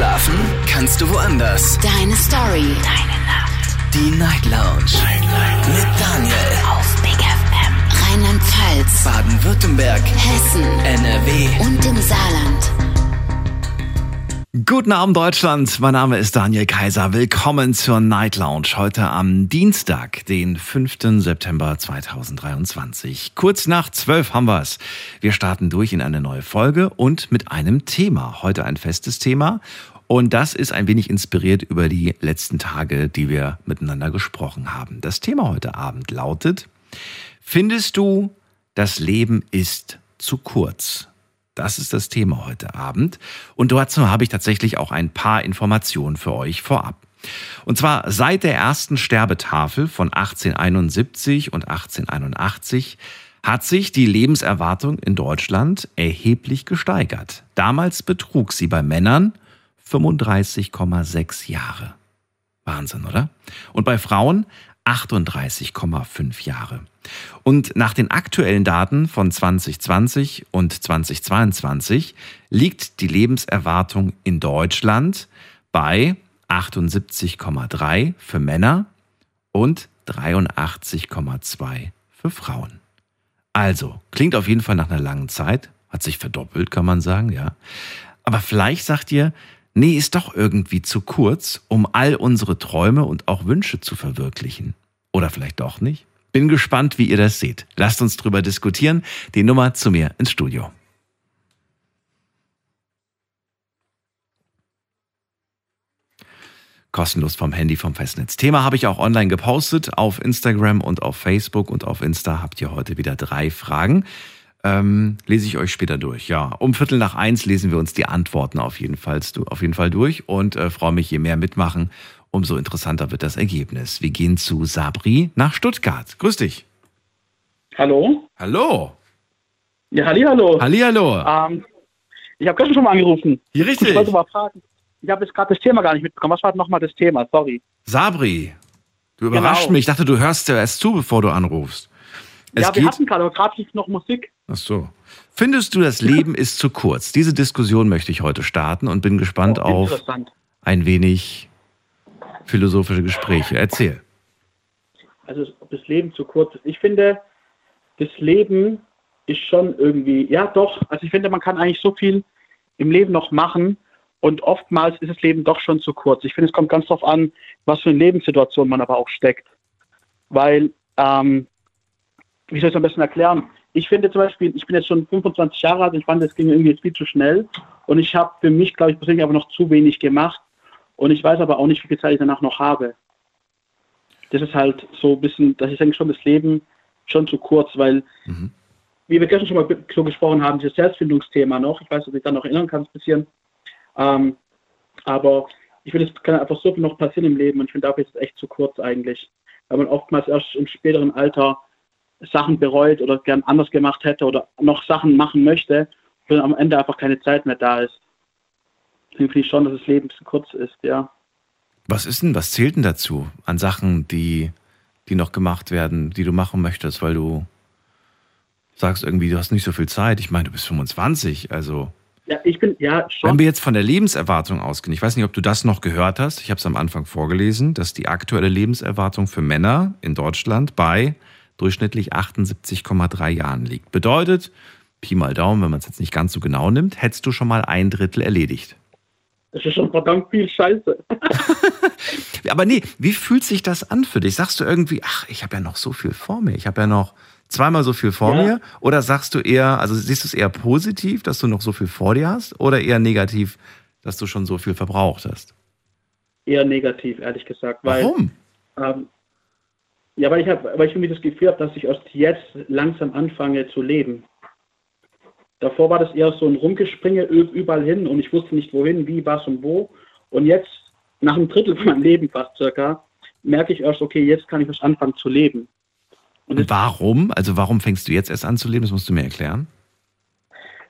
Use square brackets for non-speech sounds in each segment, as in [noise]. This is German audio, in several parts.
Schlafen kannst du woanders. Deine Story. Deine Nacht. Die Night Lounge. Night, Night. Mit Daniel. Auf Big FM. Rheinland-Pfalz. Baden-Württemberg. Hessen. NRW. Und im Saarland. Guten Abend Deutschland, mein Name ist Daniel Kaiser. Willkommen zur Night Lounge heute am Dienstag, den 5. September 2023. Kurz nach 12 haben wir es. Wir starten durch in eine neue Folge und mit einem Thema. Heute ein festes Thema und das ist ein wenig inspiriert über die letzten Tage, die wir miteinander gesprochen haben. Das Thema heute Abend lautet, findest du, das Leben ist zu kurz? Das ist das Thema heute Abend. Und dazu habe ich tatsächlich auch ein paar Informationen für euch vorab. Und zwar seit der ersten Sterbetafel von 1871 und 1881 hat sich die Lebenserwartung in Deutschland erheblich gesteigert. Damals betrug sie bei Männern 35,6 Jahre. Wahnsinn, oder? Und bei Frauen 38,5 Jahre. Und nach den aktuellen Daten von 2020 und 2022 liegt die Lebenserwartung in Deutschland bei 78,3 für Männer und 83,2 für Frauen. Also, klingt auf jeden Fall nach einer langen Zeit, hat sich verdoppelt, kann man sagen, ja. Aber vielleicht sagt ihr, nee, ist doch irgendwie zu kurz, um all unsere Träume und auch Wünsche zu verwirklichen. Oder vielleicht doch nicht? Bin gespannt, wie ihr das seht. Lasst uns drüber diskutieren. Die Nummer zu mir ins Studio. kostenlos vom Handy vom Festnetz. Thema habe ich auch online gepostet auf Instagram und auf Facebook und auf Insta habt ihr heute wieder drei Fragen. Ähm, lese ich euch später durch. Ja, um Viertel nach eins lesen wir uns die Antworten auf jeden Fall, auf jeden Fall durch und äh, freue mich, je mehr mitmachen, umso interessanter wird das Ergebnis. Wir gehen zu Sabri nach Stuttgart. Grüß dich. Hallo. Hallo. Ja, halli, hallo. Halli, hallo. Ähm, ich habe gestern schon mal angerufen. Hier richtig. Ich wollte mal fragen. Ich habe jetzt gerade das Thema gar nicht mitbekommen. Was war nochmal das Thema? Sorry. Sabri, du überrascht Genau. mich. Ich dachte, du hörst ja erst zu, bevor du anrufst. Es ja, wir geht. hatten gerade, aber gerade lief noch Musik. Ach so. Findest du, das Leben ist zu kurz? Diese Diskussion möchte ich heute starten und bin gespannt Oh, auf ein wenig philosophische Gespräche. Erzähl. Also, ob das Leben zu kurz ist. Ich finde, das Leben ist schon irgendwie, ja doch, also ich finde, man kann eigentlich so viel im Leben noch machen und oftmals ist das Leben doch schon zu kurz. Ich finde, es kommt ganz darauf an, was für eine Lebenssituation man aber auch steckt. Weil, ähm, wie soll ich es am besten erklären? Ich finde zum Beispiel, ich bin jetzt schon 25 Jahre alt, ich fand, das ging irgendwie jetzt viel zu schnell und ich habe für mich, glaube ich, persönlich aber noch zu wenig gemacht und ich weiß aber auch nicht, wie viel Zeit ich danach noch habe. Das ist halt so ein bisschen, dass ich denke schon, das Leben schon zu kurz, weil, Mhm. wie wir gestern schon mal so gesprochen haben, dieses Selbstfindungsthema noch, ich weiß, ob ich da noch erinnern kann, ein bisschen, ähm, aber ich finde, es kann einfach so viel noch passieren im Leben und ich finde, dafür ist es echt zu kurz eigentlich, weil man oftmals erst im späteren Alter Sachen bereut oder gern anders gemacht hätte oder noch Sachen machen möchte, und am Ende einfach keine Zeit mehr da ist. Deswegen finde ich schon, dass das Leben zu kurz ist, ja. Was ist denn, was zählt denn dazu an Sachen, die, die noch gemacht werden, die du machen möchtest, weil du sagst irgendwie, du hast nicht so viel Zeit. Ich meine, du bist 25, also Ja, ich bin, ja, schon. Wenn wir jetzt von der Lebenserwartung ausgehen, ich weiß nicht, ob du das noch gehört hast, ich habe es am Anfang vorgelesen, dass die aktuelle Lebenserwartung für Männer in Deutschland bei durchschnittlich 78,3 Jahren liegt. Bedeutet, Pi mal Daumen, wenn man es jetzt nicht ganz so genau nimmt, hättest du schon mal ein Drittel erledigt. Das ist schon verdammt viel Scheiße. [laughs] Aber nee, wie fühlt sich das an für dich? Sagst du irgendwie, ach, ich habe ja noch so viel vor mir, ich habe ja noch zweimal so viel vor Ja. mir? Oder sagst du eher, also siehst du es eher positiv, dass du noch so viel vor dir hast? Oder eher negativ, dass du schon so viel verbraucht hast? Eher negativ, ehrlich gesagt. Weil, Warum? Ähm, ja, weil ich, hab, weil ich irgendwie das Gefühl habe, dass ich erst jetzt langsam anfange zu leben. Davor war das eher so ein Rumgespringe überall hin und ich wusste nicht wohin, wie, was und wo. Und jetzt, nach einem Drittel von meinem Leben fast circa, merke ich erst, okay, jetzt kann ich erst anfangen zu leben. Und Und warum? Also warum fängst du jetzt erst an zu leben? Das musst du mir erklären.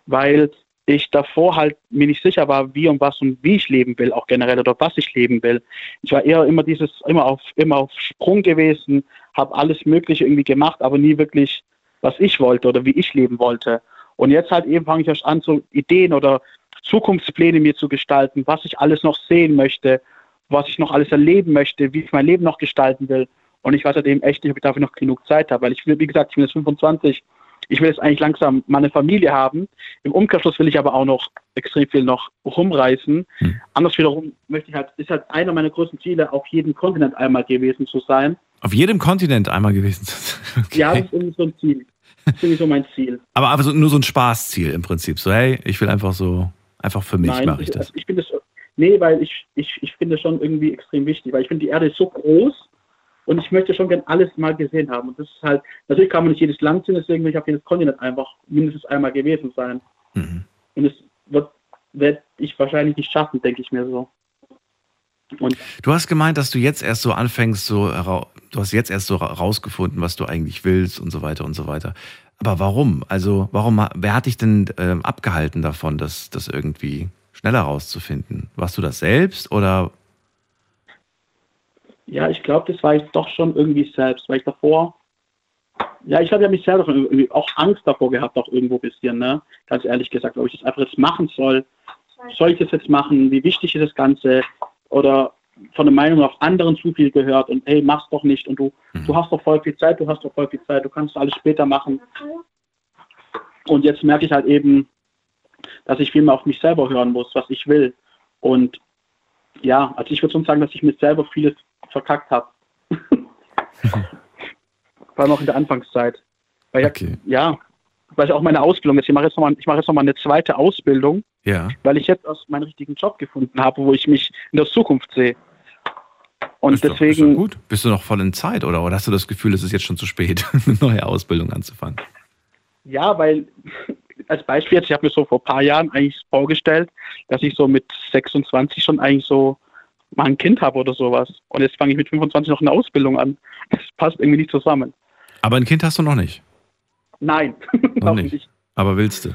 weil ich davor halt mir nicht sicher war, wie und was und wie ich leben will, auch generell oder was ich leben will. Ich war eher immer dieses, immer auf, immer auf Sprung gewesen, habe alles Mögliche irgendwie gemacht, aber nie wirklich, was ich wollte oder wie ich leben wollte. Und jetzt halt eben fange ich erst an, so Ideen oder Zukunftspläne mir zu gestalten, was ich alles noch sehen möchte, was ich noch alles erleben möchte, wie ich mein Leben noch gestalten will. Und ich weiß halt eben echt nicht, ob ich dafür noch genug Zeit habe, weil ich will, wie gesagt, ich bin jetzt 25, ich will jetzt eigentlich langsam meine Familie haben. Im Umkehrschluss will ich aber auch noch extrem viel noch rumreißen. Hm. Anders wiederum möchte ich halt, ist halt einer meiner größten Ziele, auf jedem Kontinent einmal gewesen zu sein. Auf jedem Kontinent einmal gewesen zu sein? [laughs] Okay. Ja, das ist so ein Ziel. Das ist irgendwie so mein Ziel. Aber, aber so, nur so ein Spaßziel im Prinzip. So, hey, ich will einfach so, einfach für mich mache ich das. Also ich finde das, nee, weil ich, ich, ich finde das schon irgendwie extrem wichtig, weil ich finde, die Erde ist so groß und ich möchte schon gern alles mal gesehen haben. Und das ist halt, natürlich kann man nicht jedes Land sehen, deswegen will ich auf jedes Kontinent einfach mindestens einmal gewesen sein. Mhm. Und wird, werde ich wahrscheinlich nicht schaffen, denke ich mir so. Und du hast gemeint, dass du jetzt erst so anfängst, so du hast jetzt erst so rausgefunden, was du eigentlich willst und so weiter und so weiter. Aber warum? Also, warum, wer hat dich denn äh, abgehalten davon, das, das irgendwie schneller rauszufinden? Warst du das selbst oder ja, ich glaube, das war ich doch schon irgendwie selbst, weil ich davor, ja, ich habe ja mich selber auch Angst davor gehabt, auch irgendwo ein bisschen, ne? Ganz ehrlich gesagt, ob ich das einfach jetzt machen soll. Soll ich das jetzt machen? Wie wichtig ist das Ganze? Oder von der Meinung auf anderen zu viel gehört und hey, mach's doch nicht und du, mhm. du hast doch voll viel Zeit, du hast doch voll viel Zeit, du kannst alles später machen. Und jetzt merke ich halt eben, dass ich viel mehr auf mich selber hören muss, was ich will. Und ja, also ich würde schon sagen, dass ich mir selber vieles verkackt habe. [laughs] Vor allem auch in der Anfangszeit. Weil okay. ja, weil ich auch meine Ausbildung jetzt, ich mache jetzt nochmal, ich mache jetzt nochmal eine zweite Ausbildung, ja. weil ich jetzt aus meinen richtigen Job gefunden habe, wo ich mich in der Zukunft sehe. Und ist deswegen. Doch, ist gut. Bist du noch voll in Zeit oder, oder hast du das Gefühl, es ist jetzt schon zu spät, [laughs] eine neue Ausbildung anzufangen? Ja, weil als Beispiel jetzt, ich habe mir so vor ein paar Jahren eigentlich vorgestellt, dass ich so mit 26 schon eigentlich so mal ein Kind habe oder sowas. Und jetzt fange ich mit 25 noch eine Ausbildung an. Das passt irgendwie nicht zusammen. Aber ein Kind hast du noch nicht? Nein, [laughs] noch nicht. nicht. Aber willst du?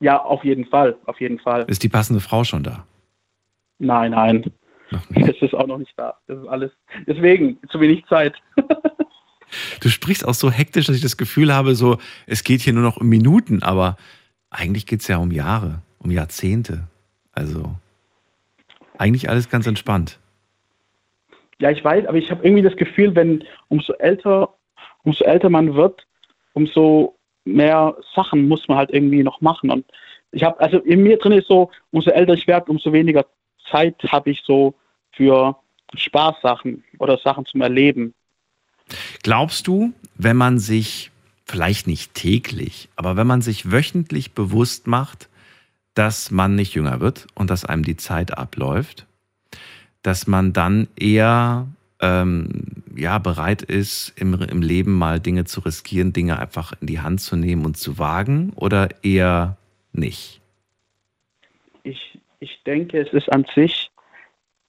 Ja, auf jeden Fall, auf jeden Fall. Ist die passende Frau schon da? Nein, nein. Es [laughs] ist auch noch nicht da. Das ist alles. Deswegen, zu wenig Zeit. [laughs] du sprichst auch so hektisch, dass ich das Gefühl habe, so, es geht hier nur noch um Minuten, aber eigentlich geht es ja um Jahre, um Jahrzehnte. Also eigentlich alles ganz entspannt. Ja, ich weiß, aber ich habe irgendwie das Gefühl, wenn umso älter, umso älter man wird, umso mehr Sachen muss man halt irgendwie noch machen. Und ich habe, also in mir drin ist so, umso älter ich werde, umso weniger Zeit habe ich so für Spaßsachen oder Sachen zum Erleben. Glaubst du, wenn man sich vielleicht nicht täglich, aber wenn man sich wöchentlich bewusst macht, dass man nicht jünger wird und dass einem die Zeit abläuft, dass man dann eher ähm, ja, bereit ist, im, im Leben mal Dinge zu riskieren, Dinge einfach in die Hand zu nehmen und zu wagen oder eher nicht? Ich, ich denke, es ist an sich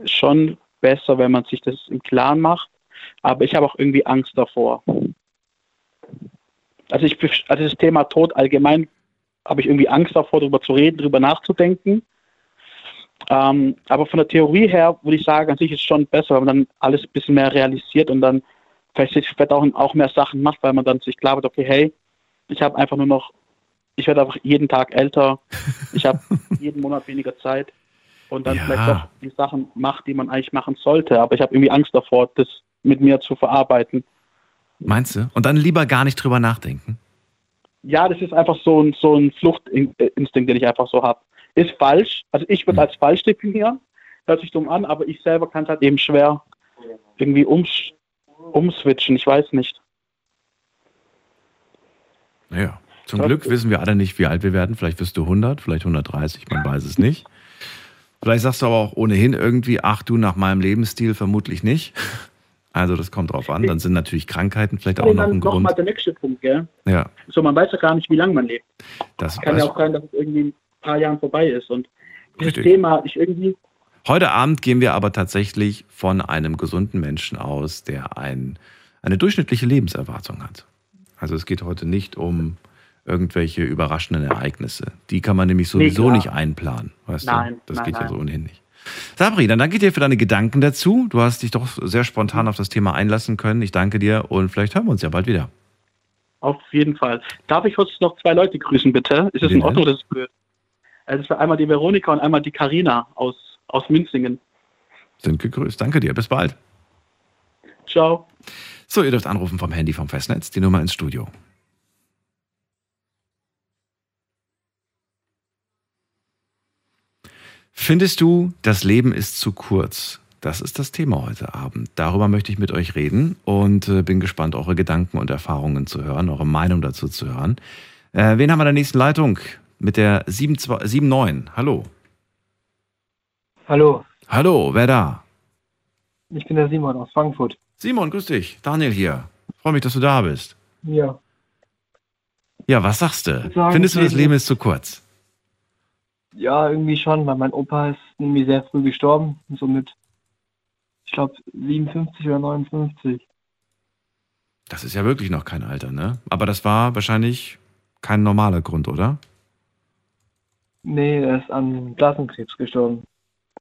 schon besser, wenn man sich das im Klaren macht, aber ich habe auch irgendwie Angst davor. Also, ich, also das Thema Tod allgemein habe ich irgendwie Angst davor, darüber zu reden, darüber nachzudenken. Ähm, aber von der Theorie her würde ich sagen, an sich ist es schon besser, wenn man dann alles ein bisschen mehr realisiert und dann vielleicht, vielleicht auch, auch mehr Sachen macht, weil man dann sich klar wird, okay, hey, ich habe einfach nur noch, ich werde einfach jeden Tag älter, ich habe [laughs] jeden Monat weniger Zeit und dann ja. vielleicht auch die Sachen macht, die man eigentlich machen sollte. Aber ich habe irgendwie Angst davor, das mit mir zu verarbeiten. Meinst du? Und dann lieber gar nicht drüber nachdenken? ja, das ist einfach so ein, so ein Fluchtinstinkt, den ich einfach so habe. Ist falsch. Also ich würde mhm. als falsch definieren. Hört sich dumm an, aber ich selber kann es halt eben schwer irgendwie ums, umswitchen. Ich weiß nicht. Naja, zum Glück wissen wir alle nicht, wie alt wir werden. Vielleicht wirst du 100, vielleicht 130, man weiß es nicht. Vielleicht sagst du aber auch ohnehin irgendwie, ach du, nach meinem Lebensstil vermutlich nicht. Also das kommt drauf an. Dann sind natürlich Krankheiten vielleicht auch noch ein Grund. Nochmal der nächste Punkt, gell? Ja. So, man weiß ja gar nicht, wie lange man lebt. Das kann ja auch sein, dass es irgendwie paar Jahren vorbei ist. Und dieses Richtig. Thema ich irgendwie. Heute Abend gehen wir aber tatsächlich von einem gesunden Menschen aus, der ein, eine durchschnittliche Lebenserwartung hat. Also es geht heute nicht um irgendwelche überraschenden Ereignisse. Die kann man nämlich sowieso nee, nicht einplanen. Weißt nein, du? Das nein, geht nein. ja so ohnehin nicht. Sabri, dann danke dir für deine Gedanken dazu. Du hast dich doch sehr spontan auf das Thema einlassen können. Ich danke dir und vielleicht hören wir uns ja bald wieder. Auf jeden Fall. Darf ich kurz noch zwei Leute grüßen, bitte? Ist das in Ordnung ist es es war einmal die Veronika und einmal die Karina aus, aus Münzingen. Sind gegrüßt. Danke dir. Bis bald. Ciao. So, ihr dürft anrufen vom Handy vom Festnetz, die Nummer ins Studio. Findest du, das Leben ist zu kurz? Das ist das Thema heute Abend. Darüber möchte ich mit euch reden und äh, bin gespannt, eure Gedanken und Erfahrungen zu hören, eure Meinung dazu zu hören. Äh, wen haben wir in der nächsten Leitung? Mit der 79. Hallo. Hallo, Hallo, wer da? ich bin der Simon aus Frankfurt. Simon, grüß dich. Daniel hier. Freue mich, dass du da bist. Ja, Ja, was sagst du? Sagen, Findest du, das Leben- ist zu kurz? ja, irgendwie schon, weil mein Opa ist irgendwie sehr früh gestorben. Und somit, ich glaube, 57 oder 59. Das ist ja wirklich noch kein Alter, ne? Aber das war wahrscheinlich kein normaler Grund, oder? Nee, er ist an Blasenkrebs gestorben.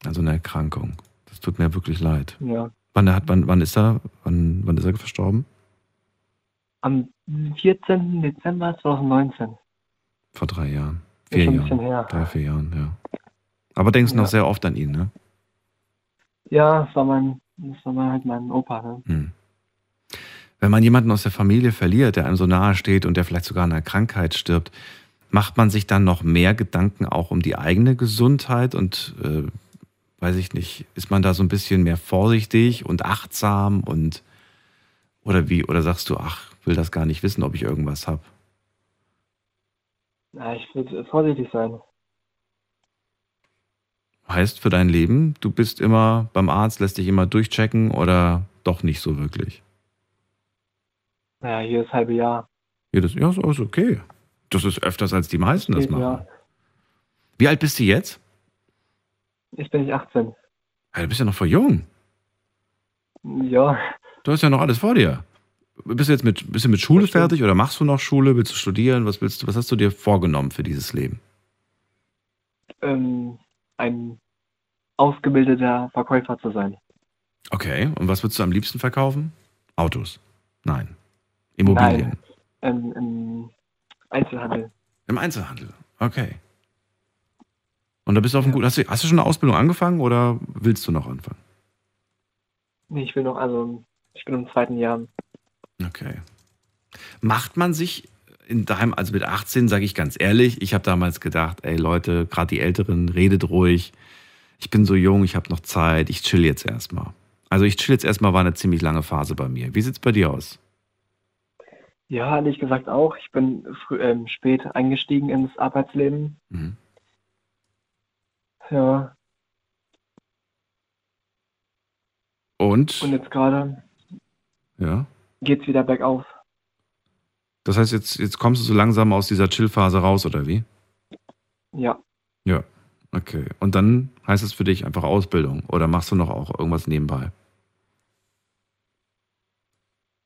Also eine Erkrankung. Das tut mir wirklich leid. Ja. Wann, hat, wann, wann ist er? Wann, wann ist er verstorben? Am 14. Dezember 2019. Vor drei Jahren. Vier schon ein Jahren. bisschen her. Drei, vier Jahren, ja. Aber denkst noch Ja. sehr oft an ihn, ne? Ja, das war mein, das war mein, halt mein Opa. Ne? Hm. Wenn man jemanden aus der Familie verliert, der einem so nahe steht und der vielleicht sogar an einer Krankheit stirbt, macht man sich dann noch mehr Gedanken auch um die eigene Gesundheit und äh, weiß ich nicht, ist man da so ein bisschen mehr vorsichtig und achtsam und oder wie, oder sagst du, ach, will das gar nicht wissen, ob ich irgendwas habe? Ja, ich würde vorsichtig sein. Heißt für dein Leben, du bist immer beim Arzt, lässt dich immer durchchecken oder doch nicht so wirklich? Naja, hier ist halbe Jahr. Ja, das ja, ist ist okay. Das ist öfters als die meisten das machen. ja. Wie alt bist du jetzt? Jetzt bin ich 18. Ja, du bist ja noch voll jung. Ja, Du hast ja noch alles vor dir. Bist du jetzt mit, bist du mit Schule fertig oder machst du noch Schule? Willst du studieren? Was willst du, was hast du dir vorgenommen für dieses Leben? ähm, ein ausgebildeter Verkäufer zu sein. Okay, und was würdest du am liebsten verkaufen? Autos? Nein. Immobilien? Im, im Einzelhandel. Im Einzelhandel? Okay. Und da bist du auf einem Ja. guten. Hast du, hast du schon eine Ausbildung angefangen oder willst du noch anfangen? Nee, ich will noch, also ich bin im zweiten Jahr. Okay. Macht man sich in deinem, also mit 18, sage ich ganz ehrlich, ich habe damals gedacht, ey Leute, gerade die Älteren, redet ruhig. Ich bin so jung, ich habe noch Zeit, ich chill jetzt erstmal. Also ich chill jetzt erstmal, war eine ziemlich lange Phase bei mir. Wie sieht's bei dir aus? Ja, ehrlich gesagt auch. Ich bin früh, ähm, spät eingestiegen ins Arbeitsleben. Mhm. Ja, Und? und jetzt gerade Ja. geht's wieder bergauf. Das heißt, jetzt, jetzt kommst du so langsam aus dieser Chill-Phase raus, oder wie? Ja, Ja. Okay. Und dann heißt es für dich einfach Ausbildung oder machst du noch auch irgendwas nebenbei?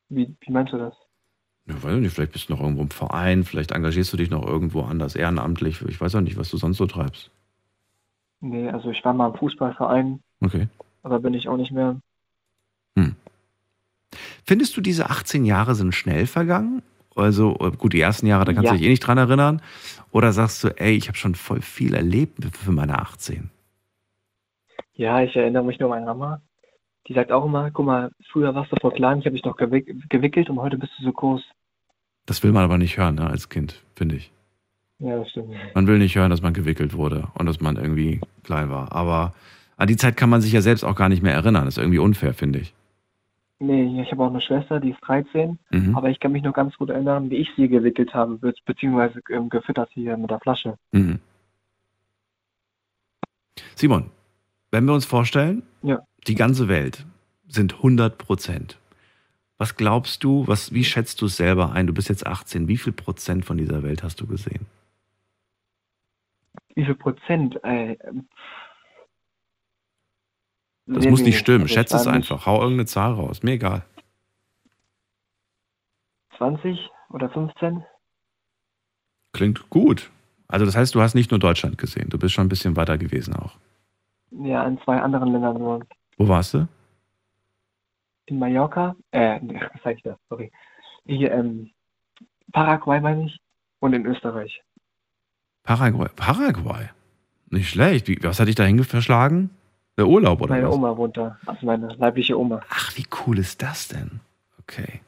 wie, wie meinst du das? Ja, weiß ich nicht, vielleicht bist du noch irgendwo im Verein, vielleicht engagierst du dich noch irgendwo anders ehrenamtlich. Ich weiß auch nicht, was du sonst so treibst. Nee, also ich war mal im Fußballverein, Okay. aber bin ich auch nicht mehr. Findest du, diese 18 Jahre sind schnell vergangen? Also, äh, gut, die ersten Jahre, da kannst Ja. du dich eh nicht dran erinnern. Oder sagst du, ey, ich habe schon voll viel erlebt für meine 18? Ja, ich erinnere mich nur an meine Mama. Die sagt auch immer, guck mal, früher warst du voll klein, ich habe dich doch gewick gewickelt und heute bist du so groß. Das will man aber nicht hören, ne, als Kind, finde ich. Ja, das stimmt. Man will nicht hören, dass man gewickelt wurde und dass man irgendwie klein war. Aber an die Zeit kann man sich ja selbst auch gar nicht mehr erinnern. Das ist irgendwie unfair, finde ich. Nee, ich habe auch eine Schwester, die ist 13, Mhm. aber ich kann mich noch ganz gut erinnern, wie ich sie gewickelt habe, be beziehungsweise ähm, gefüttert hier mit der Flasche. Mhm. Simon, wenn wir uns vorstellen, Ja. Die ganze Welt sind 100 Prozent. Was glaubst du, was, wie schätzt du es selber ein? Du bist jetzt 18. Wie viel Prozent von dieser Welt hast du gesehen? Wie viel Prozent? Äh, Das muss nicht stimmen. Also Schätze es einfach. Hau irgendeine Zahl raus. Mir egal. 20 oder 15? Klingt gut. Also das heißt, du hast nicht nur Deutschland gesehen. Du bist schon ein bisschen weiter gewesen auch. Ja, in zwei anderen Ländern nur. Wo warst du? In Mallorca, äh, was [laughs] sag ich da? Sorry. Hier, ähm, Paraguay meine ich und in Österreich. Paraguay. Paraguay? Nicht schlecht. Wie, was hat dich dahin verschlagen? Der Urlaub oder Meine was? Oma wohnt da. Also meine leibliche Oma. Ach, wie cool ist das denn? Okay.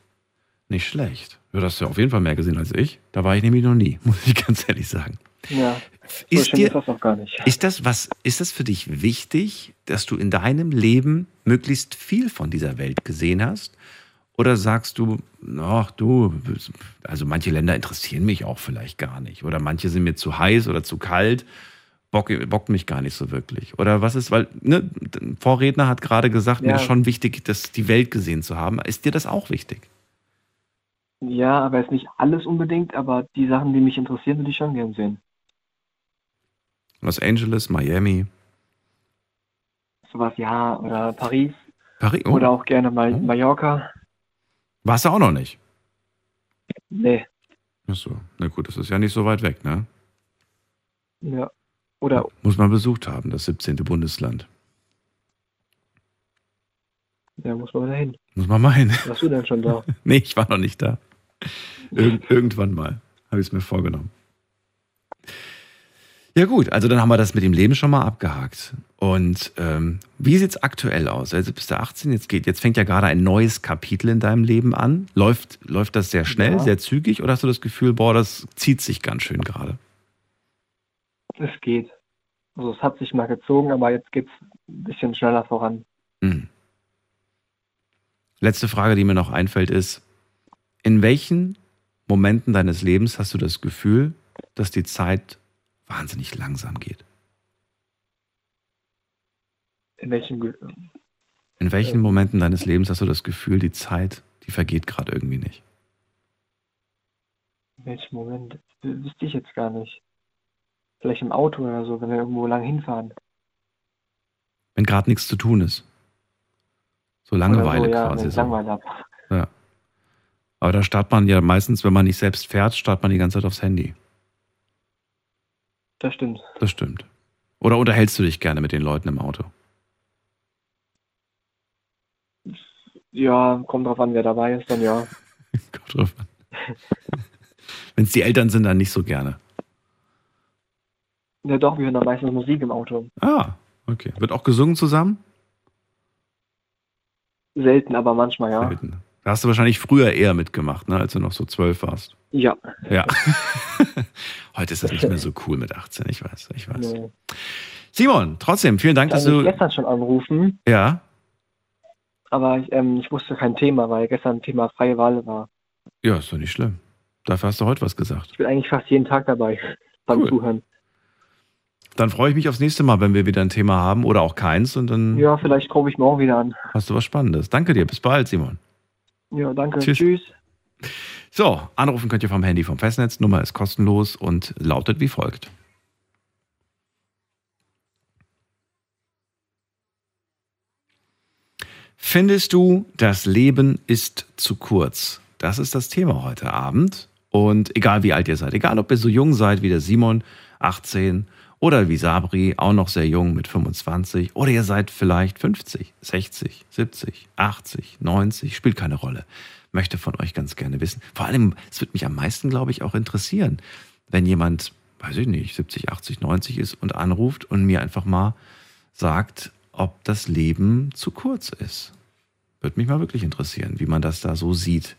Nicht schlecht. Ja, das hast du auf jeden Fall mehr gesehen als ich. Da war ich nämlich noch nie, [laughs] muss ich ganz ehrlich sagen. Ja. So Ist schön dir, ist das noch gar nicht. Ist das was, ist das für dich wichtig, dass du in deinem Leben möglichst viel von dieser Welt gesehen hast? Oder sagst du, ach du, also manche Länder interessieren mich auch vielleicht gar nicht. Oder manche sind mir zu heiß oder zu kalt, bock, bockt mich gar nicht so wirklich. Oder was ist, weil, ne, ein Vorredner hat gerade gesagt, mir Ja. ist schon wichtig, das, die Welt gesehen zu haben. Ist dir das auch wichtig? Ja, aber ist nicht alles unbedingt, aber die Sachen, die mich interessieren, würde ich schon gern sehen. Los Angeles, Miami, Sowas, ja, oder Paris. Paris. Oh, Oder auch gerne mal Oh. Mallorca. warst du auch noch nicht? Nee. Ach so, na gut, das ist ja nicht so weit weg, ne? Ja. Oder Muss man besucht haben, das 17. Bundesland. ja, muss man dahin. Muss man meinen. [laughs] Warst du denn schon da? [laughs] Nee, ich war noch nicht da. Irgend, irgendwann mal habe ich es mir vorgenommen. Ja gut, also dann haben wir das mit dem Leben schon mal abgehakt. Und ähm, wie sieht es aktuell aus? Also bist du 18, jetzt, geht, jetzt fängt ja gerade ein neues Kapitel in deinem Leben an. Läuft, läuft das sehr schnell, Ja. sehr zügig oder hast du das Gefühl, boah, das zieht sich ganz schön gerade? Es geht. Also es hat sich mal gezogen, aber jetzt geht's ein bisschen schneller voran. Hm. Letzte Frage, die mir noch einfällt, ist, in welchen Momenten deines Lebens hast du das Gefühl, dass die Zeit wahnsinnig langsam geht? In welchem Ge In welchen. Momenten deines Lebens hast du das Gefühl, die Zeit, die vergeht gerade irgendwie nicht? in welchem Moment? W- Wüsste ich jetzt gar nicht. Vielleicht im Auto oder so, wenn wir irgendwo lang hinfahren. Wenn gerade nichts zu tun ist. So Langeweile so, ja, quasi. So. Langeweile hab. Aber da starrt man ja meistens, wenn man nicht selbst fährt, starrt man die ganze Zeit aufs Handy. Das stimmt. Das stimmt. Oder unterhältst du dich gerne mit den Leuten im Auto? Ja, kommt drauf an, wer dabei ist, dann ja. [laughs] Kommt drauf an. Wenn es die Eltern sind, dann nicht so gerne. Ja doch, wir hören dann meistens Musik im Auto. Ah, okay. Wird auch gesungen zusammen? Selten, aber manchmal ja. Selten. Da hast du wahrscheinlich früher eher mitgemacht, ne, als du noch so zwölf warst. Ja. Ja. [laughs] Heute ist das nicht mehr so cool mit 18, ich weiß, ich weiß. Nee. Simon, trotzdem, vielen Dank, Ich dass du. gestern schon anrufen, Ja, aber ich, ähm, ich wusste kein Thema, weil gestern Thema freie Wahl war. ja, ist doch nicht schlimm. Dafür hast du heute was gesagt. Ich bin eigentlich fast jeden Tag dabei [laughs] beim Cool. Zuhören. Dann freue ich mich aufs nächste Mal, wenn wir wieder ein Thema haben oder auch keins und dann Ja, vielleicht rufe ich morgen wieder an. hast du was Spannendes. Danke dir, bis bald, Simon. Ja, danke. Tschüss. Tschüss. So, anrufen könnt ihr vom Handy vom Festnetz. Nummer ist kostenlos und lautet wie folgt. Findest du, das Leben ist zu kurz? Das ist das Thema heute Abend. Und egal wie alt ihr seid, egal ob ihr so jung seid wie der Simon, 18, oder wie Sabri, auch noch sehr jung mit 25, oder ihr seid vielleicht 50, 60, 70, 80, 90, spielt keine Rolle. Möchte von euch ganz gerne wissen. Vor allem, es wird mich am meisten, glaube ich, auch interessieren, wenn jemand, weiß ich nicht, 70, 80, 90 ist und anruft und mir einfach mal sagt, ob das Leben zu kurz ist. Würde mich mal wirklich interessieren, wie man das da so sieht.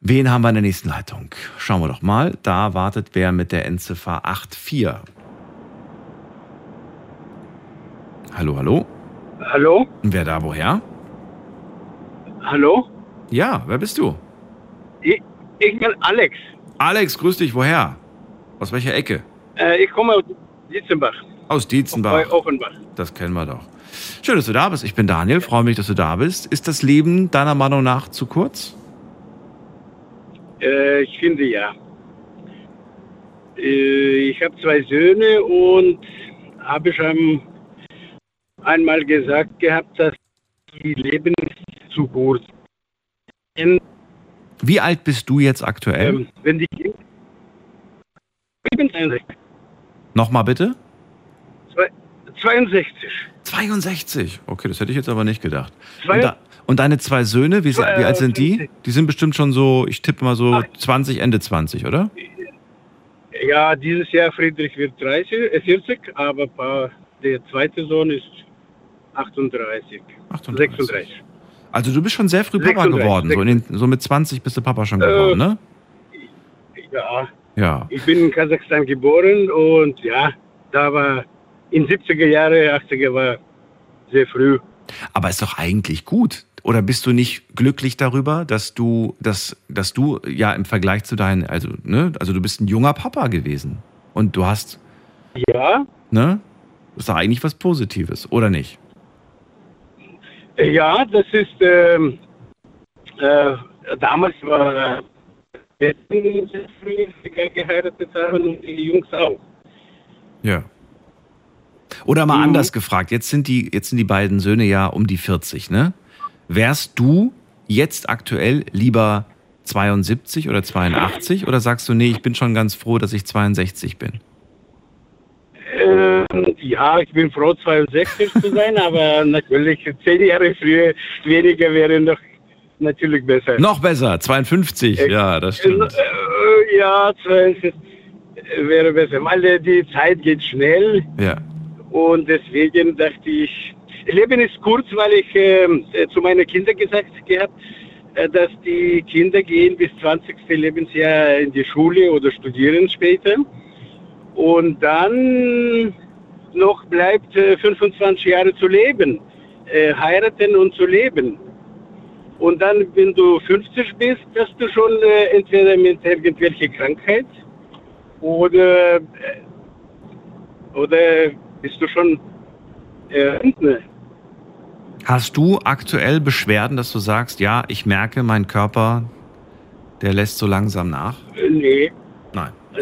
Wen haben wir in der nächsten Leitung? Schauen wir doch mal. Da wartet wer mit der Endziffer 84. Hallo, hallo. Hallo? Wer da woher? Hallo? Ja, wer bist du? Ich, ich bin Alex. Alex, grüß dich. Woher? Aus welcher Ecke? Äh, ich komme aus Dietzenbach. Aus Bei Dietzenbach. Offenbach. Das kennen wir doch. Schön, dass du da bist. Ich bin Daniel. Freue mich, dass du da bist. Ist das Leben deiner Meinung nach zu kurz? Äh, ich finde ja. Äh, ich habe zwei Söhne und habe schon einmal gesagt gehabt, dass die Leben zu kurz sind. Wie alt bist du jetzt aktuell? Ähm, wenn die Kinder. Ich bin 62. Nochmal bitte? Zwei- 62. 62. Okay, das hätte ich jetzt aber nicht gedacht. Und, da, und deine zwei Söhne, wie, wie alt sind die? 50. Die sind bestimmt schon so, ich tippe mal so Ah. 20, Ende 20, oder? Ja, dieses Jahr Friedrich wird 30, äh, 40, aber pa- der zweite Sohn ist 38. 38. 36. Also du bist schon sehr früh Papa 36, geworden. So, in den, so mit 20 bist du Papa schon geworden, ne? Ja, Ja. ich bin in Kasachstan geboren und ja, da war in 70er Jahre, 80er war sehr früh. Aber ist doch eigentlich gut. Oder bist du nicht glücklich darüber, dass du, dass, dass du ja im Vergleich zu deinen, also, ne, also du bist ein junger Papa gewesen. Und du hast, Ja, ne? Das ist doch eigentlich was Positives, oder nicht? Ja, das ist ähm, äh, damals war äh, Wetten sehr früh geheiratet haben und die Jungs auch. Ja. Oder mal Mhm. anders gefragt, jetzt sind die, jetzt sind die beiden Söhne ja um die 40, ne? Wärst du jetzt aktuell lieber 72 oder 82 oder sagst du, nee, ich bin schon ganz froh, dass ich 62 bin? Ähm, ja, ich bin froh, 62 zu sein, [laughs] aber natürlich zehn Jahre früher weniger wäre noch natürlich besser. Noch besser, 52, Äh, ja, das Äh, stimmt. äh, ja, 62 wäre besser, weil äh, die Zeit geht schnell Ja. und deswegen dachte ich, Leben ist kurz, weil ich ähm, äh, zu meinen Kindern gesagt gehabt, äh, dass die Kinder gehen bis 20. Lebensjahr in die Schule oder studieren später. Und dann noch bleibt äh, 25 Jahre zu leben, äh, heiraten und zu leben. Und dann, wenn du 50 bist, hast du schon äh, entweder mit irgendwelcher Krankheit oder, äh, oder bist du schon äh, Rentner. Hast du aktuell Beschwerden, dass du sagst, ja, ich merke, mein Körper, der lässt so langsam nach? Äh, nee,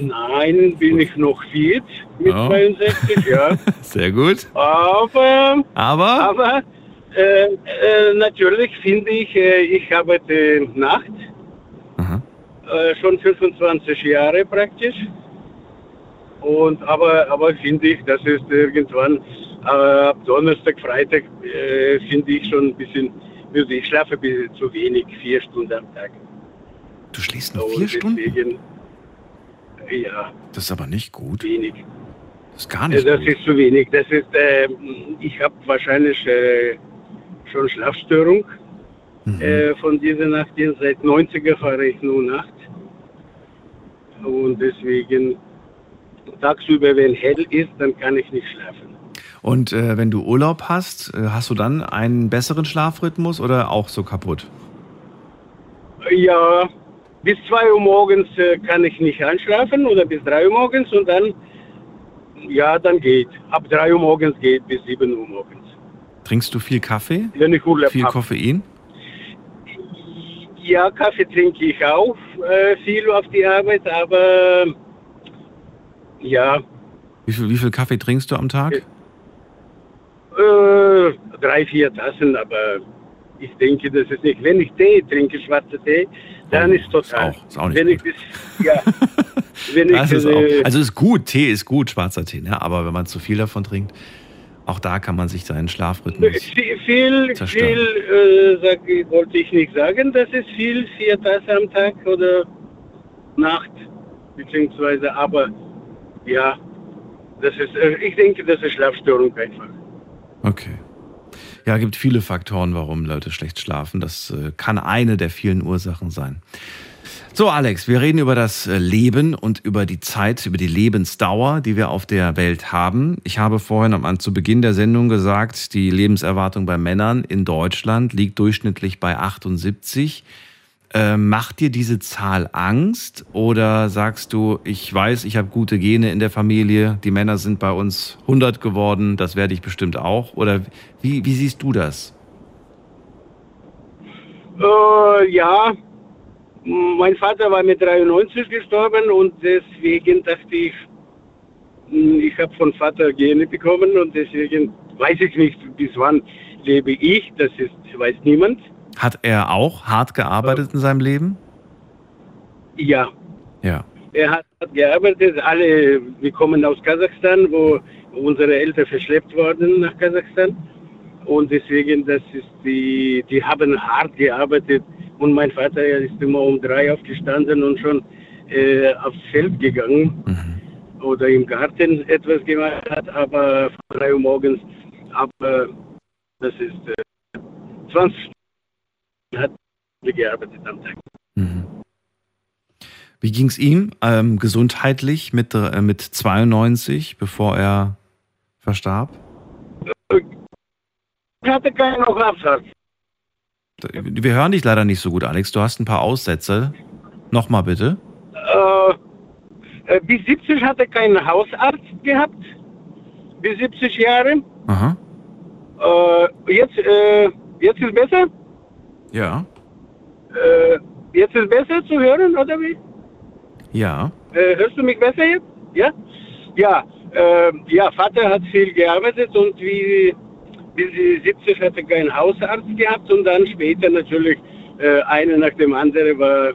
Nein. bin ich noch fit mit Ja. 62, ja. [laughs] Sehr gut. Aber Aber, Aber äh, äh, natürlich finde ich, äh, ich arbeite Nacht, Aha. äh, schon 25 Jahre praktisch. Und aber, aber finde ich, das ist irgendwann äh, ab Donnerstag, Freitag äh, finde ich schon ein bisschen müde. Ich schlafe ein bisschen zu wenig, vier Stunden am Tag. du schläfst nur vier Stunden? Ja, Das ist aber nicht gut. wenig. Das ist gar nicht Das gut. ist zu wenig. Das ist, äh, ich habe wahrscheinlich äh, schon Schlafstörung. Mhm. Äh, von dieser Nacht. Seit 90er fahre ich nur Nacht. Und deswegen tagsüber, wenn hell ist, dann kann ich nicht schlafen. Und äh, wenn du Urlaub hast, äh, hast du dann einen besseren Schlafrhythmus oder auch so kaputt? Ja, bis 2 Uhr morgens äh, kann ich nicht einschlafen oder bis 3 Uhr morgens und dann, ja, dann geht. Ab 3 Uhr morgens geht bis 7 Uhr morgens. Trinkst du viel Kaffee? Wenn ich Urlaub Viel habe. Koffein? Ja, Kaffee trinke ich auch äh, viel auf die Arbeit, aber ja, Wie viel, wie viel Kaffee trinkst du am Tag? äh, drei, vier Tassen, aber ich denke, das ist nicht. Wenn ich Tee trinke, schwarzer Tee, dann Oh, ist total. ist auch- ist auch nicht wenn gut. ich das, ja, [laughs] wenn ich Das ist äh, auch, also ist gut, Tee ist gut, schwarzer Tee, ne? aber wenn man zu viel davon trinkt, auch da kann man sich seinen Schlafrhythmus. viel, viel, zerstören. viel äh, sag, ich- wollte ich nicht sagen, das ist viel, vier Tassen am Tag oder Nacht, beziehungsweise, aber ja, das ist, äh, ich denke, das ist Schlafstörung einfach. Okay. Ja, gibt viele Faktoren, warum Leute schlecht schlafen. Das äh, kann eine der vielen Ursachen sein. So, Alex, wir reden über das äh, Leben und über die Zeit, über die Lebensdauer, die wir auf der Welt haben. Ich habe vorhin am, zu Beginn der Sendung gesagt, die Lebenserwartung bei Männern in Deutschland liegt durchschnittlich bei 78. Äh, macht dir diese Zahl Angst oder sagst du, ich weiß, ich habe gute Gene in der Familie, die Männer sind bei uns 100 geworden, das werde ich bestimmt auch? Oder wie, wie siehst du das? Äh, ja, mein Vater war mit 93 gestorben und deswegen dachte ich, mh, ich habe von Vater Gene bekommen und deswegen weiß ich nicht, bis wann lebe ich, das ist, weiß niemand. Hat er auch hart gearbeitet in seinem Leben? Ja, Ja. er hat gearbeitet, alle, wir kommen aus Kasachstan, wo unsere Eltern verschleppt wurden nach Kasachstan und deswegen, das ist die, die haben hart gearbeitet und mein Vater er ist immer um drei aufgestanden und schon äh, aufs Feld gegangen Mhm. oder im Garten etwas gemacht hat, aber von 3 Uhr morgens, aber das ist äh, 20 Stunden hat gearbeitet am Tag. Mhm. Wie ging es ihm ähm, gesundheitlich mit, äh, mit 92, bevor er verstarb? Ich hatte keinen Aufsatz. Wir hören dich leider nicht so gut, Alex. Du hast ein paar Aussätze. Nochmal bitte. Äh, äh, bis 70 hat er keinen Hausarzt gehabt. Bis 70 Jahre. Aha. Äh, jetzt, äh, jetzt ist besser? Ja. Äh, jetzt ist besser zu hören, oder wie? Ja. Äh, hörst du mich besser jetzt? Ja? Ja, äh, ja, Vater hat viel gearbeitet und wie bis die 70 hat er keinen Hausarzt gehabt und dann später natürlich äh, eine nach dem anderen war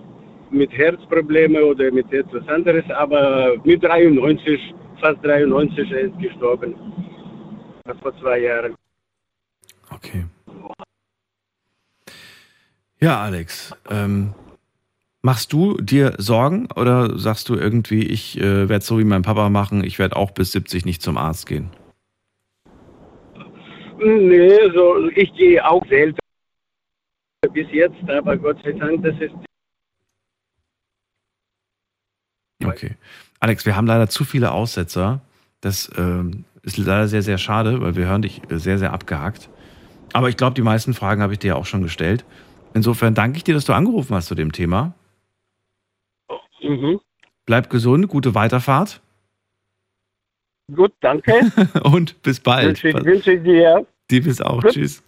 mit Herzprobleme oder mit etwas anderes, aber mit 93, fast 93 er ist gestorben. Das vor zwei Jahren. Okay. Ja, Alex. Ähm, machst du dir Sorgen oder sagst du irgendwie, ich äh, werde so wie mein Papa machen, ich werde auch bis 70 nicht zum Arzt gehen? Nee, so, ich gehe auch selten bis jetzt, aber Gott sei Dank, das ist Okay. Alex, wir haben leider zu viele Aussetzer. Das ähm, ist leider sehr, sehr schade, weil wir hören dich sehr, sehr abgehackt. Aber ich glaube, die meisten Fragen habe ich dir auch schon gestellt. Insofern danke ich dir, dass du angerufen hast zu dem Thema. mhm. Bleib gesund, gute Weiterfahrt gut, danke. [laughs] und bis bald. Wünsche ich, wünsche ich dir. Die bis auch. Gut. Tschüss.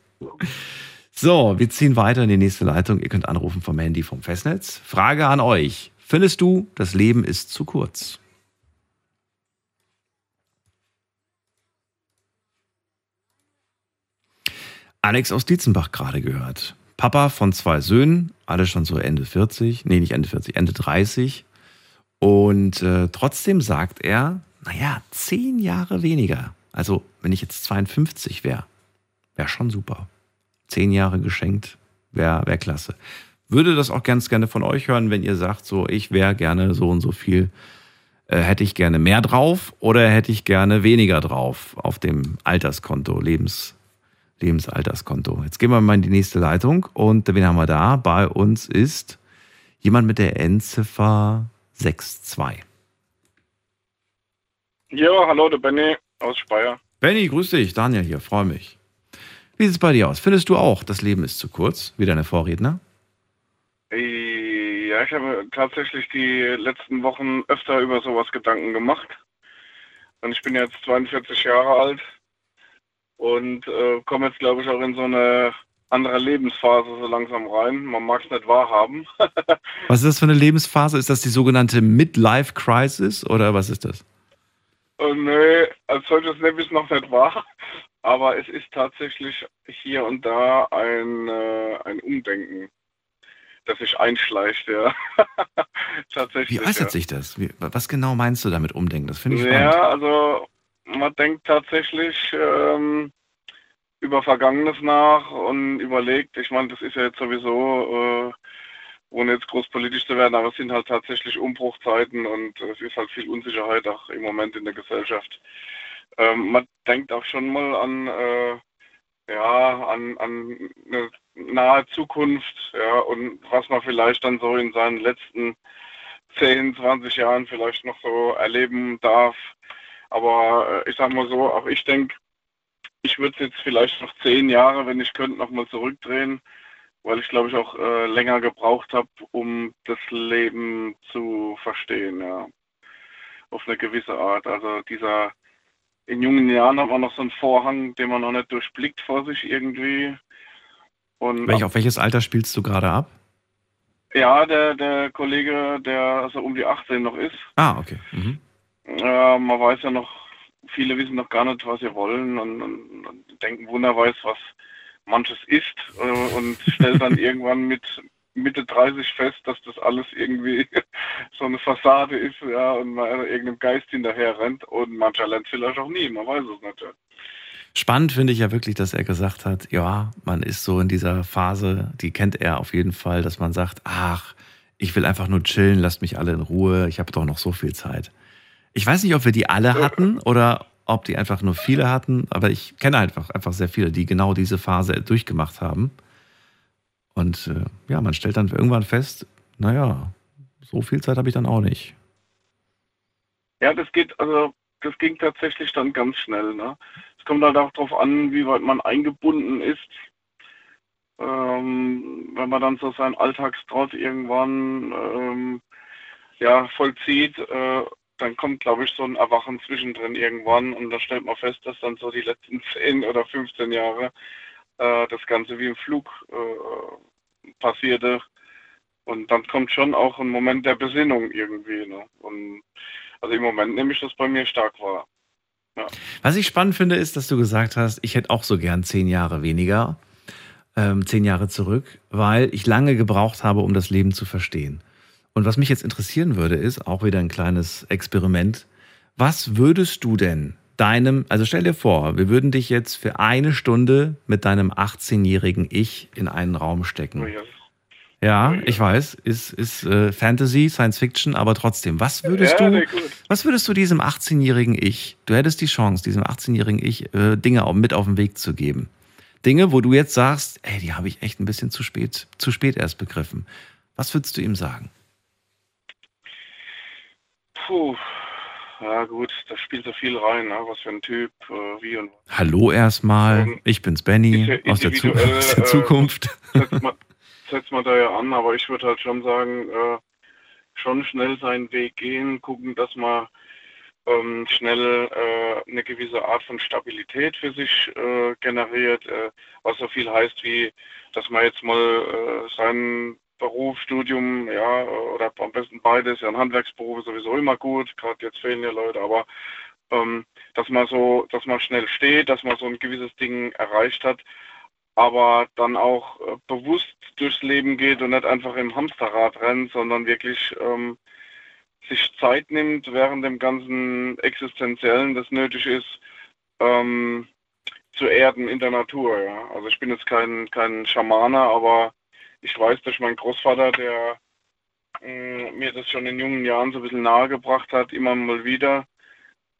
So, wir ziehen weiter in die nächste Leitung. Ihr könnt anrufen vom Handy vom Festnetz. Frage an euch. Findest du, das Leben ist zu kurz? Alex aus Dietzenbach gerade gehört. Papa von zwei Söhnen, alle schon so Ende 40, nee, nicht Ende 40, Ende 30. Und äh, trotzdem sagt er, naja, zehn Jahre weniger. Also, wenn ich jetzt 52 wäre, wäre schon super. Zehn Jahre geschenkt, wäre wär klasse. Würde das auch ganz gerne von euch hören, wenn ihr sagt, so, ich wäre gerne so und so viel, äh, hätte ich gerne mehr drauf oder hätte ich gerne weniger drauf auf dem Alterskonto, Lebens, Lebensalterskonto. Jetzt gehen wir mal in die nächste Leitung und wen haben wir da? Bei uns ist jemand mit der Endziffer 62. Ja, hallo, der Benny aus Speyer. Benny, grüß dich. Daniel hier, freue mich. Wie sieht es bei dir aus? Findest du auch, das Leben ist zu kurz, wie deine Vorredner? Ja, ich habe tatsächlich die letzten Wochen öfter über sowas Gedanken gemacht. Und ich bin jetzt 42 Jahre alt und äh, komme jetzt, glaube ich, auch in so eine andere Lebensphase so langsam rein. Man mag es nicht wahrhaben. [laughs] Was ist das für eine Lebensphase? Ist das die sogenannte Midlife Crisis oder was ist das? Äh, nee, als solches nehme ich es noch nicht wahr. Aber es ist tatsächlich hier und da ein, äh, ein Umdenken, das sich einschleicht, ja. [laughs] tatsächlich. Wie äußert ja. sich das? Wie, was genau meinst du damit umdenken? Das finde ich Ja, spannend. also man denkt tatsächlich ähm, über Vergangenes nach und überlegt, ich meine, das ist ja jetzt sowieso, äh, ohne jetzt groß politisch zu werden, aber es sind halt tatsächlich Umbruchzeiten und es ist halt viel Unsicherheit auch im Moment in der Gesellschaft. Ähm, man denkt auch schon mal an, äh, ja, an, an eine nahe Zukunft, ja, und was man vielleicht dann so in seinen letzten 10, 20 Jahren vielleicht noch so erleben darf. Aber äh, ich sag mal so, auch ich denke, ich würde jetzt vielleicht noch zehn Jahre, wenn ich könnte, nochmal zurückdrehen, weil ich glaube ich auch äh, länger gebraucht habe, um das Leben zu verstehen, ja. Auf eine gewisse Art. Also dieser in jungen Jahren hat man noch so einen Vorhang, den man noch nicht durchblickt vor sich irgendwie. Und Welch, auf welches Alter spielst du gerade ab? ja, der, der Kollege, der so um die 18 noch ist, Ah, okay. Mhm. Ja, man weiß ja noch, viele wissen noch gar nicht, was sie wollen und, und, und denken, Wunder weiß, was manches ist äh, und [laughs] stellt dann irgendwann mit Mitte 30 fest, dass das alles irgendwie [laughs] so eine Fassade ist, ja, und man irgendeinem Geist hinterher rennt und mancher lernt vielleicht auch nie, man weiß es. Ja. Spannend finde ich ja wirklich, dass er gesagt hat, ja, man ist so in dieser Phase, die kennt er auf jeden Fall, dass man sagt, ach, ich will einfach nur chillen, lasst mich alle in Ruhe, ich habe doch noch so viel Zeit. Ich weiß nicht, ob wir die alle hatten oder ob die einfach nur viele hatten, aber ich kenne einfach, einfach sehr viele, die genau diese Phase durchgemacht haben. Und äh, ja, man stellt dann irgendwann fest, naja, so viel Zeit habe ich dann auch nicht. Ja, das geht, also das ging tatsächlich dann ganz schnell. Ne? Es kommt halt auch darauf an, wie weit man eingebunden ist. Ähm, wenn man dann so seinen Alltagstrott irgendwann ähm, ja, vollzieht, äh, dann kommt, glaube ich, so ein Erwachen zwischendrin irgendwann und da stellt man fest, dass dann so die letzten 10 oder 15 Jahre äh, das Ganze wie im Flug äh, passierte. Und dann kommt schon auch ein Moment der Besinnung irgendwie. Ne? Und also im Moment nehme ich das bei mir stark wahr. Ja. Was ich spannend finde, ist, dass du gesagt hast, ich hätte auch so gern zehn Jahre weniger, ähm, zehn Jahre zurück, weil ich lange gebraucht habe, um das Leben zu verstehen. Und was mich jetzt interessieren würde, ist auch wieder ein kleines Experiment. Was würdest du denn deinem, also stell dir vor, wir würden dich jetzt für eine Stunde mit deinem 18-jährigen Ich in einen Raum stecken. Oh ja. Ja, ich weiß, ist, ist äh, Fantasy, Science Fiction, aber trotzdem, was würdest ja, du, was würdest du diesem 18-jährigen Ich, du hättest die Chance, diesem 18-jährigen Ich äh, Dinge mit auf den Weg zu geben. Dinge, wo du jetzt sagst, ey, die habe ich echt ein bisschen zu spät, zu spät erst begriffen. Was würdest du ihm sagen? Puh, ja gut, da spielt so viel rein, ne? was für ein Typ, äh, wie und Hallo erstmal, ähm, ich bin's Benny aus der, Zu [laughs] aus der Zukunft. Äh, setzt man da ja an, aber ich würde halt schon sagen, äh, schon schnell seinen Weg gehen, gucken, dass man ähm, schnell äh, eine gewisse Art von Stabilität für sich äh, generiert, äh, was so viel heißt wie, dass man jetzt mal äh, sein Beruf, Studium, ja, oder am besten beides, ja, ein Handwerksberuf ist sowieso immer gut, gerade jetzt fehlen ja Leute, aber ähm, dass man so, dass man schnell steht, dass man so ein gewisses Ding erreicht hat, aber dann auch äh, bewusst durchs Leben geht und nicht einfach im Hamsterrad rennt, sondern wirklich ähm, sich Zeit nimmt während dem ganzen Existenziellen, das nötig ist, ähm, zu erden in der Natur. Ja. Also ich bin jetzt kein, kein Schamaner, aber ich weiß durch meinen Großvater, der äh, mir das schon in jungen Jahren so ein bisschen nahegebracht hat, immer mal wieder,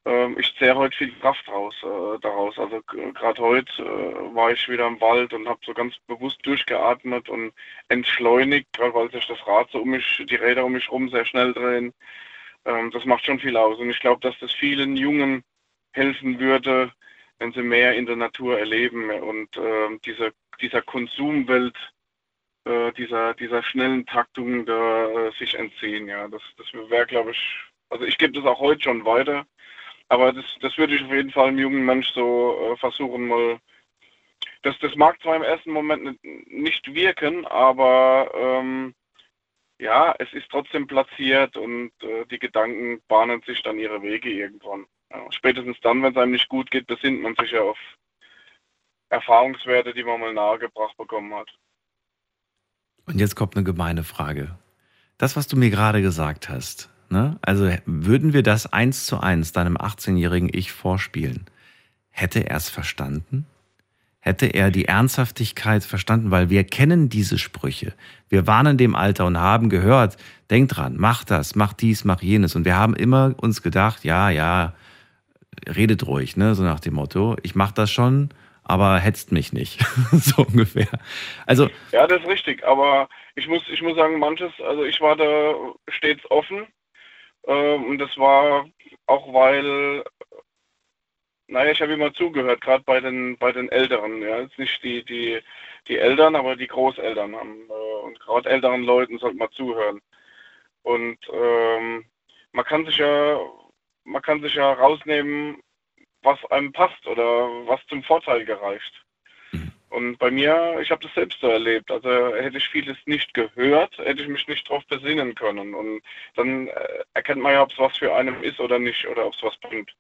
ähm, ich zehre heute viel Kraft raus, äh, daraus. Also gerade heute äh, war ich wieder im Wald und habe so ganz bewusst durchgeatmet und entschleunigt, gerade weil sich das Rad so um mich, die Räder um mich rum sehr schnell drehen. Ähm, das macht schon viel aus und ich glaube, dass das vielen Jungen helfen würde, wenn sie mehr in der Natur erleben und äh, dieser, dieser Konsumwelt, äh, dieser, dieser schnellen Taktung da, äh, sich entziehen. Ja, das, das wäre, glaube ich, also ich gebe das auch heute schon weiter aber das, das würde ich auf jeden Fall einem jungen Mensch so äh, versuchen, mal. Das, das mag zwar im ersten Moment nicht wirken, aber ähm, ja, es ist trotzdem platziert und äh, die Gedanken bahnen sich dann ihre Wege irgendwann. Ja, spätestens dann, wenn es einem nicht gut geht, besinnt man sich ja auf Erfahrungswerte, die man mal nahegebracht bekommen hat. Und jetzt kommt eine gemeine Frage. Das, was du mir gerade gesagt hast, Ne? Also würden wir das eins zu eins deinem 18-jährigen Ich vorspielen, hätte er es verstanden? Hätte er die Ernsthaftigkeit verstanden? Weil wir kennen diese Sprüche. Wir waren in dem Alter und haben gehört, denk dran, mach das, mach dies, mach jenes. Und wir haben immer uns gedacht, ja, ja, redet ruhig, ne? so nach dem Motto, ich mach das schon, aber hetzt mich nicht, [laughs] so ungefähr. Also ja, das ist richtig. Aber ich muss, ich muss sagen, manches, also ich war da stets offen ähm, und das war auch, weil, naja, ich habe immer zugehört, gerade bei den, bei den Älteren. Ja, jetzt nicht die, die, die Eltern, aber die Großeltern haben. Äh, und gerade älteren Leuten sollte man zuhören. Und ähm, man kann sich ja, man kann sich ja rausnehmen, was einem passt oder was zum Vorteil gereicht. Und bei mir, ich habe das selbst so erlebt. Also hätte ich vieles nicht gehört, hätte ich mich nicht darauf besinnen können. Und dann äh, erkennt man ja, ob es was für einen ist oder nicht oder ob es was bringt.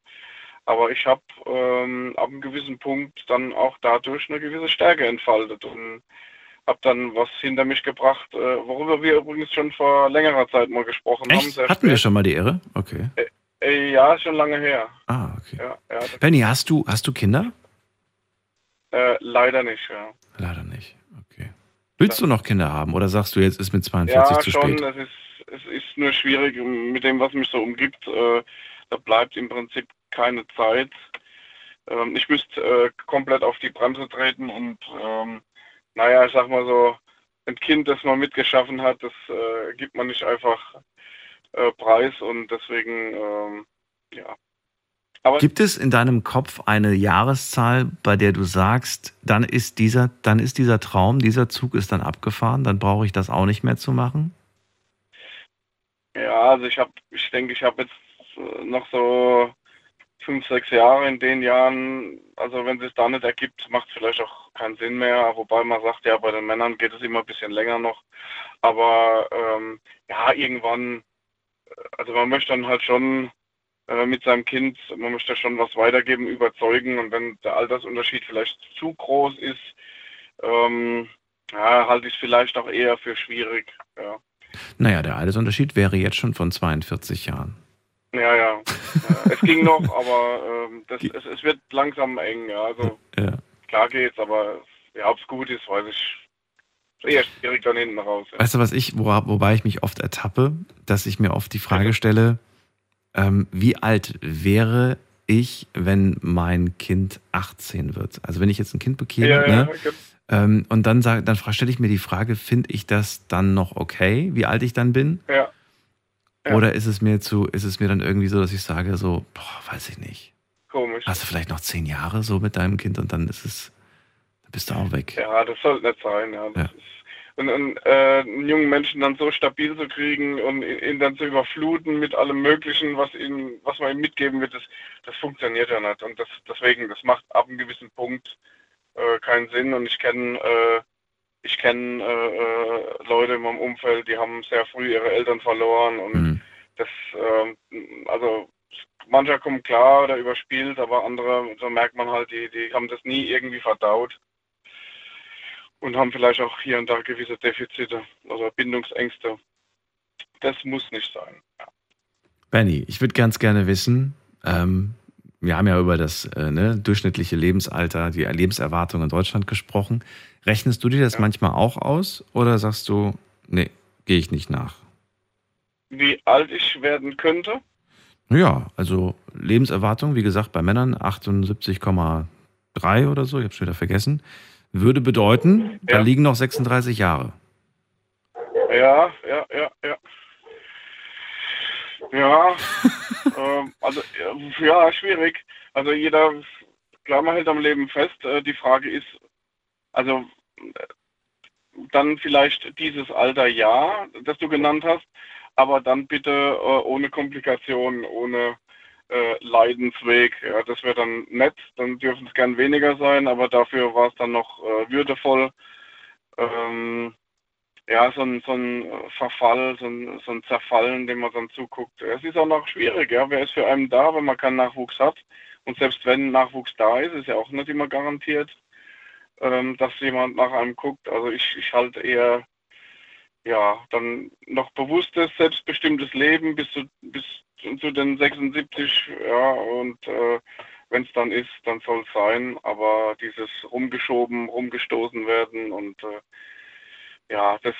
Aber ich habe ähm, ab einem gewissen Punkt dann auch dadurch eine gewisse Stärke entfaltet und habe dann was hinter mich gebracht, äh, worüber wir übrigens schon vor längerer Zeit mal gesprochen Echt? haben. Hatten wir schon mal die Ehre? Okay. Äh, ja, schon lange her. Ah, okay. Ja, ja, Benny, hast du, hast du Kinder? Äh, leider nicht, ja. Leider nicht, okay. Willst du noch Kinder haben oder sagst du, jetzt ist mit 42 ja, zu schon. spät? Es ist, es ist nur schwierig mit dem, was mich so umgibt. Äh, da bleibt im Prinzip keine Zeit. Ähm, ich müsste äh, komplett auf die Bremse treten und ähm, naja, ich sag mal so, ein Kind, das man mitgeschaffen hat, das äh, gibt man nicht einfach äh, preis und deswegen, ähm, ja. Aber Gibt es in deinem Kopf eine Jahreszahl, bei der du sagst, dann ist dieser, dann ist dieser Traum, dieser Zug ist dann abgefahren, dann brauche ich das auch nicht mehr zu machen? Ja, also ich habe, ich denke, ich habe jetzt äh, noch so fünf, sechs Jahre in den Jahren, also wenn es da nicht ergibt, macht es vielleicht auch keinen Sinn mehr, wobei man sagt, ja, bei den Männern geht es immer ein bisschen länger noch, aber ähm, ja, irgendwann, also man möchte dann halt schon äh, mit seinem Kind, man möchte schon was weitergeben, überzeugen und wenn der Altersunterschied vielleicht zu groß ist, ähm, ja, halte ich es vielleicht auch eher für schwierig, ja. Naja, der Altersunterschied wäre jetzt schon von 42 Jahren. Ja, ja. Äh, es ging noch, [laughs] aber ähm, das, es, es wird langsam eng. Ja. Also Ja. klar geht's, aber ja, ob es gut ist, weiß ich. Eher schwierig dann hinten raus. Ja. Weißt du, was ich, wo, wobei ich mich oft ertappe, dass ich mir oft die Frage stelle, ähm, wie alt wäre ich, wenn mein Kind 18 wird? Also wenn ich jetzt ein Kind bekäme, ja, ja, ne? okay. ähm, und dann, dann stelle ich mir die Frage, finde ich das dann noch okay, wie alt ich dann bin? ja. Ja. Oder ist es mir zu, ist es mir dann irgendwie so, dass ich sage, so, boah, weiß ich nicht. Komisch. Hast du vielleicht noch zehn Jahre so mit deinem Kind und dann ist es, dann bist du auch weg. Ja, das sollte nicht sein. Ja. Ja. Und, und äh, einen jungen Menschen dann so stabil zu kriegen und ihn ihn dann zu überfluten mit allem Möglichen, was ihm, was man ihm mitgeben wird, das, das funktioniert ja nicht. Und das, deswegen, das macht ab einem gewissen Punkt äh, keinen Sinn. Und ich kenne äh, ich kenne äh, äh, Leute in meinem Umfeld, die haben sehr früh ihre Eltern verloren und Mhm. das, ähm, also mancher kommt klar oder überspielt, aber andere, so merkt man halt, die, die haben das nie irgendwie verdaut und haben vielleicht auch hier und da gewisse Defizite oder Bindungsängste. Das muss nicht sein. Benny, ich würde ganz gerne wissen, ähm, wir haben ja über das äh, ne, durchschnittliche Lebensalter, die Lebenserwartung in Deutschland gesprochen. Rechnest du dir das Ja. manchmal auch aus oder sagst du, nee, gehe ich nicht nach? Wie alt ich werden könnte? Ja, also Lebenserwartung, wie gesagt, bei Männern 78,3 oder so, ich habe schon wieder vergessen, würde bedeuten, da Ja. liegen noch 36 Jahre. Ja, ja, ja, ja. Ja, [laughs] ähm, also ja, schwierig. Also jeder, klar, man hält am Leben fest. Äh, die Frage ist, also äh, dann vielleicht dieses Alter ja, das du genannt hast, aber dann bitte äh, ohne Komplikationen, ohne äh, Leidensweg. Ja, das wäre dann nett. Dann dürfen es gern weniger sein, aber dafür war es dann noch äh, würdevoll. Ähm, ja, so ein, so ein Verfall, so ein, so ein Zerfallen, dem man dann zuguckt. Es ist auch noch schwierig, ja. Wer ist für einen da, wenn man keinen Nachwuchs hat? Und selbst wenn Nachwuchs da ist, ist ja auch nicht immer garantiert, ähm, dass jemand nach einem guckt. Also ich, ich halte eher, ja, dann noch bewusstes, selbstbestimmtes Leben bis zu, bis zu den 76, ja, und äh, wenn es dann ist, dann soll es sein. Aber dieses rumgeschoben, rumgestoßen werden und äh, ja, das,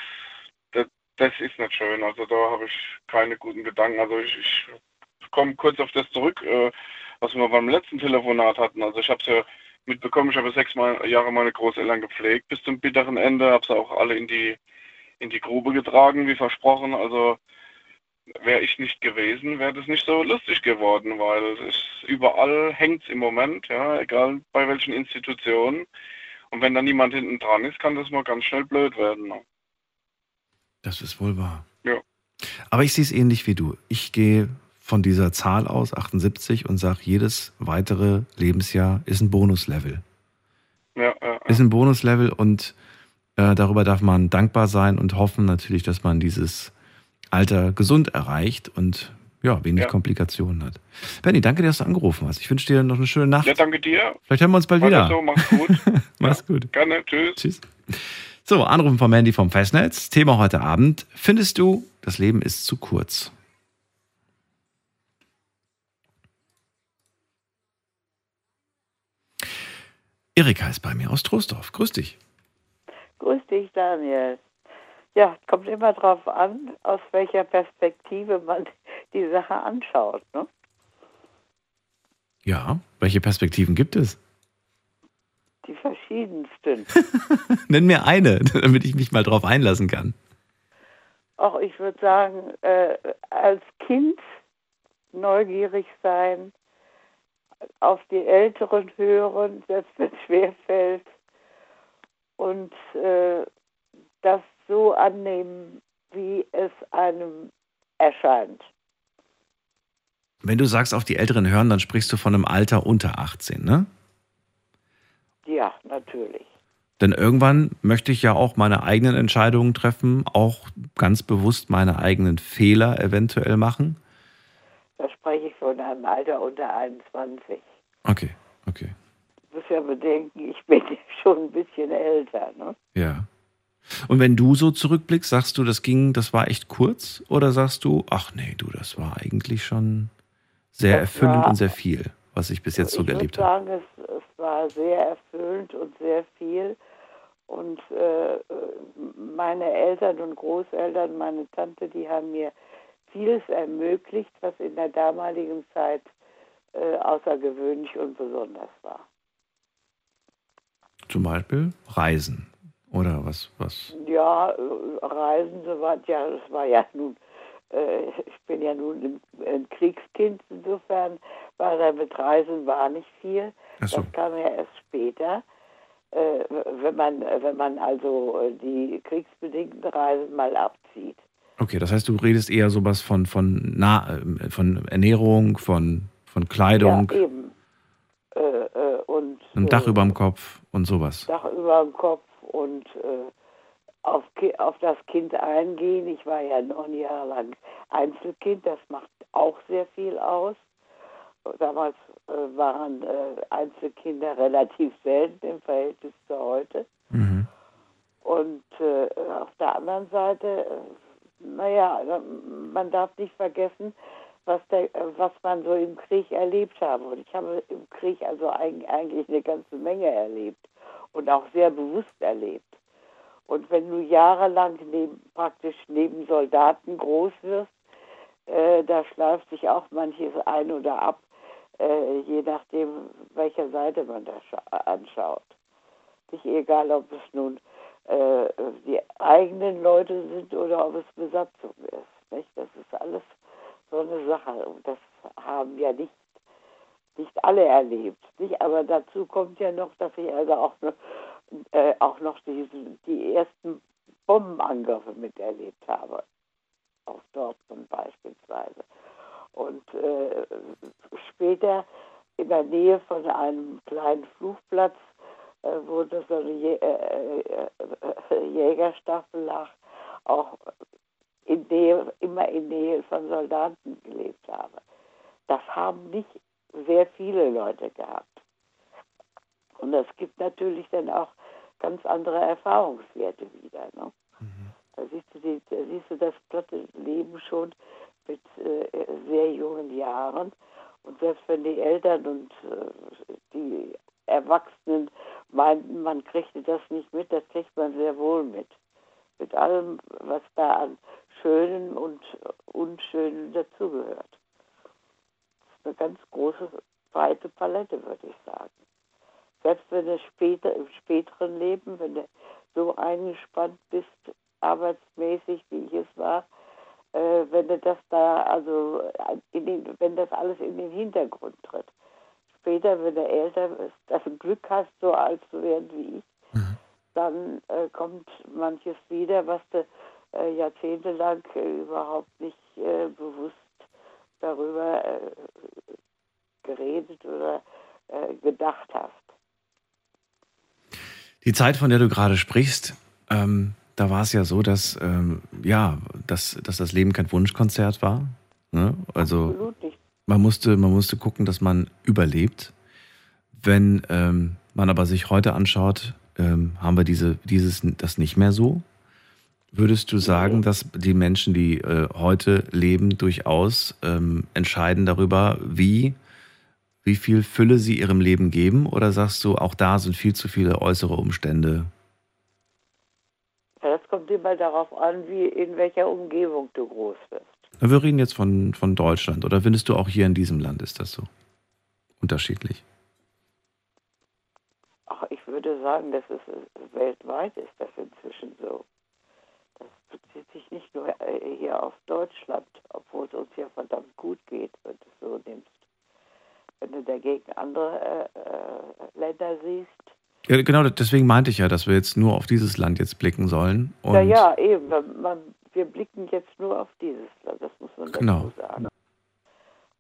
das, das ist nicht schön. Also da habe ich keine guten Gedanken. Also ich, ich komme kurz auf das zurück, äh, was wir beim letzten Telefonat hatten. Also ich habe es ja mitbekommen, ich habe sechs Jahre meine Großeltern gepflegt bis zum bitteren Ende, habe sie auch alle in die, in die Grube getragen, wie versprochen. Also wäre ich nicht gewesen, wäre das nicht so lustig geworden, weil es überall hängt im Moment, ja, egal bei welchen Institutionen. Und wenn da niemand hinten dran ist, kann das mal ganz schnell blöd werden. Ne? Das ist wohl wahr. Ja. Aber ich sehe es ähnlich wie du. Ich gehe von dieser Zahl aus, 78, und sage, jedes weitere Lebensjahr ist ein Bonuslevel. Ja, ja, Ist ein Bonuslevel und äh, darüber darf man dankbar sein und hoffen natürlich, dass man dieses Alter gesund erreicht und ja, wenig Ja. Komplikationen hat. Benny, danke dir, dass du angerufen hast. Ich wünsche dir noch eine schöne Nacht. ja, danke dir. Vielleicht hören wir uns bald Weiter wieder. so, mach's gut. [laughs] Mach's gut. Gerne, tschüss. Tschüss. So, Anrufen von Mandy vom Festnetz. Thema heute Abend. Findest du, das Leben ist zu kurz? Erika ist bei mir aus Troisdorf. Grüß dich. Grüß dich, Daniel. Ja, kommt immer darauf an, aus welcher Perspektive man [laughs] die Sache anschaut. Ne? Ja, welche Perspektiven gibt es? Die verschiedensten. [laughs] Nenn mir eine, [laughs] damit ich mich mal drauf einlassen kann. Auch ich würde sagen, äh, als Kind neugierig sein, auf die Älteren hören, selbst wenn es schwerfällt, und äh, das so annehmen, wie es einem erscheint. Wenn du sagst, auf die Älteren hören, dann sprichst du von einem Alter unter 18, ne? Ja, natürlich. Denn irgendwann möchte ich ja auch meine eigenen Entscheidungen treffen, auch ganz bewusst meine eigenen Fehler eventuell machen. Da spreche ich von einem Alter unter 21. Okay, okay. Du musst ja bedenken, ich bin [laughs] schon ein bisschen älter, ne? Ja. Und wenn du so zurückblickst, sagst du, das ging, das war echt kurz? Oder sagst du, ach nee, du, das war eigentlich schon sehr Das erfüllend war- und sehr viel, was ich bis jetzt so ich erlebt würde habe? sagen, es, es war sehr erfüllend und sehr viel. Und äh, meine Eltern und Großeltern, meine Tante, die haben mir vieles ermöglicht, was in der damaligen Zeit äh, außergewöhnlich und besonders war. Zum Beispiel Reisen. Oder was, was? Ja, äh, Reisen, so war, ja, das war ja nun, äh, ich bin ja nun ein, Kriegskind, insofern war da mit Reisen war nicht viel. So. Das kam ja erst später. Äh, wenn man, wenn man also äh, die kriegsbedingten Reisen mal abzieht. Okay, das heißt, du redest eher sowas von, von, Na äh, von Ernährung, von, von Kleidung, Ja, eben. Äh, äh, und, ein Dach über dem Kopf und sowas. Dach über dem Kopf und äh, auf, auf das Kind eingehen. Ich war ja neun Jahre lang Einzelkind, das macht auch sehr viel aus. Damals äh, waren äh, Einzelkinder relativ selten im Verhältnis zu heute. Mhm. Und äh, auf der anderen Seite, äh, naja, man darf nicht vergessen, was, der, was man so im Krieg erlebt habe. Und ich habe im Krieg also eig- eigentlich eine ganze Menge erlebt und auch sehr bewusst erlebt. Und wenn du jahrelang neben, praktisch neben Soldaten groß wirst, äh, da schleift sich auch manches ein oder ab, äh, je nachdem, welcher Seite man da scha- anschaut. Nicht egal, ob es nun äh, die eigenen Leute sind oder ob es Besatzung ist. Nicht? Das ist alles so eine Sache. Und das haben ja nicht, nicht alle erlebt. Nicht? Aber dazu kommt ja noch, dass ich also auch noch, äh, auch noch diesen, die ersten Bombenangriffe miterlebt habe. Auf Dortmund beispielsweise. Und äh, später in der Nähe von einem kleinen Flugplatz, äh, wo das so eine Jä äh, äh, äh, Jägerstaffel lag, auch in Nähe, immer in Nähe von Soldaten gelebt habe. Das haben nicht sehr viele Leute gehabt. Und es gibt natürlich dann auch ganz andere Erfahrungswerte wieder. Ne? Da, siehst du die, da siehst du das platte Leben schon mit äh, sehr jungen Jahren. Und selbst wenn die Eltern und äh, die Erwachsenen meinten, man kriegte das nicht mit, das kriegt man sehr wohl mit. Mit allem, was da an Schönen und Unschönen dazugehört. Eine ganz große, breite Palette, würde ich sagen. Selbst wenn du später, im späteren Leben, wenn du so eingespannt bist, arbeitsmäßig, wie ich es war, äh, wenn du das da, also den, wenn das alles in den Hintergrund tritt. Später, wenn du älter bist, dass du Glück hast, so alt zu werden wie ich, dann äh, kommt manches wieder, was du äh, jahrzehntelang äh, überhaupt nicht äh, bewusst darüber äh, geredet oder äh, gedacht hast. Die Zeit, von der du gerade sprichst, ähm, da war es ja so, dass, ähm, ja, dass, dass das Leben kein Wunschkonzert war. Ne? Also Absolut nicht. man musste, man musste gucken, dass man überlebt. Wenn ähm, man aber sich heute anschaut, ähm, haben wir diese, dieses, das nicht mehr so. Würdest du sagen, dass die Menschen, die äh, heute leben, durchaus ähm, entscheiden darüber, wie, wie viel Fülle sie ihrem Leben geben? Oder sagst du, auch da sind viel zu viele äußere Umstände? kommt immer darauf an, wie in welcher Umgebung du groß wirst. Wir reden jetzt von, von Deutschland. Oder findest du auch hier in diesem Land ist das so? Unterschiedlich. Ach, ich würde sagen, das ist äh, weltweit ist das inzwischen so. Sich nicht nur äh, hier auf Deutschland, obwohl es uns ja verdammt gut geht, wenn du es so nimmst. Wenn du dagegen andere äh, äh, Länder siehst. Ja, genau, deswegen meinte ich ja, dass wir jetzt nur auf dieses Land jetzt blicken sollen. Und ja, ja, eben. Man, wir blicken jetzt nur auf dieses Land, das muss man Genau. dazu sagen.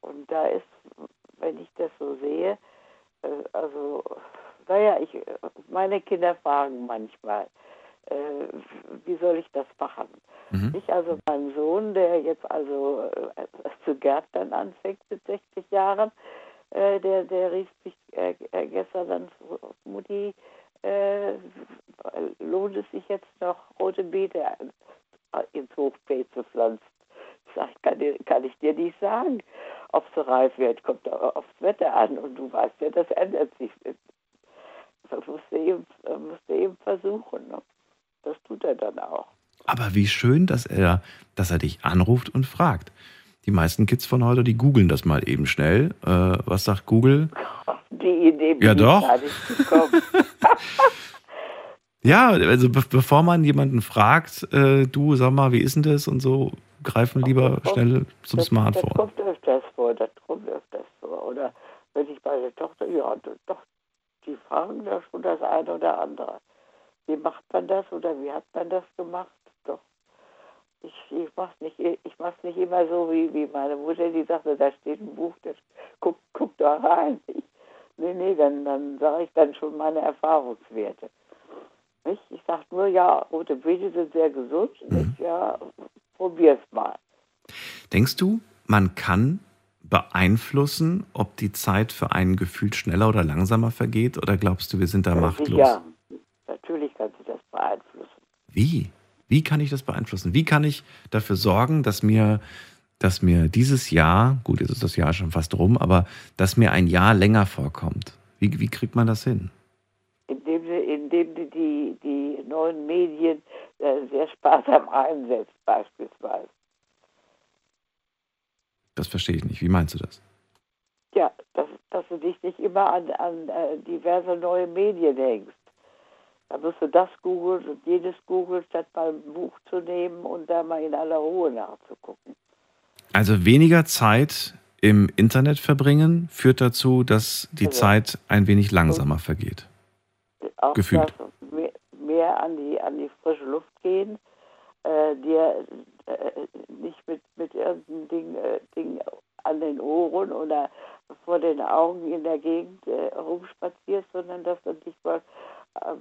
Und da ist, wenn ich das so sehe, äh, also, naja, ich, meine Kinder fragen manchmal, äh, wie soll ich das machen? Mhm. Ich, also mein Sohn, der jetzt also äh, zu Gärtnern anfängt mit 60 Jahren, äh, der, der rief mich äh, äh, gestern dann, Mutti, äh, lohnt es sich jetzt noch rote Beete an- ins Hochbeet zu pflanzen? Ich sage, kann, dir- kann ich dir nicht sagen. Ob es reif wird, kommt au- aufs Wetter an und du weißt ja, das ändert sich. Das musst du eben, musst du eben versuchen. Ne? Das tut er dann auch. Aber wie schön, dass er, dass er dich anruft und fragt. Die meisten Kids von heute, die googeln das mal eben schnell. Äh, was sagt Google? Die Idee bin Ja, ich doch. gar nicht gekommen. [laughs] Ja, also be bevor man jemanden fragt, äh, du sag mal, wie ist denn das und so, greifen lieber kommt- schnell zum das, Smartphone. Das kommt öfters vor, das kommt öfters vor. Oder wenn ich meine Tochter, ja, doch, die fragen da schon das eine oder andere. Wie macht man das oder wie hat man das gemacht? Doch. Ich, ich mach's nicht, ich mach's nicht immer so wie, wie meine Mutter, die sagte, da steht ein Buch, das, guck, guck da rein. Ich, [laughs] nee, nee, dann, dann sage ich dann schon meine Erfahrungswerte. Nicht? Ich sage nur, ja, rote Beete sind sehr gesund. Nicht? Ja, probier's mal. Denkst du, man kann beeinflussen, ob die Zeit für einen gefühlt schneller oder langsamer vergeht? Oder glaubst du, wir sind da machtlos? Ja, natürlich kann sie das beeinflussen. Wie? Wie kann ich das beeinflussen? Wie kann ich dafür sorgen, dass mir, dass mir dieses Jahr, gut, jetzt ist das Jahr schon fast rum, aber dass mir ein Jahr länger vorkommt? Wie, wie kriegt man das hin? Indem du, indem du die, die neuen Medien äh, sehr sparsam [laughs] einsetzt, beispielsweise. Das verstehe ich nicht. Wie meinst du das? Ja, dass, dass du dich nicht immer an, an äh, diverse neue Medien hängst. Da musst du das googeln und jedes googeln, statt mal ein Buch zu nehmen und da mal in aller Ruhe nachzugucken. Also weniger Zeit im Internet verbringen führt dazu, dass die Ja. Zeit ein wenig langsamer vergeht. auch Gefühlt. mehr, mehr an die an die frische Luft gehen, äh, dir äh, nicht mit mit irgendeinem Ding, äh, Ding an den Ohren oder vor den Augen in der Gegend äh, rumspazierst, sondern dass du dich mal, äh,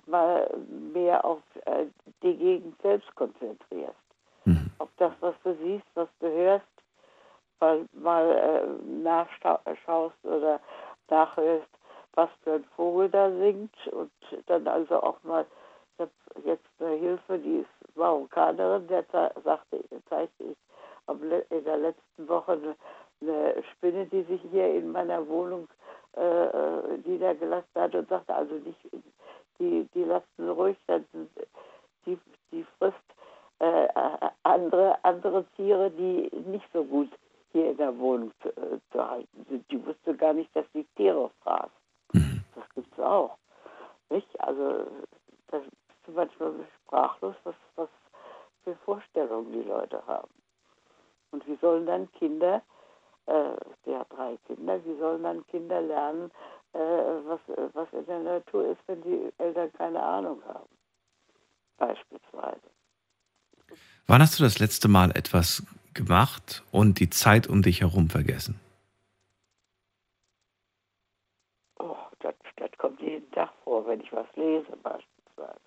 mal mehr auf äh, die Gegend selbst konzentrierst. Mhm. Auf das, was du siehst, was du hörst, mal, mal äh, nachschaust oder nachhörst, was für ein Vogel da singt und dann also auch mal, ich habe jetzt eine Hilfe, die ist Marokkanerin, der sagte, zeigte ich in der letzten Woche eine, eine Spinne, die sich hier in meiner Wohnung äh, äh, niedergelassen hat und sagte, also nicht, die, die lassen sie ruhig, dann, die, die frisst äh, andere, andere Tiere, die nicht so gut hier in der Wohnung zu, äh, zu halten sind. Die wusste gar nicht, dass die Tiere fraß. Das gibt es auch. Nicht? Also da bist du manchmal sprachlos, was, was für Vorstellungen die Leute haben. Und wie sollen dann Kinder, äh, der hat drei Kinder, wie sollen dann Kinder lernen, äh, was, was in der Natur ist, wenn die Eltern keine Ahnung haben? Beispielsweise. Wann hast du das letzte Mal etwas gemacht und die Zeit um dich herum vergessen? Oh, das, das kommt jeden Tag vor, wenn ich was lese, beispielsweise.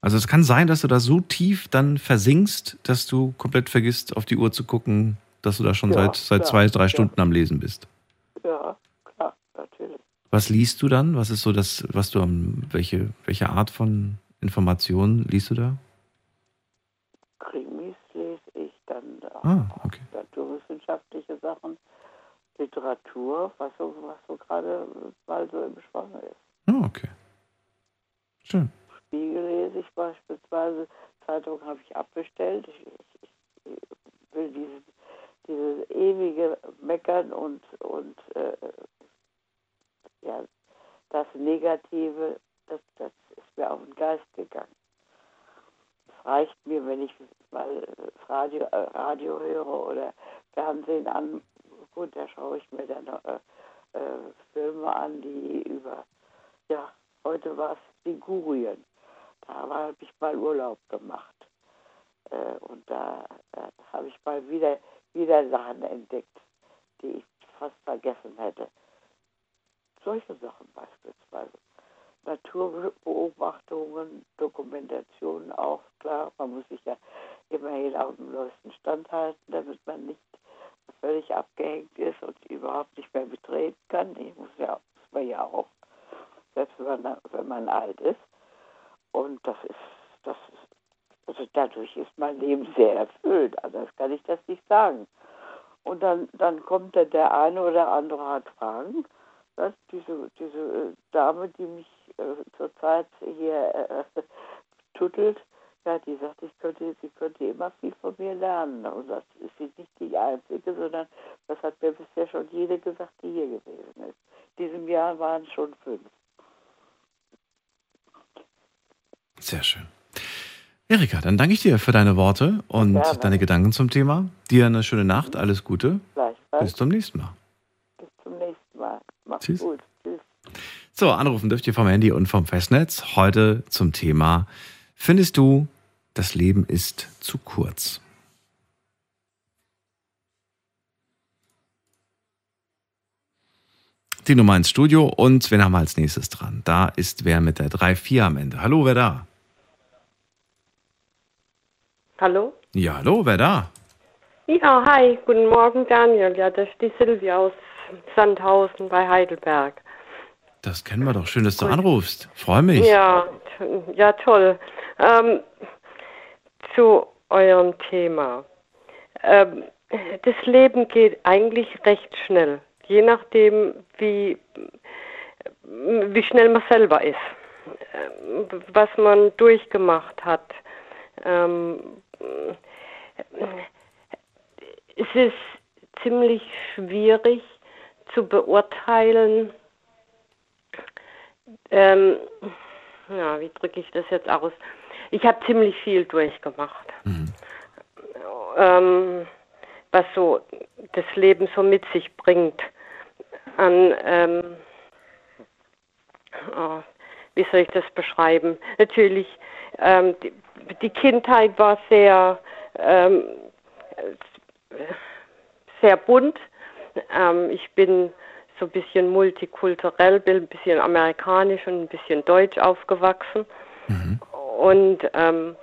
Also es kann sein, dass du da so tief dann versinkst, dass du komplett vergisst, auf die Uhr zu gucken, dass du da schon Ja, seit, seit klar, zwei, drei ja. Stunden am Lesen bist. Ja, natürlich. Was liest du dann? Was ist so das, was du am, welche, welche Art von Informationen liest du da? Krimis lese ich, dann Ah, okay. naturwissenschaftliche Sachen, Literatur, was so, was so gerade mal so im Schwang ist. Ah, okay. Schön. Spiegel lese ich beispielsweise. Zeitung habe ich abbestellt. Ich, ich, ich will dieses, dieses ewige Meckern und, und äh, ja, das Negative, das, das ist mir auf den Geist gegangen. Es reicht mir, wenn ich mal Radio, äh, Radio höre oder Fernsehen an. Gut, da schaue ich mir dann äh, äh, Filme an, die über, ja, heute war es Ligurien. Da habe ich mal Urlaub gemacht. Äh, und da äh, habe ich mal wieder, wieder Sachen entdeckt, die ich fast vergessen hätte. Solche Sachen beispielsweise. Naturbeobachtungen, Dokumentationen auch, klar. Man muss sich ja immerhin auf dem neuesten Stand halten, damit man nicht völlig abgehängt ist und überhaupt nicht mehr betreten kann. Ich muss ja, muss man ja auch, selbst wenn man, wenn man alt ist. Und das ist, das ist, also dadurch ist mein Leben sehr erfüllt. Anders kann ich das nicht sagen. Und dann, dann kommt der eine oder andere hat Fragen. Das, diese, diese äh, Dame, die mich äh, zurzeit hier äh, tuttelt, ja, die sagt, ich könnte, sie könnte immer viel von mir lernen. Und das ist sie nicht die Einzige, sondern das hat mir bisher schon jede gesagt, die hier gewesen ist. In diesem Jahr waren es schon fünf. Sehr schön. Erika, dann danke ich dir für deine Worte und Gerne. deine Gedanken zum Thema. Dir eine schöne Nacht, alles Gute. Bis zum nächsten Mal. Bis zum nächsten Mal. Macht's Tschüss. gut. Tschüss. So, anrufen dürft ihr vom Handy und vom Festnetz. Heute zum Thema, findest du, das Leben ist zu kurz? Die Nummer ins Studio und wen haben wir als nächstes dran? Da ist wer mit der 3-4 am Ende. Hallo, wer da? Hallo? Ja, hallo, wer da? Ja, hi, guten Morgen Daniel. Ja, das ist die Silvia aus Sandhausen bei Heidelberg. Das kennen wir doch. Schön, dass du anrufst. Freue mich. Ja, ja, toll. Ähm, zu eurem Thema. Ähm, das Leben geht eigentlich recht schnell, je nachdem, wie, wie schnell man selber ist, ähm, was man durchgemacht hat. Ähm, es ist ziemlich schwierig zu beurteilen, ähm, ja, wie drücke ich das jetzt aus? Ich habe ziemlich viel durchgemacht, ähm, was so das Leben so mit sich bringt. An, ähm, oh, wie soll ich das beschreiben? Natürlich, ähm, die, die Kindheit war sehr, ähm, sehr bunt. Ähm, ich bin so ein bisschen multikulturell, bin ein bisschen amerikanisch und ein bisschen deutsch aufgewachsen. Und ähm,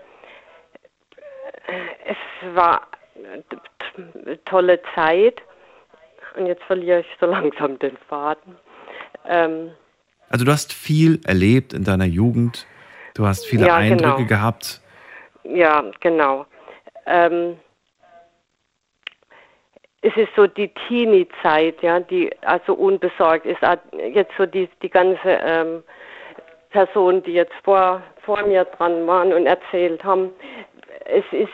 es war eine tolle Zeit. Und jetzt verliere ich so [laughs] langsam den Faden. Ähm, Also du hast viel erlebt in deiner Jugend. Du hast viele Ja, Eindrücke genau. gehabt. Ja, genau. Ähm, es ist so die Teenie-Zeit, ja, die also unbesorgt ist. Ah, Jetzt so die, die ganze ähm, Personen, die jetzt vor, vor mir dran waren und erzählt haben. Es ist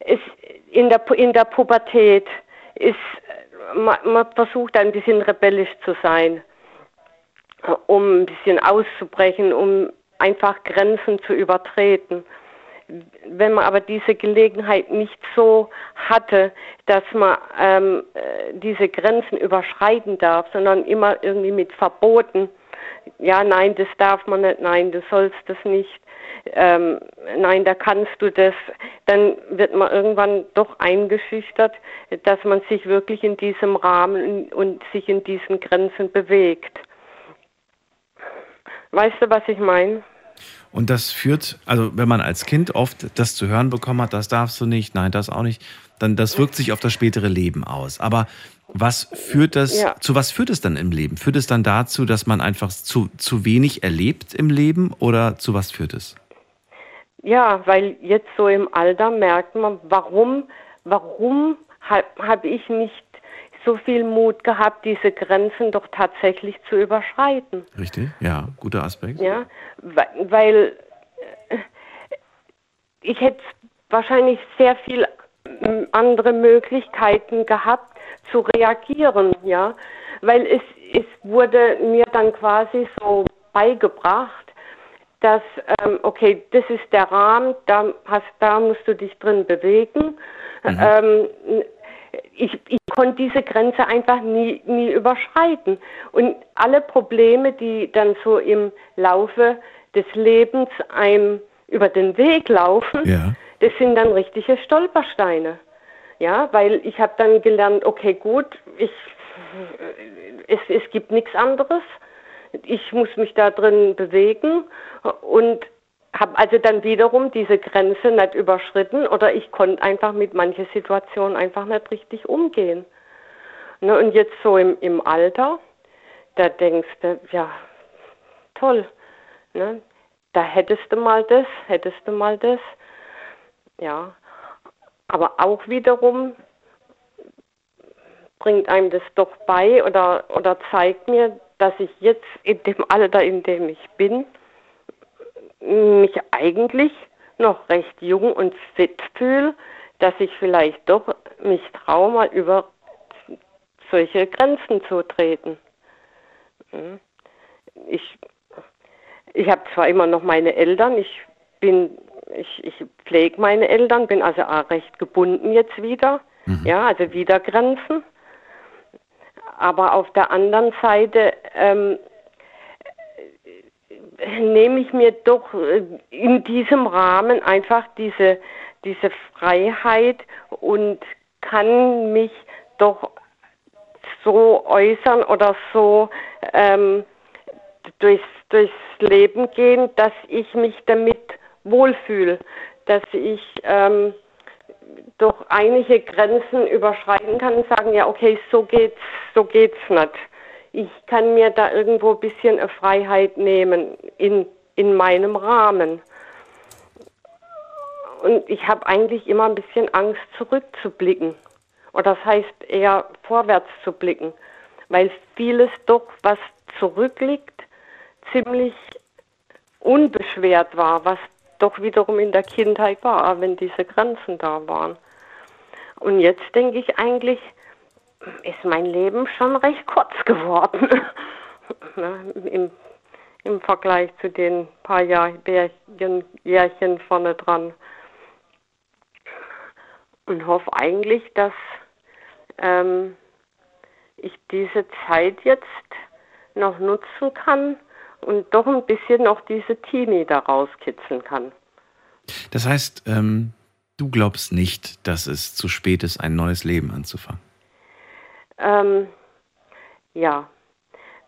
es in der in der Pubertät ist man, man versucht ein bisschen rebellisch zu sein um ein bisschen auszubrechen, um einfach Grenzen zu übertreten. Wenn man aber diese Gelegenheit nicht so hatte, dass man ähm, äh, diese Grenzen überschreiten darf, sondern immer irgendwie mit Verboten, ja, nein, das darf man nicht, nein, du sollst das nicht, ähm, nein, da kannst du das, dann wird man irgendwann doch eingeschüchtert, dass man sich wirklich in diesem Rahmen und sich in diesen Grenzen bewegt. Weißt du, was ich meine? Und das führt, also wenn man als Kind oft das zu hören bekommen hat, das darfst du nicht, nein, das auch nicht, dann das wirkt sich auf das spätere Leben aus. Aber was führt das, Ja. zu was führt es dann im Leben? Führt es dann dazu, dass man einfach zu, zu wenig erlebt im Leben oder zu was führt es? Ja, weil jetzt so im Alter merkt man, warum, warum habe hab ich nicht so viel Mut gehabt, diese Grenzen doch tatsächlich zu überschreiten. Richtig, ja, guter Aspekt. Ja, weil äh, ich hätte wahrscheinlich sehr viel andere Möglichkeiten gehabt zu reagieren, ja, weil es, es wurde mir dann quasi so beigebracht, dass, ähm, okay, das ist der Rahmen, da, hast, da musst du dich drin bewegen. Mhm. Ähm, ich, ich konnte diese Grenze einfach nie, nie überschreiten. Und alle Probleme, die dann so im Laufe des Lebens einem über den Weg laufen, ja. das sind dann richtige Stolpersteine. Ja, weil ich habe dann gelernt, okay, gut, ich, es, es gibt nichts anderes. Ich muss mich da drin bewegen und habe also dann wiederum diese Grenze nicht überschritten oder ich konnte einfach mit manchen Situationen einfach nicht richtig umgehen. Ne, und jetzt so im, im Alter, da denkst du, ja, toll, ne, da hättest du mal das, hättest du mal das, ja. Aber auch wiederum bringt einem das doch bei oder, oder zeigt mir, dass ich jetzt in dem Alter, in dem ich bin, mich eigentlich noch recht jung und fit fühle, dass ich vielleicht doch mich traue, mal über solche Grenzen zu treten. Hm. Ich, ich habe zwar immer noch meine Eltern, ich bin, ich, ich pflege meine Eltern, bin also auch recht gebunden jetzt wieder, mhm. ja, also wieder Grenzen. Aber auf der anderen Seite ähm, nehme ich mir doch äh, in diesem Rahmen einfach diese, diese Freiheit und kann mich doch so äußern oder so ähm, durchs, durchs Leben gehen, dass ich mich damit wohlfühle, dass ich ähm, doch einige Grenzen überschreiten kann und sagen, ja, okay, so geht's, so geht's nicht ich kann mir da irgendwo ein bisschen Freiheit nehmen in, in meinem Rahmen. Und ich habe eigentlich immer ein bisschen Angst, zurückzublicken. Oder das heißt eher vorwärts zu blicken, weil vieles doch, was zurückliegt, ziemlich unbeschwert war, was doch wiederum in der Kindheit war, wenn diese Grenzen da waren. Und jetzt denke ich eigentlich, ist mein Leben schon recht kurz geworden. [laughs] im, Im Vergleich zu den paar Jahr, Bärchen, Jährchen vorne dran. Und hoffe eigentlich, dass ähm, ich diese Zeit jetzt noch nutzen kann und doch ein bisschen noch diese Teenie da rauskitzeln kann. Das heißt, ähm, du glaubst nicht, dass es zu spät ist, ein neues Leben anzufangen? Ähm, ja,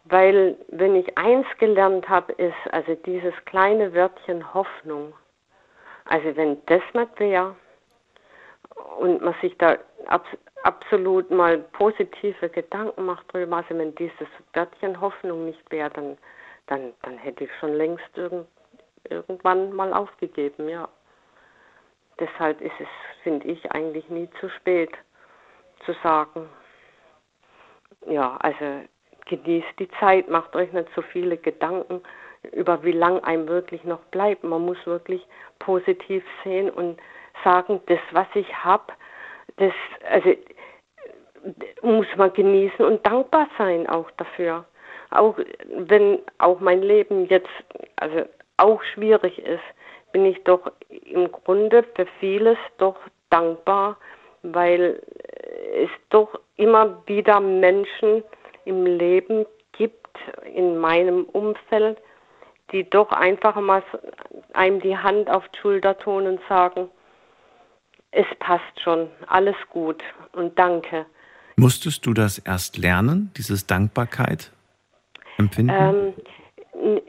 weil wenn ich eins gelernt habe, ist also dieses kleine Wörtchen Hoffnung. Also wenn das nicht wäre und man sich da ab, absolut mal positive Gedanken macht drüber, also wenn dieses Wörtchen Hoffnung nicht wäre, dann, dann, dann hätte ich schon längst irgend, irgendwann mal aufgegeben, ja. Deshalb ist es, finde ich, eigentlich nie zu spät zu sagen, ja, also genießt die Zeit, macht euch nicht so viele Gedanken über wie lang einem wirklich noch bleibt. Man muss wirklich positiv sehen und sagen, das, was ich habe, das, also muss man genießen und dankbar sein auch dafür. Auch wenn auch mein Leben jetzt also auch schwierig ist, bin ich doch im Grunde für vieles doch dankbar, weil es doch immer wieder Menschen im Leben gibt, in meinem Umfeld, die doch einfach mal einem die Hand auf die Schulter tun und sagen, es passt schon, alles gut und danke. Musstest du das erst lernen, dieses Dankbarkeit empfinden? Ähm,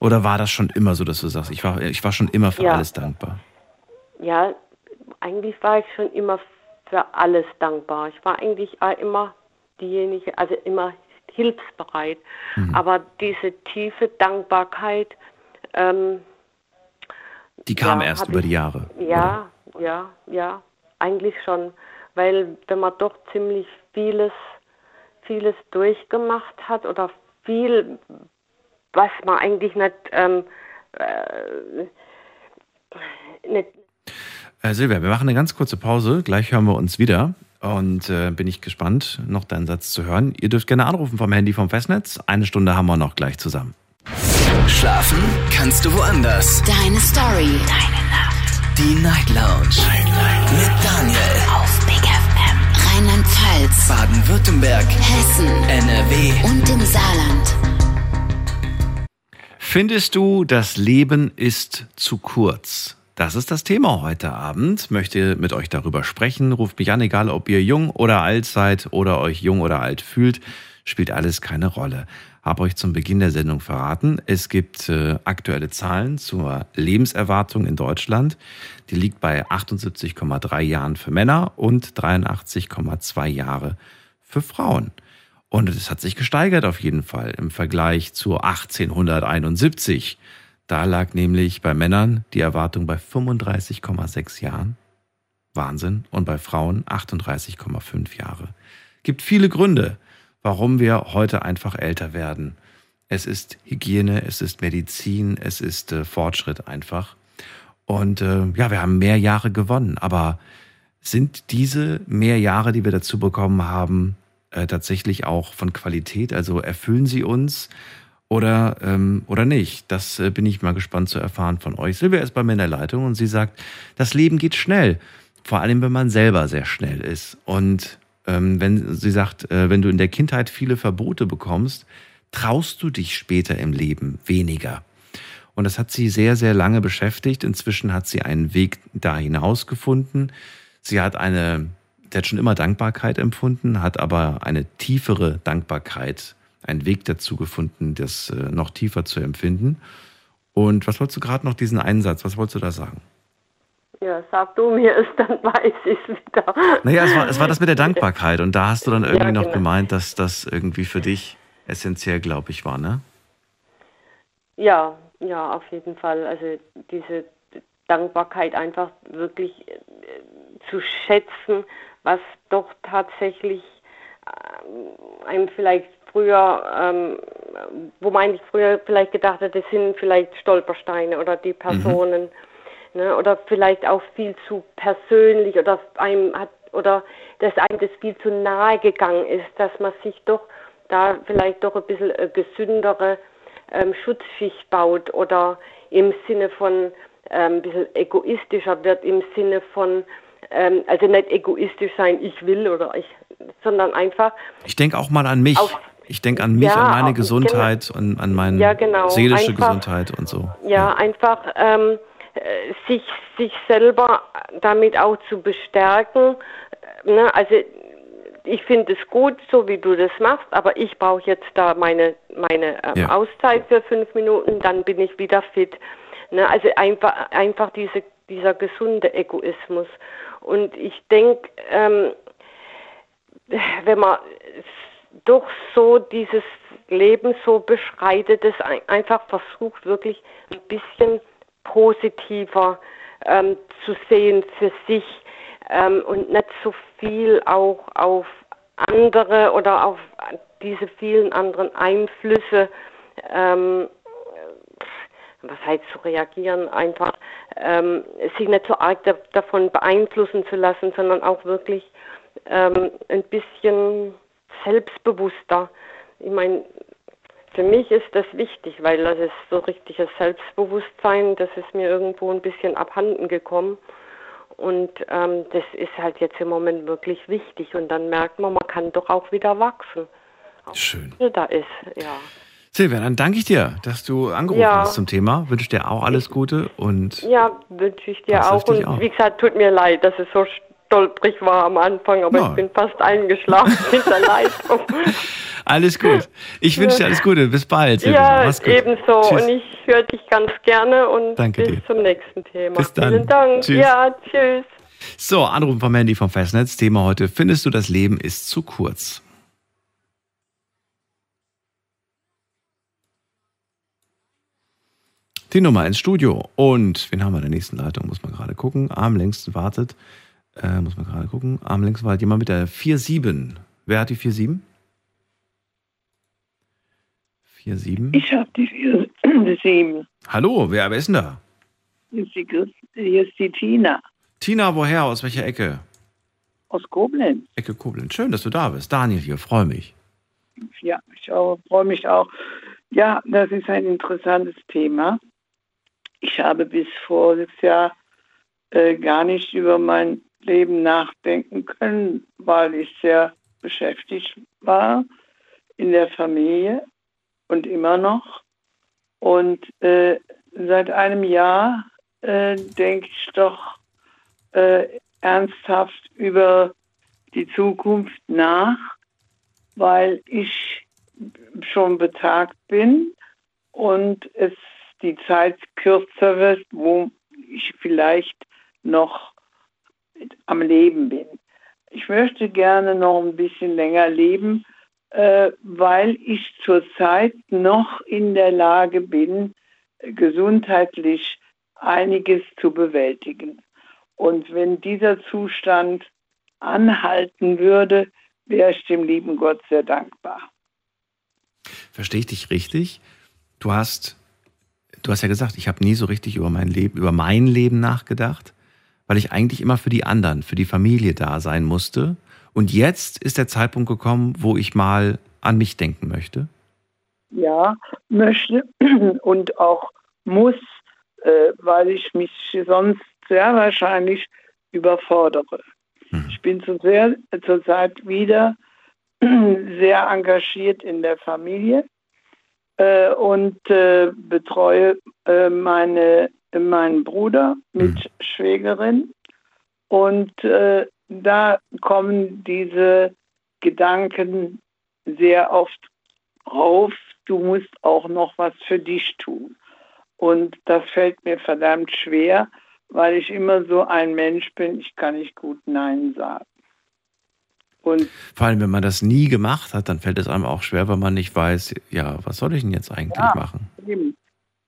Oder war das schon immer so, dass du sagst, ich war, ich war schon immer für ja. alles dankbar? Ja, eigentlich war ich schon immer für alles dankbar. Ich war eigentlich immer diejenige, also immer hilfsbereit. Mhm. Aber diese tiefe Dankbarkeit, ähm, die kam ja, erst über die Jahre. Ja, oder? ja, ja, eigentlich schon. Weil wenn man doch ziemlich vieles vieles durchgemacht hat oder viel, was man eigentlich nicht, ähm, äh, nicht äh, Silvia, wir machen eine ganz kurze Pause. Gleich hören wir uns wieder. Und äh, bin ich gespannt, noch deinen Satz zu hören. Ihr dürft gerne anrufen vom Handy vom Festnetz. Eine Stunde haben wir noch gleich zusammen. Schlafen kannst du woanders. Deine Story. Deine Nacht. Die Night Lounge. Night, Night. Mit Daniel. Auf Big FM. Rheinland-Pfalz. Baden-Württemberg. Hessen. NRW. Und im Saarland. Findest du, das Leben ist zu kurz? Das ist das Thema heute Abend. Möchte mit euch darüber sprechen. Ruft mich an, egal ob ihr jung oder alt seid oder euch jung oder alt fühlt, spielt alles keine Rolle. Hab euch zum Beginn der Sendung verraten, es gibt äh, aktuelle Zahlen zur Lebenserwartung in Deutschland. Die liegt bei 78,3 Jahren für Männer und 83,2 Jahre für Frauen. Und es hat sich gesteigert auf jeden Fall im Vergleich zu 1871. Da lag nämlich bei Männern die Erwartung bei 35,6 Jahren. Wahnsinn. Und bei Frauen 38,5 Jahre. Gibt viele Gründe, warum wir heute einfach älter werden. Es ist Hygiene, es ist Medizin, es ist äh, Fortschritt einfach. Und äh, ja, wir haben mehr Jahre gewonnen. Aber sind diese mehr Jahre, die wir dazu bekommen haben, äh, tatsächlich auch von Qualität? Also erfüllen sie uns? Oder, ähm, oder nicht. Das äh, bin ich mal gespannt zu erfahren von euch. Silvia ist bei mir in der Leitung und sie sagt, das Leben geht schnell. Vor allem, wenn man selber sehr schnell ist. Und ähm, wenn sie sagt, äh, wenn du in der Kindheit viele Verbote bekommst, traust du dich später im Leben weniger. Und das hat sie sehr, sehr lange beschäftigt. Inzwischen hat sie einen Weg da hinaus gefunden. Sie hat eine, sie hat schon immer Dankbarkeit empfunden, hat aber eine tiefere Dankbarkeit einen Weg dazu gefunden, das äh, noch tiefer zu empfinden. Und was wolltest du gerade noch diesen Einsatz, was wolltest du da sagen? Ja, sag du mir es, dann weiß ich es wieder. Naja, es war, es war das mit der Dankbarkeit und da hast du dann irgendwie ja, genau. noch gemeint, dass das irgendwie für dich essentiell, glaube ich, war, ne? Ja, ja, auf jeden Fall. Also diese Dankbarkeit einfach wirklich äh, zu schätzen, was doch tatsächlich äh, einem vielleicht früher, ähm, wo man eigentlich früher vielleicht gedacht hat, das sind vielleicht Stolpersteine oder die Personen. Mhm. Ne, oder vielleicht auch viel zu persönlich oder einem hat oder dass einem das viel zu nahe gegangen ist, dass man sich doch da vielleicht doch ein bisschen gesündere ähm, Schutzschicht baut oder im Sinne von ähm, ein bisschen egoistischer wird, im Sinne von ähm, also nicht egoistisch sein, ich will oder ich, sondern einfach. Ich denke auch mal an mich. Ich denke an mich, ja, an meine Gesundheit, genau. an, an meine ja, genau. seelische einfach, Gesundheit und so. Ja, ja. einfach ähm, sich, sich selber damit auch zu bestärken. Ne? Also ich finde es gut, so wie du das machst, aber ich brauche jetzt da meine, meine ähm, ja. Auszeit für fünf Minuten, dann bin ich wieder fit. Ne? Also einfach, einfach diese, dieser gesunde Egoismus. Und ich denke, ähm, wenn man doch so dieses Leben so beschreitet, es einfach versucht, wirklich ein bisschen positiver ähm, zu sehen für sich ähm, und nicht so viel auch auf andere oder auf diese vielen anderen Einflüsse, ähm, was heißt zu reagieren, einfach ähm, sich nicht so arg da, davon beeinflussen zu lassen, sondern auch wirklich ähm, ein bisschen selbstbewusster. Ich meine, für mich ist das wichtig, weil das ist so richtiges Selbstbewusstsein, das ist mir irgendwo ein bisschen abhanden gekommen. Und ähm, das ist halt jetzt im Moment wirklich wichtig. Und dann merkt man, man kann doch auch wieder wachsen. Schön. Da ist, ja. Silvia, dann danke ich dir, dass du angerufen ja. hast zum Thema. Wünsche dir auch alles Gute und. Ja, wünsche ich dir auch. Und auch. wie gesagt, tut mir leid, dass es so stolprig war am Anfang, aber ja. ich bin fast eingeschlafen [laughs] in der Leitung. [laughs] Alles gut. Ich wünsche dir alles Gute. Bis bald. Ja, ebenso. Tschüss. Und ich höre dich ganz gerne und Danke bis dir. zum nächsten Thema. Bis dann. Vielen Dank. Tschüss. Ja, tschüss. So, Anrufen vom Handy vom Festnetz. Thema heute: Findest du, das Leben ist zu kurz? Die Nummer ins Studio. Und wen haben wir in der nächsten Leitung? Muss man gerade gucken. Am längsten wartet. Äh, muss man gerade gucken. Am längsten wartet jemand mit der 4-7. Wer hat die 4-7? 47. Ich habe die 47. Hallo, wer, wer ist denn da? Hier ist, die, hier ist die Tina Tina, woher? Aus welcher Ecke? aus Koblenz. Ecke Koblenz. Schön, dass du da bist. Daniel hier, freue mich. Ja, ich freue mich auch. Ja, das ist ein interessantes Thema. Ich habe bis voriges Jahr äh, gar nicht über mein Leben nachdenken können, weil ich sehr beschäftigt war in der Familie und immer noch. Und äh, seit einem Jahr äh, denke ich doch äh, ernsthaft über die Zukunft nach, weil ich schon betagt bin und es die Zeit kürzer wird, wo ich vielleicht noch am Leben bin. Ich möchte gerne noch ein bisschen länger leben, äh, weil ich zurzeit noch in der Lage bin, gesundheitlich einiges zu bewältigen. Und wenn dieser Zustand anhalten würde, wäre ich dem lieben Gott sehr dankbar. Verstehe ich dich richtig? Du hast, du hast ja gesagt, ich habe nie so richtig über mein Leben, über mein Leben nachgedacht, weil ich eigentlich immer für die anderen, für die Familie da sein musste. Und jetzt ist der Zeitpunkt gekommen, wo ich mal an mich denken möchte. Ja, möchte [clears throat] und auch muss, äh, weil ich mich sonst sehr wahrscheinlich überfordere. Ich bin zu sehr, zurzeit wieder [clears throat] sehr engagiert in der Familie äh, und äh, betreue meine, meinen Bruder mit Schwägerin. Und äh, da kommen diese Gedanken sehr oft auf, du musst auch noch was für dich tun. Und das fällt mir verdammt schwer, weil ich immer so ein Mensch bin, ich kann nicht gut Nein sagen. Und Vor allem, wenn man das nie gemacht hat, dann fällt es einem auch schwer, weil man nicht weiß, ja, was soll ich denn jetzt eigentlich Ja. machen? eben,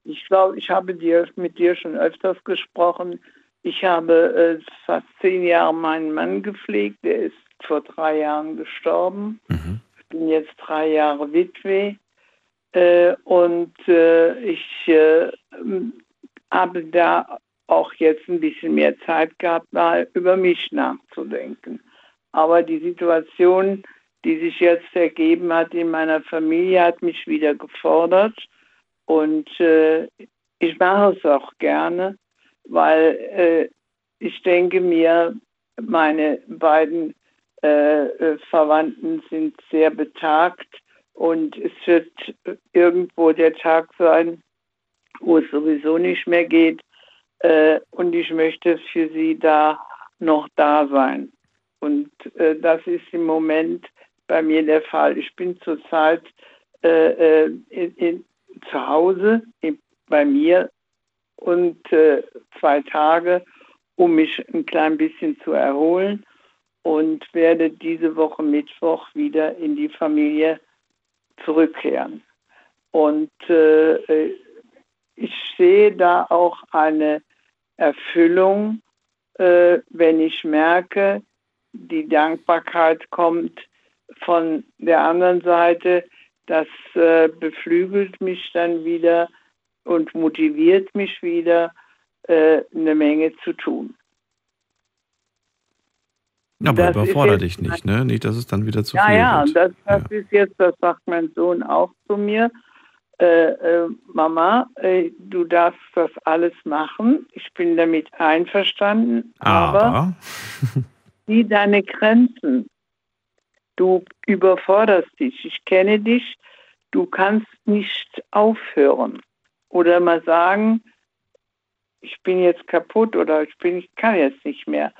ich glaube, ich habe dir, mit dir schon öfters gesprochen. Ich habe äh, fast zehn Jahre meinen Mann gepflegt, der ist vor drei Jahren gestorben. Ich bin jetzt drei Jahre Witwe. Äh, und äh, ich äh, habe da auch jetzt ein bisschen mehr Zeit gehabt, mal über mich nachzudenken. Aber die Situation, die sich jetzt ergeben hat in meiner Familie, hat mich wieder gefordert. Und äh, ich mache es auch gerne, weil äh, ich denke mir, meine beiden äh, Verwandten sind sehr betagt und es wird irgendwo der Tag sein, wo es sowieso nicht mehr geht. Äh, und ich möchte für sie da noch da sein. Und äh, das ist im Moment bei mir der Fall. Ich bin zurzeit äh, in, in, zu Hause bei mir und äh, zwei Tage, um mich ein klein bisschen zu erholen und werde diese Woche Mittwoch wieder in die Familie zurückkehren. Und äh, ich sehe da auch eine Erfüllung, äh, wenn ich merke, die Dankbarkeit kommt von der anderen Seite. Das äh, beflügelt mich dann wieder und motiviert mich wieder, äh, eine Menge zu tun. Aber Das überfordere dich nicht, ne? Nicht, dass es dann wieder zu ja, viel ja, wird. das, das ist jetzt, das sagt mein Sohn auch zu mir. Äh, äh, Mama, äh, du darfst das alles machen. Ich bin damit einverstanden, aber, Aber, [laughs] sieh deine Grenzen. Du überforderst dich. Ich kenne dich. Du kannst nicht aufhören. Oder mal sagen, ich bin jetzt kaputt oder ich bin, ich kann jetzt nicht mehr.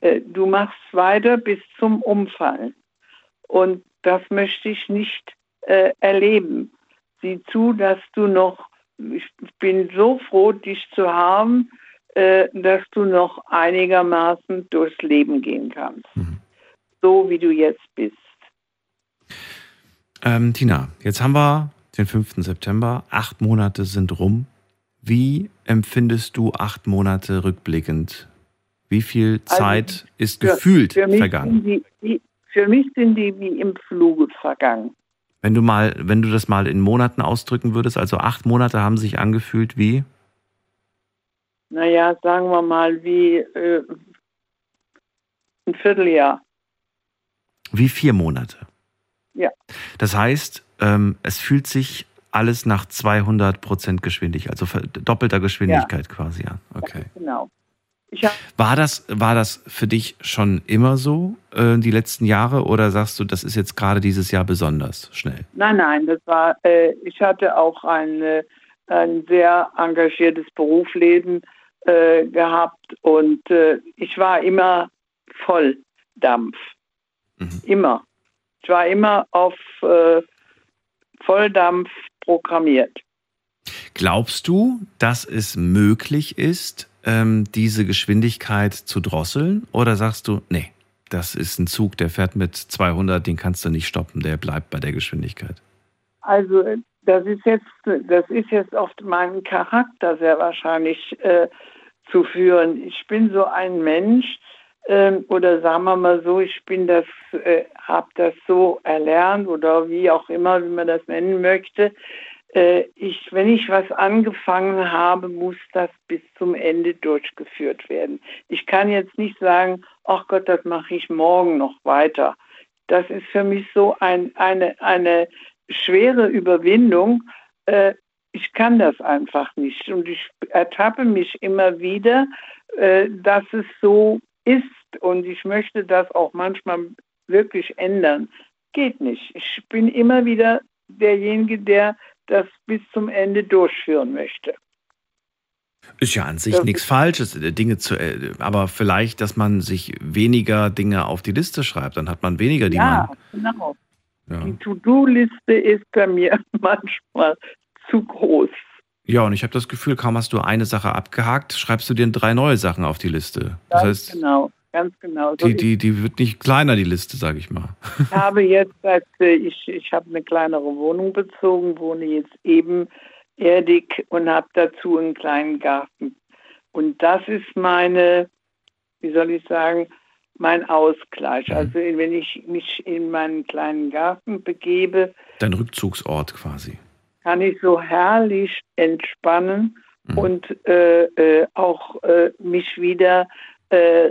Äh, Du machst weiter bis zum Umfallen. Und das möchte ich nicht äh, erleben. Sieh zu, dass du noch, ich bin so froh, dich zu haben, äh, dass du noch einigermaßen durchs Leben gehen kannst. So wie du jetzt bist. ähm, Tina, jetzt haben wir den 5. September. Acht Monate sind rum. Wie empfindest du acht Monate rückblickend? Wie viel Also, Zeit ist Für- gefühlt für vergangen? Die, die, für mich sind die wie im Fluge vergangen. Wenn du mal, wenn du das mal in Monaten ausdrücken würdest, also acht Monate haben sich angefühlt wie? Naja, sagen wir mal wie äh, ein Vierteljahr. Wie vier Monate. Ja. Das heißt, ähm, es fühlt sich alles nach 200 Prozent Geschwindigkeit, also doppelter Geschwindigkeit ja. quasi an. Okay. Ja, genau. War das, war das für dich schon immer so, äh, die letzten Jahre, oder sagst du, das ist jetzt gerade dieses Jahr besonders schnell? Nein, nein, das war, äh, ich hatte auch ein, äh, ein sehr engagiertes Berufsleben äh, gehabt und äh, ich war immer Volldampf. Mhm. Immer. Ich war immer auf äh, Volldampf programmiert. Glaubst du, dass es möglich ist, ähm, diese Geschwindigkeit zu drosseln? Oder sagst du, nee, das ist ein Zug, der fährt mit 200, den kannst du nicht stoppen, der bleibt bei der Geschwindigkeit? Also das ist jetzt, das ist jetzt oft mein Charakter sehr wahrscheinlich äh, zu führen. Ich bin so ein Mensch, äh, oder sagen wir mal so, ich bin das, äh, habe das so erlernt oder wie auch immer, wie man das nennen möchte, äh, ich, wenn ich was angefangen habe, muss das bis zum Ende durchgeführt werden. Ich kann jetzt nicht sagen, ach Gott, das mache ich morgen noch weiter. Das ist für mich so ein, eine, eine schwere Überwindung. Äh, ich kann das einfach nicht. Und ich ertappe mich immer wieder, äh, dass es so ist. Und ich möchte das auch manchmal wirklich ändern. Geht nicht. Ich bin immer wieder derjenige, der das bis zum Ende durchführen möchte. Ist ja an sich das nichts Falsches, äh, Dinge zu, äh, aber vielleicht, dass man sich weniger Dinge auf die Liste schreibt, dann hat man weniger, die ja, man. Genau. Ja. Die To-Do-Liste ist bei mir [laughs] manchmal zu groß. Ja, und ich habe das Gefühl, kaum hast du eine Sache abgehakt, schreibst du dir drei neue Sachen auf die Liste. Das Ganz heißt, genau, ganz genau. So die, die, die wird nicht kleiner, die Liste, sage ich mal. Ich habe jetzt, äh, ich, ich habe eine kleinere Wohnung bezogen, wohne jetzt eben erdig und habe dazu einen kleinen Garten. Und das ist meine, wie soll ich sagen, mein Ausgleich. Mhm. Also wenn ich mich in meinen kleinen Garten begebe. Dein Rückzugsort quasi. Kann ich so herrlich entspannen mhm. und äh, äh, auch äh, mich wieder äh,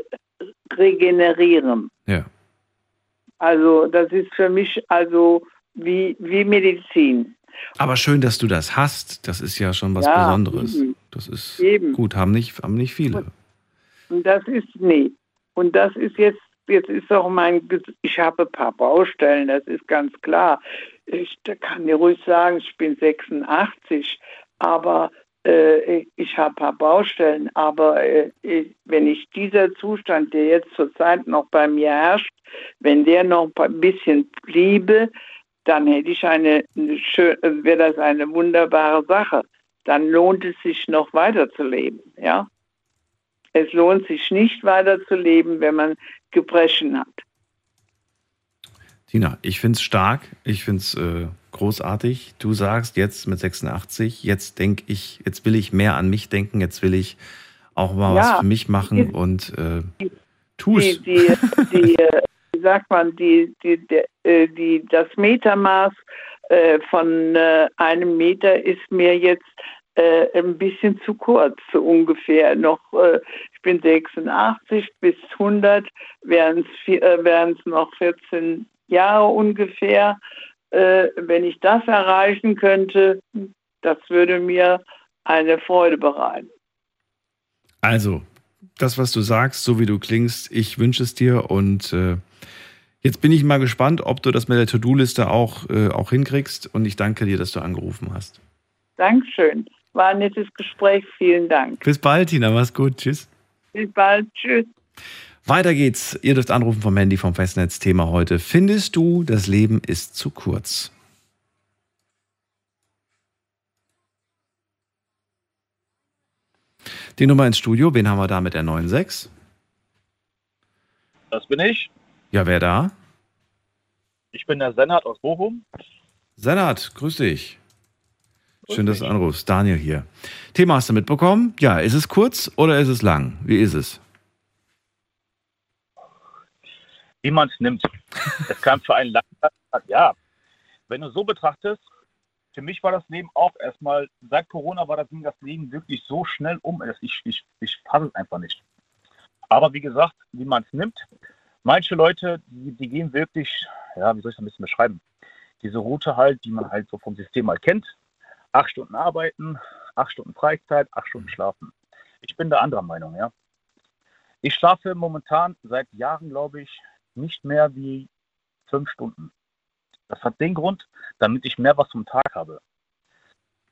regenerieren. Ja. Also das ist für mich also wie, wie Medizin. Aber schön, dass du das hast. Das ist ja schon was ja, Besonderes. Eben. Das ist eben. gut, haben nicht, haben nicht viele. Und das ist, nee. Und das ist jetzt, jetzt ist auch mein, ich habe ein paar Baustellen, das ist ganz klar. Ich kann dir ruhig sagen, ich bin 86, aber äh, ich habe ein paar Baustellen, aber äh, wenn ich dieser Zustand, der jetzt zurzeit noch bei mir herrscht, wenn der noch ein bisschen bliebe, dann hätte ich eine, eine wäre das eine wunderbare Sache. Dann lohnt es sich noch weiterzuleben, ja. Es lohnt sich nicht weiterzuleben, wenn man Gebrechen hat. Tina, ich finde es stark, ich finde es äh, großartig. Du sagst jetzt mit 86, jetzt denke ich, jetzt will ich mehr an mich denken, jetzt will ich auch mal ja, was für mich machen die, und äh, tu es. Die, die, die, wie sagt man, die, die, die, äh, die, das Metermaß äh, von äh, einem Meter ist mir jetzt äh, ein bisschen zu kurz, so ungefähr. Noch, äh, ich bin 86 bis 100 wären es noch 14 Jahre ungefähr. Äh, wenn ich das erreichen könnte, das würde mir eine Freude bereiten. Also, das, was du sagst, so wie du klingst, ich wünsche es dir und äh, jetzt bin ich mal gespannt, ob du das mit der To-Do-Liste auch, äh, auch hinkriegst und ich danke dir, dass du angerufen hast. Dankeschön. War ein nettes Gespräch. Vielen Dank. Bis bald, Tina. Mach's gut. Tschüss. Bis bald. Tschüss. Weiter geht's. Ihr dürft anrufen vom Handy vom Festnetz. Thema heute. Findest du, das Leben ist zu kurz? Die Nummer ins Studio, wen haben wir da mit der 96? Das bin ich. Ja, wer da? Ich bin der Senat aus Bochum. Senat, grüß dich. Grüß Schön, dass du anrufst. Daniel hier. Thema hast du mitbekommen? Ja, ist es kurz oder ist es lang? Wie ist es? Wie man es nimmt. Es kann für einen lang, ja, wenn du so betrachtest, für mich war das Leben auch erstmal, seit Corona war das, ging das Leben wirklich so schnell um. Ich, ich, ich fasse es einfach nicht. Aber wie gesagt, wie man es nimmt, manche Leute, die, die gehen wirklich, ja, wie soll ich das ein bisschen beschreiben? Diese Route halt, die man halt so vom System mal kennt. Acht Stunden arbeiten, acht Stunden Freizeit, acht Stunden schlafen. Ich bin der anderer Meinung, ja. Ich schlafe momentan seit Jahren, glaube ich, nicht mehr wie fünf Stunden. Das hat den Grund, damit ich mehr was zum Tag habe.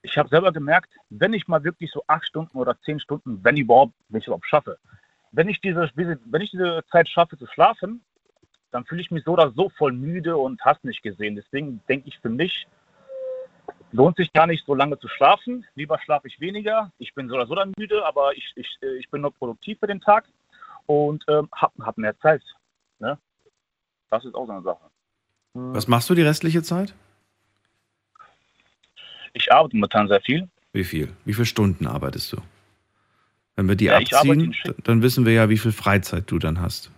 Ich habe selber gemerkt, wenn ich mal wirklich so acht Stunden oder zehn Stunden, wenn überhaupt, wenn ich überhaupt schaffe, wenn ich diese, wenn ich diese Zeit schaffe zu schlafen, dann fühle ich mich so oder so voll müde und hast nicht gesehen. Deswegen denke ich für mich, lohnt sich gar nicht so lange zu schlafen. Lieber schlafe ich weniger. Ich bin so oder so dann müde, aber ich, ich, ich bin nur produktiv für den Tag und ähm, habe hab mehr Zeit. Das ist auch so eine Sache. Was machst du die restliche Zeit? Ich arbeite momentan sehr viel. Wie viel? Wie viele Stunden arbeitest du? Wenn wir die ja, abziehen, dann wissen wir ja, wie viel Freizeit du dann hast.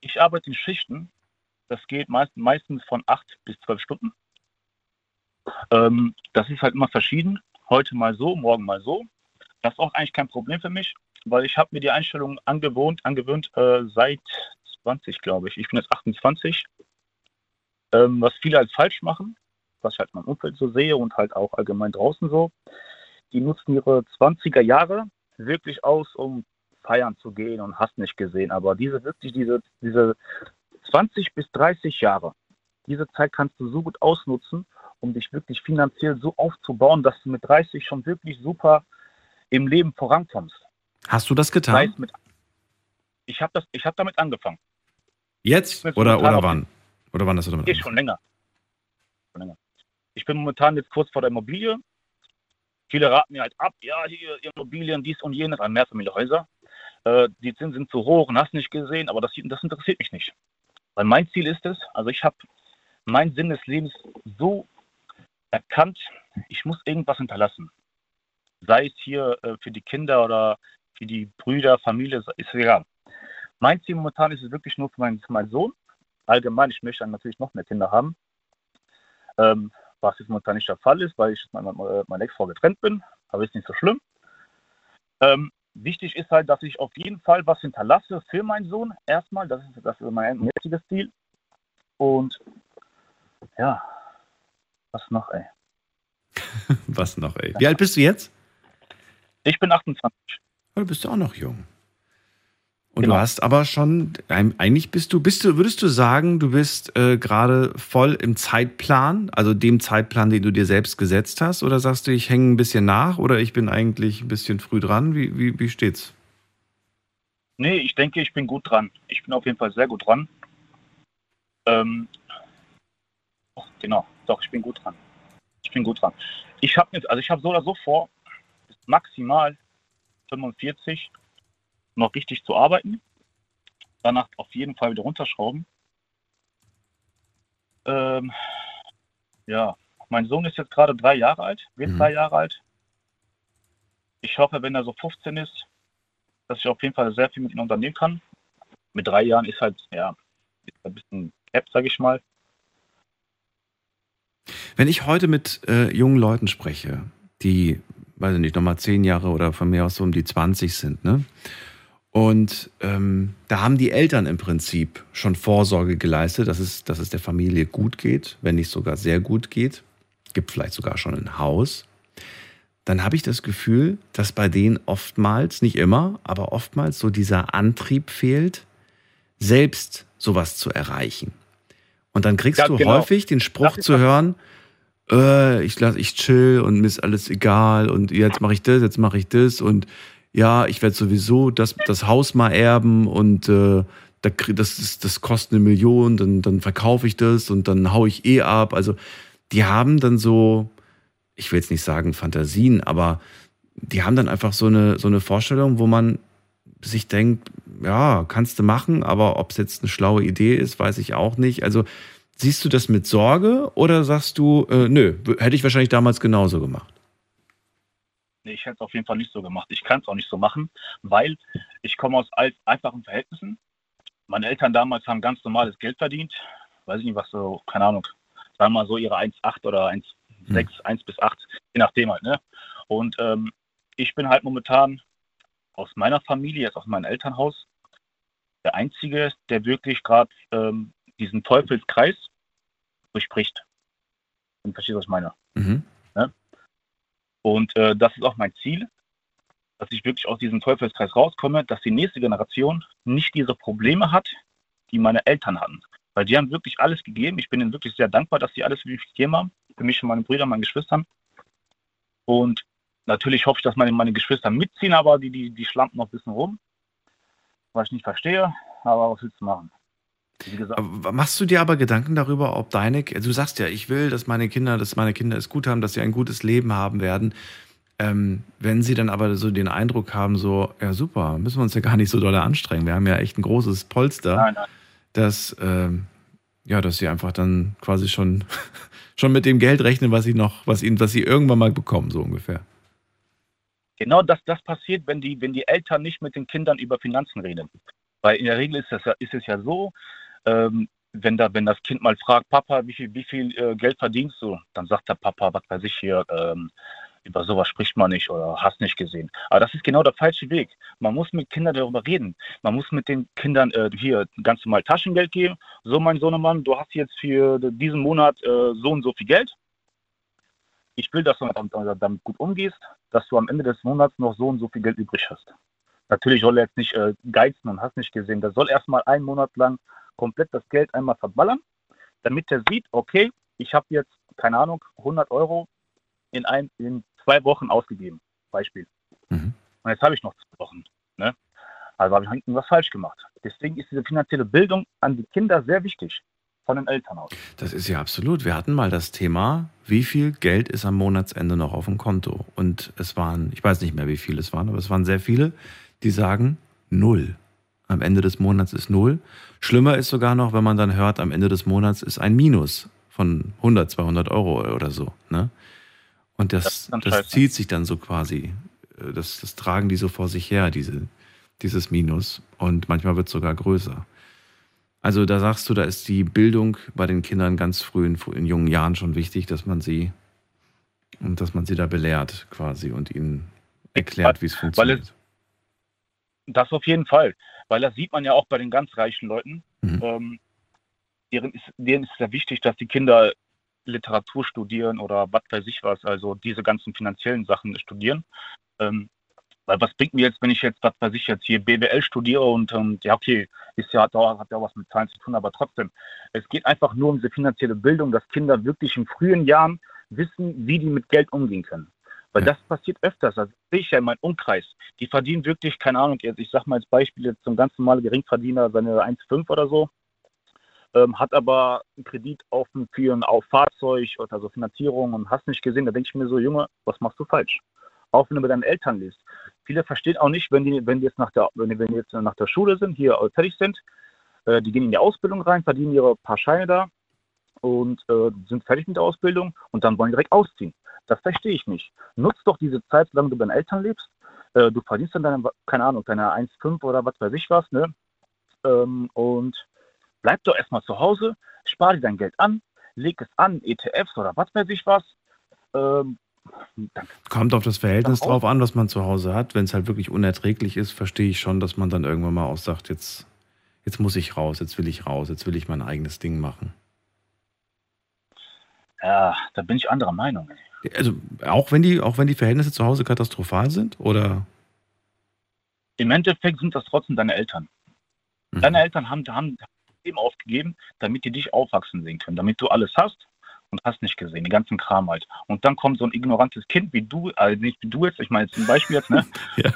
Ich arbeite in Schichten. Das geht meist, meistens von acht bis zwölf Stunden. Ähm, das ist halt immer verschieden. Heute mal so, morgen mal so. Das ist auch eigentlich kein Problem für mich, weil ich habe mir die Einstellung angewohnt, angewöhnt äh, seit 20, glaube ich. Ich bin jetzt 28 ähm, was viele als falsch machen, was ich halt in meinem Umfeld so sehe und halt auch allgemein draußen so, die nutzen ihre 20er Jahre wirklich aus, um feiern zu gehen und hast nicht gesehen. Aber diese wirklich, diese, diese 20 bis 30 Jahre, diese Zeit kannst du so gut ausnutzen, um dich wirklich finanziell so aufzubauen, dass du mit 30 schon wirklich super im Leben vorankommst. Hast du das getan? Ich habe hab damit angefangen. Jetzt oder, oder wann? Oder wann hast du damit nee, schon länger. schon länger. Ich bin momentan jetzt kurz vor der Immobilie. Viele raten mir halt ab, ja, hier Immobilien, dies und jenes, an Mehrfamilienhäuser. Äh, die Zinsen sind zu hoch und hast nicht gesehen, aber das, das interessiert mich nicht. Weil mein Ziel ist es, also ich habe meinen Sinn des Lebens so erkannt, ich muss irgendwas hinterlassen. Sei es hier äh, für die Kinder oder für die Brüder, Familie, ist egal. Mein Ziel momentan ist es wirklich nur für meinen, für meinen Sohn allgemein, ich möchte natürlich noch mehr Kinder haben. Ähm, was jetzt momentan nicht der Fall ist, weil ich mit meiner Ex-Frau getrennt bin, aber ist nicht so schlimm. Ähm, wichtig ist halt, dass ich auf jeden Fall was hinterlasse für meinen Sohn erstmal. Das ist, das ist mein jetziges Ziel. Und ja, was noch, ey? [laughs] was noch, ey? Wie alt bist du jetzt? Ich bin 28. du bist ja auch noch jung. Und genau. du hast aber schon, eigentlich bist du, bist du, würdest du sagen, du bist äh, gerade voll im Zeitplan, also dem Zeitplan, den du dir selbst gesetzt hast? Oder sagst du, ich hänge ein bisschen nach oder ich bin eigentlich ein bisschen früh dran? Wie, wie, wie steht's? Nee, ich denke, ich bin gut dran. Ich bin auf jeden Fall sehr gut dran. Ähm, genau, doch, ich bin gut dran. Ich bin gut dran. Ich habe jetzt, also ich habe so oder so vor, maximal 45 noch richtig zu arbeiten. Danach auf jeden Fall wieder runterschrauben. Ähm, ja, mein Sohn ist jetzt gerade drei Jahre alt, wird mhm. drei Jahre alt. Ich hoffe, wenn er so 15 ist, dass ich auf jeden Fall sehr viel mit ihm unternehmen kann. Mit drei Jahren ist halt, ja, ist ein bisschen App, sage ich mal. Wenn ich heute mit äh, jungen Leuten spreche, die, weiß ich nicht, nochmal zehn Jahre oder von mir aus so um die 20 sind, ne? Und ähm, da haben die Eltern im Prinzip schon Vorsorge geleistet, dass es, dass es der Familie gut geht, wenn nicht sogar sehr gut geht. Gibt vielleicht sogar schon ein Haus. Dann habe ich das Gefühl, dass bei denen oftmals, nicht immer, aber oftmals so dieser Antrieb fehlt, selbst sowas zu erreichen. Und dann kriegst ja, du genau. häufig den Spruch zu hören, äh, ich lass, ich chill und mir ist alles egal und jetzt mache ich das, jetzt mache ich das und ja, ich werde sowieso das, das Haus mal erben und äh, das, ist, das kostet eine Million, dann, dann verkaufe ich das und dann haue ich eh ab. Also die haben dann so, ich will jetzt nicht sagen Fantasien, aber die haben dann einfach so eine, so eine Vorstellung, wo man sich denkt, ja, kannst du machen, aber ob es jetzt eine schlaue Idee ist, weiß ich auch nicht. Also siehst du das mit Sorge oder sagst du, äh, nö, hätte ich wahrscheinlich damals genauso gemacht? Nee, ich hätte es auf jeden Fall nicht so gemacht. Ich kann es auch nicht so machen, weil ich komme aus einfachen Verhältnissen. Meine Eltern damals haben ganz normales Geld verdient. Weiß ich nicht, was so, keine Ahnung, sagen wir mal so ihre 1,8 oder 1,6, Hm. 1 bis 8, je nachdem halt, ne? Und ähm, ich bin halt momentan aus meiner Familie, jetzt aus meinem Elternhaus, der Einzige, der wirklich gerade ähm, diesen Teufelskreis durchbricht. Und verstehst du, was ich meine? Mhm. Und äh, das ist auch mein Ziel, dass ich wirklich aus diesem Teufelskreis rauskomme, dass die nächste Generation nicht diese Probleme hat, die meine Eltern hatten. Weil die haben wirklich alles gegeben. Ich bin ihnen wirklich sehr dankbar, dass sie alles für mich gegeben haben. Für mich und meine Brüder, meine Geschwister. Und natürlich hoffe ich, dass meine, meine Geschwister mitziehen, aber die, die, die schlampen noch ein bisschen rum. Was ich nicht verstehe, aber was willst du machen? Machst du dir aber Gedanken darüber, ob deine, du sagst ja, ich will, dass meine Kinder, dass meine Kinder es gut haben, dass sie ein gutes Leben haben werden. Ähm, wenn sie dann aber so den Eindruck haben, so, ja super, müssen wir uns ja gar nicht so doll anstrengen. Wir haben ja echt ein großes Polster, nein, nein. dass, ähm, ja, dass sie einfach dann quasi schon, [laughs] schon mit dem Geld rechnen, was sie noch, was ihnen, was sie irgendwann mal bekommen, so ungefähr. Genau das, das passiert, wenn die, wenn die Eltern nicht mit den Kindern über Finanzen reden. Weil in der Regel ist, das, ist es ja so, ähm, wenn, da, wenn das Kind mal fragt, Papa, wie viel, wie viel äh, Geld verdienst du? Dann sagt der Papa, was weiß ich hier, ähm, über sowas spricht man nicht oder hast nicht gesehen. Aber das ist genau der falsche Weg. Man muss mit Kindern darüber reden. Man muss mit den Kindern äh, hier ganz normal Taschengeld geben. So, mein Sohnemann, du hast jetzt für diesen Monat äh, so und so viel Geld. Ich will, dass du damit, gut umgehst, dass du am Ende des Monats noch so und so viel Geld übrig hast. Natürlich soll er jetzt nicht äh, geizen und hast nicht gesehen. Der soll erstmal einen Monat lang komplett das Geld einmal verballern, damit er sieht, okay, ich habe jetzt, keine Ahnung, 100 Euro in, ein, in zwei Wochen ausgegeben. Beispiel. Mhm. Und jetzt habe ich noch zwei Wochen. Ne? Also habe ich irgendwas falsch gemacht. Deswegen ist diese finanzielle Bildung an die Kinder sehr wichtig. Von den Eltern aus. Das ist ja absolut. Wir hatten mal das Thema, wie viel Geld ist am Monatsende noch auf dem Konto? Und es waren, ich weiß nicht mehr, wie viele es waren, aber es waren sehr viele, die sagen null. Am Ende des Monats ist null. Schlimmer ist sogar noch, wenn man dann hört, am Ende des Monats ist ein Minus von 100, 200 Euro oder so. Ne? Und das, Das das zieht sich dann so quasi. äh, Das, das tragen die so vor sich her, diese, dieses Minus. Und manchmal wird es sogar größer. Also da sagst du, da ist die Bildung bei den Kindern ganz früh in, in jungen Jahren schon wichtig, dass man sie und dass man sie da belehrt quasi und ihnen erklärt, wie es funktioniert. das auf jeden Fall. Weil das sieht man ja auch bei den ganz reichen Leuten. Mhm. Ähm, deren, ist, denen ist es sehr wichtig, dass die Kinder Literatur studieren oder was weiß ich was, also diese ganzen finanziellen Sachen studieren. Ähm, weil was bringt mir jetzt, wenn ich jetzt, was weiß ich jetzt hier BWL studiere und ähm, ja, okay, ist ja, hat ja hat ja was mit Zahlen zu tun, aber trotzdem, es geht einfach nur um diese finanzielle Bildung, dass Kinder wirklich in frühen Jahren wissen, wie die mit Geld umgehen können. Weil Ja. das passiert öfters, das sehe ich ja in meinem Umkreis. Die verdienen wirklich, keine Ahnung, jetzt, ich sag mal als Beispiel jetzt ein ganz normaler Geringverdiener, seine 1,5 oder so, ähm, hat aber einen Kredit auf für ein auf Fahrzeug oder so Finanzierung und hast nicht gesehen, da denke ich mir so, Junge, was machst du falsch? Auch wenn du mit deinen Eltern liest. Viele verstehen auch nicht, wenn die, wenn die jetzt nach der, wenn die, wenn die jetzt nach der Schule sind, hier äh, fertig sind, äh, die gehen in die Ausbildung rein, verdienen ihre paar Scheine da und äh, sind fertig mit der Ausbildung und dann wollen die direkt ausziehen. Das verstehe ich nicht. Nutz doch diese Zeit, solange du bei deinen Eltern lebst. Äh, du verdienst dann deine, keine Ahnung, deine 1,5 oder was weiß ich was, ne? Ähm, und bleib doch erstmal zu Hause, spar dir dein Geld an, leg es an, ETFs oder was weiß ich was. Ähm, Kommt auf das Verhältnis drauf an, was man zu Hause hat. Wenn es halt wirklich unerträglich ist, verstehe ich schon, dass man dann irgendwann mal auch sagt, jetzt, jetzt muss ich raus, jetzt will ich raus, jetzt will ich mein eigenes Ding machen. Ja, da bin ich anderer Meinung. ey. Also auch wenn die, auch wenn die Verhältnisse zu Hause katastrophal sind, oder? Im Endeffekt sind das trotzdem deine Eltern. Mhm. Deine Eltern haben, haben das Leben aufgegeben, damit die dich aufwachsen sehen können, damit du alles hast und hast nicht gesehen, den ganzen Kram halt. Und dann kommt so ein ignorantes Kind wie du, also nicht wie du jetzt, ich meine jetzt zum Beispiel jetzt, ne? [laughs] Ja.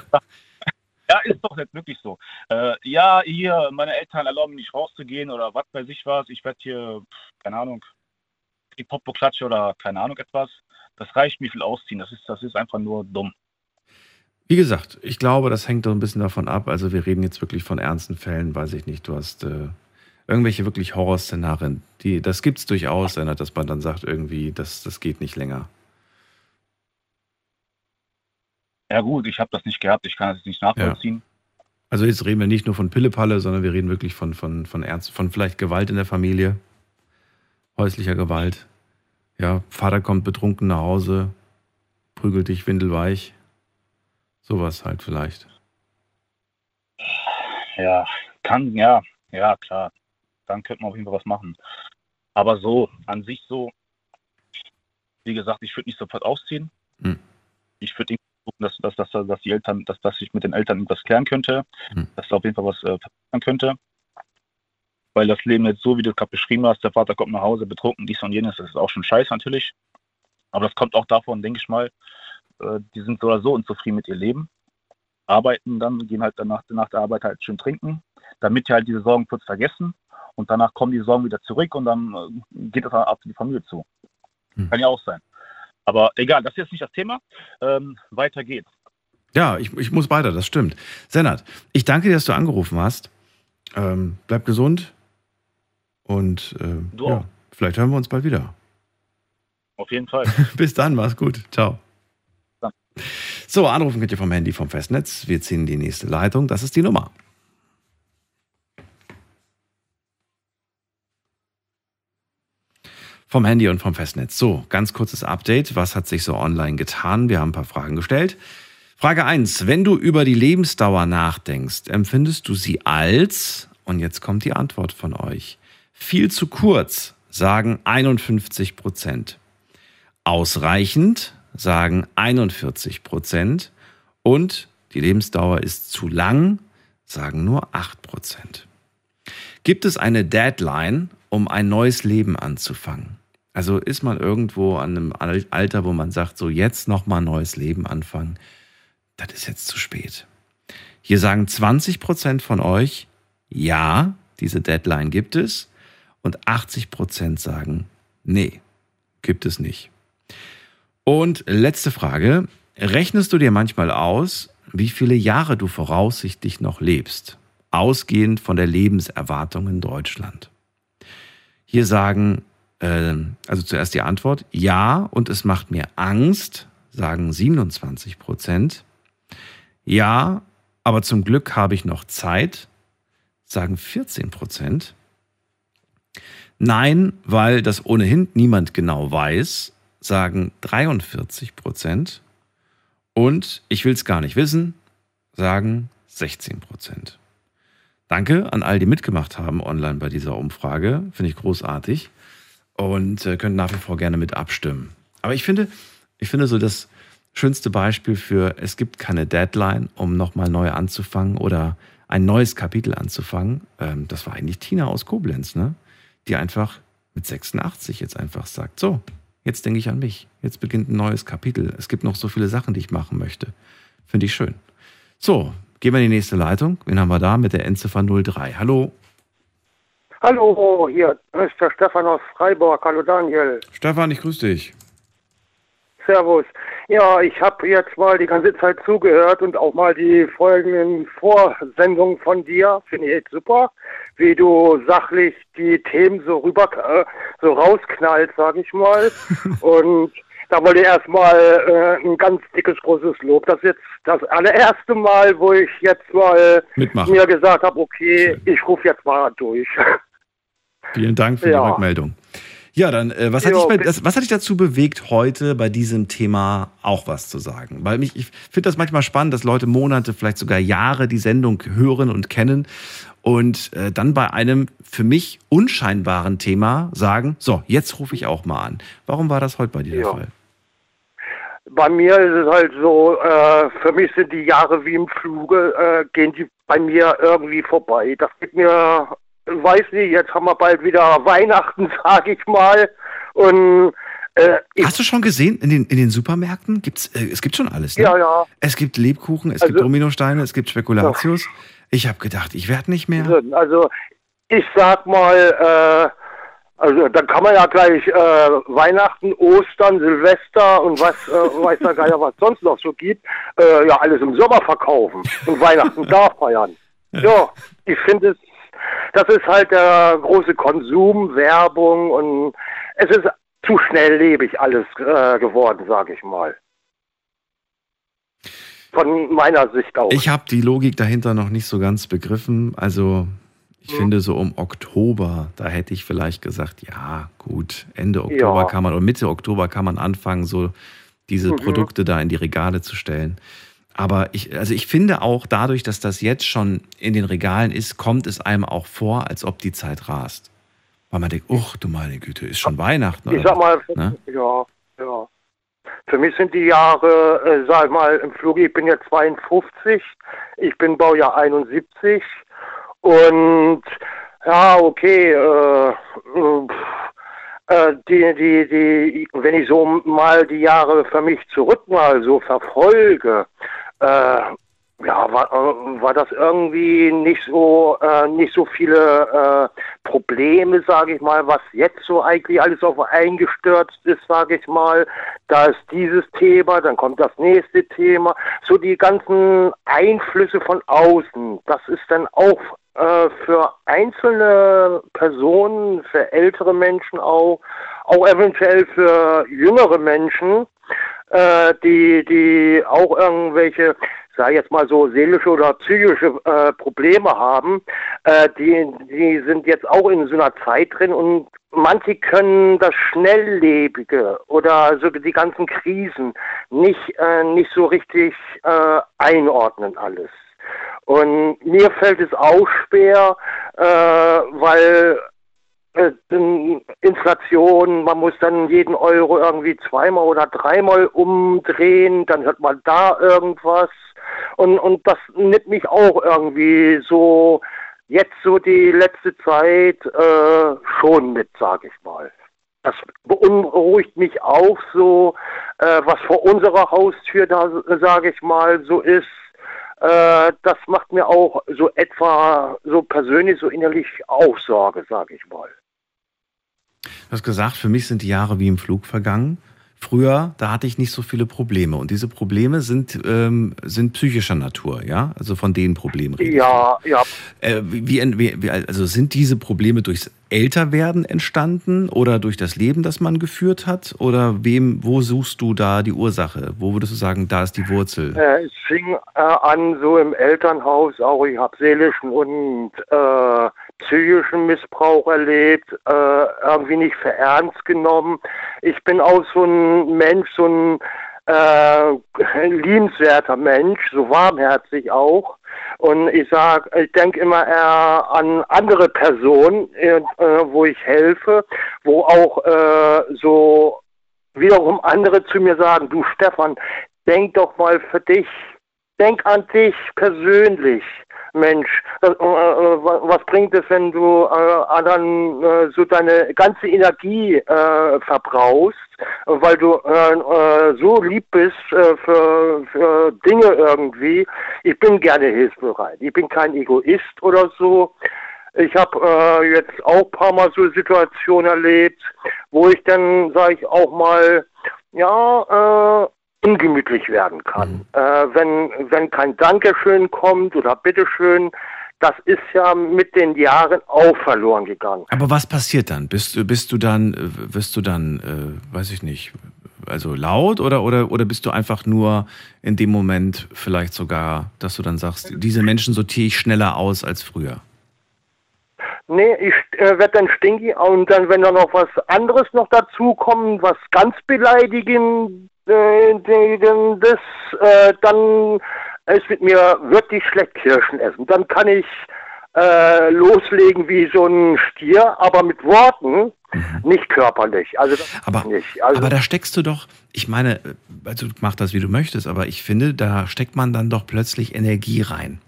Ja, ist doch nicht wirklich so. Äh, ja, hier, meine Eltern erlauben mir nicht rauszugehen oder was weiß ich was. Ich werde hier, keine Ahnung, die Popo-Klatsche oder keine Ahnung etwas. Das reicht mir viel ausziehen. Das ist, das ist einfach nur dumm. Wie gesagt, ich glaube, das hängt doch ein bisschen davon ab. Also wir reden jetzt wirklich von ernsten Fällen, weiß ich nicht. Du hast äh, irgendwelche wirklich Horrorszenarien. Die, das gibt es durchaus, dass man dann sagt, irgendwie, das, das geht nicht länger. Ja gut, ich habe das nicht gehabt. Ich kann das nicht nachvollziehen. Also jetzt reden wir nicht nur von Pillepalle, sondern wir reden wirklich von, von, von Ernst, von vielleicht Gewalt in der Familie, häuslicher Gewalt. Ja, Vater kommt betrunken nach Hause, prügelt dich windelweich. Sowas halt vielleicht. Ja, kann, ja, ja, klar. Dann könnte man auf jeden Fall was machen. Aber so, an sich so, wie gesagt, ich würde nicht sofort ausziehen. Hm. Ich würde gucken, dass, dass, dass, dass die Eltern, dass, dass ich mit den Eltern irgendwas klären könnte, Hm. dass da auf jeden Fall was äh, verbessern könnte. Weil das Leben jetzt so, wie du es gerade beschrieben hast, der Vater kommt nach Hause betrunken, dies und jenes, das ist auch schon scheiße natürlich. Aber das kommt auch davon, denke ich mal, äh, die sind so oder so unzufrieden mit ihr Leben, arbeiten dann, gehen halt danach nach der Arbeit halt schön trinken, damit die halt diese Sorgen kurz vergessen und danach kommen die Sorgen wieder zurück und dann äh, geht das dann ab die Familie zu. Hm. Kann ja auch sein. Aber egal, das ist jetzt nicht das Thema. Ähm, weiter geht's. Ja, ich, ich muss weiter, das stimmt. Senat, ich danke dir, dass du angerufen hast. Ähm, bleib gesund und äh, ja, vielleicht hören wir uns bald wieder. Auf jeden Fall. [laughs] Bis dann, mach's gut. Ciao. Dann. So, anrufen könnt ihr vom Handy vom Festnetz. Wir ziehen die nächste Leitung. Das ist die Nummer. Vom Handy und vom Festnetz. So, ganz kurzes Update. Was hat sich so online getan? Wir haben ein paar Fragen gestellt. Frage 1. Wenn du über die Lebensdauer nachdenkst, empfindest du sie als, und jetzt kommt die Antwort von euch, viel zu kurz, sagen 51 Prozent. Ausreichend, sagen 41 Prozent. Und die Lebensdauer ist zu lang, sagen nur 8 Prozent. Gibt es eine Deadline, um ein neues Leben anzufangen? Also ist man irgendwo an einem Al- Alter, wo man sagt, so jetzt nochmal neues Leben anfangen, das ist jetzt zu spät. Hier sagen 20 Prozent von euch, ja, diese Deadline gibt es. Und 80 Prozent sagen, nee, gibt es nicht. Und letzte Frage. Rechnest du dir manchmal aus, wie viele Jahre du voraussichtlich noch lebst, ausgehend von der Lebenserwartung in Deutschland? Hier sagen, äh, also zuerst die Antwort, ja, und es macht mir Angst, sagen 27 Prozent. Ja, aber zum Glück habe ich noch Zeit, sagen 14 Prozent. Nein, weil das ohnehin niemand genau weiß, sagen 43 Prozent. Und ich will es gar nicht wissen, sagen 16 Prozent. Danke an all die mitgemacht haben online bei dieser Umfrage. Finde ich großartig. Und äh, könnt nach wie vor gerne mit abstimmen. Aber ich finde, ich finde so das schönste Beispiel für, es gibt keine Deadline, um nochmal neu anzufangen oder ein neues Kapitel anzufangen. Ähm, das war eigentlich Tina aus Koblenz, ne? Die einfach mit 86 jetzt einfach sagt, so, jetzt denke ich an mich. Jetzt beginnt ein neues Kapitel. Es gibt noch so viele Sachen, die ich machen möchte. Finde ich schön. So, gehen wir in die nächste Leitung. Wen haben wir da mit der Endziffer 03? Hallo, Hallo, hier ist der Stefan aus Freiburg. Hallo Daniel. Stefan, ich grüße dich. Servus. Ja, ich habe jetzt mal die ganze Zeit zugehört und auch mal die folgenden Vorsendungen von dir. Finde ich echt super, wie du sachlich die Themen so rüber, äh, so rausknallt, sag ich mal. [laughs] und da wollte ich erstmal äh, ein ganz dickes, großes Lob. Das ist jetzt das allererste Mal, wo ich jetzt mal Mitmachen. mir gesagt habe, okay, ich rufe jetzt mal durch. Vielen Dank für Ja. die Rückmeldung. Ja, dann, äh, was, hat Jo, dich bei, das, was hat dich dazu bewegt, heute bei diesem Thema auch was zu sagen? Weil mich, ich finde das manchmal spannend, dass Leute Monate, vielleicht sogar Jahre die Sendung hören und kennen und äh, dann bei einem für mich unscheinbaren Thema sagen, so, jetzt rufe ich auch mal an. Warum war das heute bei dir der Ja. Fall? Bei mir ist es halt so, äh, für mich sind die Jahre wie im Fluge, äh, gehen die bei mir irgendwie vorbei. Das geht mir, weiß nicht, jetzt haben wir bald wieder Weihnachten, [laughs] sag ich mal. Und äh, Hast du schon gesehen, in den, in den Supermärkten gibt's, äh, es gibt schon alles. Ne? ja, ja. Es gibt Lebkuchen, es Also- gibt Dominosteine, es gibt Spekulatius. Ich habe gedacht, ich werde nicht mehr. Also ich sag mal, äh, also dann kann man ja gleich äh, Weihnachten, Ostern, Silvester und was äh, [laughs] weiß der Geier, was sonst noch so gibt, äh, ja alles im Sommer verkaufen und Weihnachten [laughs] da feiern. Ja, ich finde es, das ist halt der große Konsum, Werbung und es ist zu schnelllebig alles äh, geworden, sage ich mal. Von meiner Sicht aus. Ich habe die Logik dahinter noch nicht so ganz begriffen. Also Ich finde so um Oktober, da hätte ich vielleicht gesagt, ja, gut, Ende Oktober Ja. kann man oder Mitte Oktober kann man anfangen, so diese Mhm. Produkte da in die Regale zu stellen. Aber ich, also ich finde auch dadurch, dass das jetzt schon in den Regalen ist, kommt es einem auch vor, als ob die Zeit rast. Weil man denkt, uch, du meine Güte, ist schon Weihnachten. Ich oder sag mal, ne? ja, ja. Für mich sind die Jahre, äh, sag ich mal, im Flug, ich bin jetzt 52, ich bin Baujahr 71 und ja, okay, äh, äh, die, die, die, wenn ich so mal die Jahre für mich zurück mal so verfolge, äh, ja, war, äh, war das irgendwie nicht so, äh, nicht so viele äh, Probleme, sage ich mal, was jetzt so eigentlich alles auf eingestürzt ist, sage ich mal. Da ist dieses Thema, dann kommt das nächste Thema. So die ganzen Einflüsse von außen, das ist dann auch äh, für einzelne Personen, für ältere Menschen auch, auch eventuell für jüngere Menschen, äh, die, die auch irgendwelche, sag jetzt mal so, seelische oder psychische äh, Probleme haben, äh, die, die sind jetzt auch in so einer Zeit drin und manche können das Schnelllebige oder so die ganzen Krisen nicht, äh, nicht so richtig äh, einordnen alles. Und mir fällt es auch schwer, äh, weil äh, denn Inflation, man muss dann jeden Euro irgendwie zweimal oder dreimal umdrehen, dann hört man da irgendwas. Und, und das nimmt mich auch irgendwie so, jetzt so die letzte Zeit äh, schon mit, sag ich mal. Das beunruhigt mich auch so, äh, was vor unserer Haustür da, sage ich mal, so ist. Äh, das macht mir auch so etwa, so persönlich, so innerlich auch Sorge, sage ich mal. Du hast gesagt, für mich sind die Jahre wie im Flug vergangen. Früher, da hatte ich nicht so viele Probleme. Und diese Probleme sind, ähm, sind psychischer Natur, ja? Also von den Problemen. rede ich. Ja, ja. Äh, wie, wie, also sind diese Probleme durchs Älterwerden entstanden oder durch das Leben, das man geführt hat? Oder wem, wo suchst du da die Ursache? Wo würdest du sagen, da ist die Wurzel? Äh, es fing äh, an so im Elternhaus, auch ich habe seelischen und äh, psychischen Missbrauch erlebt, äh, irgendwie nicht für ernst genommen. Ich bin auch so ein Mensch, so ein äh, [laughs] liebenswerter Mensch, so warmherzig auch. Und ich sag, ich denke immer eher an andere Personen, äh, wo ich helfe, wo auch äh, so wiederum andere zu mir sagen, du Stefan, denk doch mal für dich, denk an dich persönlich. Mensch, äh, äh, was bringt es, wenn du äh, anderen äh, so deine ganze Energie äh, verbrauchst, weil du äh, so lieb bist für, für Dinge irgendwie. Ich bin gerne hilfsbereit. Ich bin kein Egoist oder so. Ich habe jetzt auch ein paar Mal so Situationen erlebt, wo ich dann, sage ich auch mal, ja, ungemütlich werden kann. Äh, wenn, wenn kein Dankeschön kommt oder Bitteschön, das ist ja mit den Jahren auch verloren gegangen. Aber was passiert dann? Bist du, bist du dann, äh, wirst du dann, äh, weiß ich nicht, also laut oder, oder, oder bist du einfach nur in dem Moment vielleicht sogar, dass du dann sagst, diese Menschen sortiere ich schneller aus als früher? Nee, ich äh, werde dann stinky und dann, wenn da noch was anderes noch dazu kommt, was ganz denn das, äh, dann ist mit mir wirklich schlecht Kirschen essen. Dann kann ich äh, loslegen wie so ein Stier, aber mit Worten, nicht körperlich. Also das Aber, nicht. Also, aber da steckst du doch, ich meine, also mach das, wie du möchtest, aber ich finde, da steckt man dann doch plötzlich Energie rein.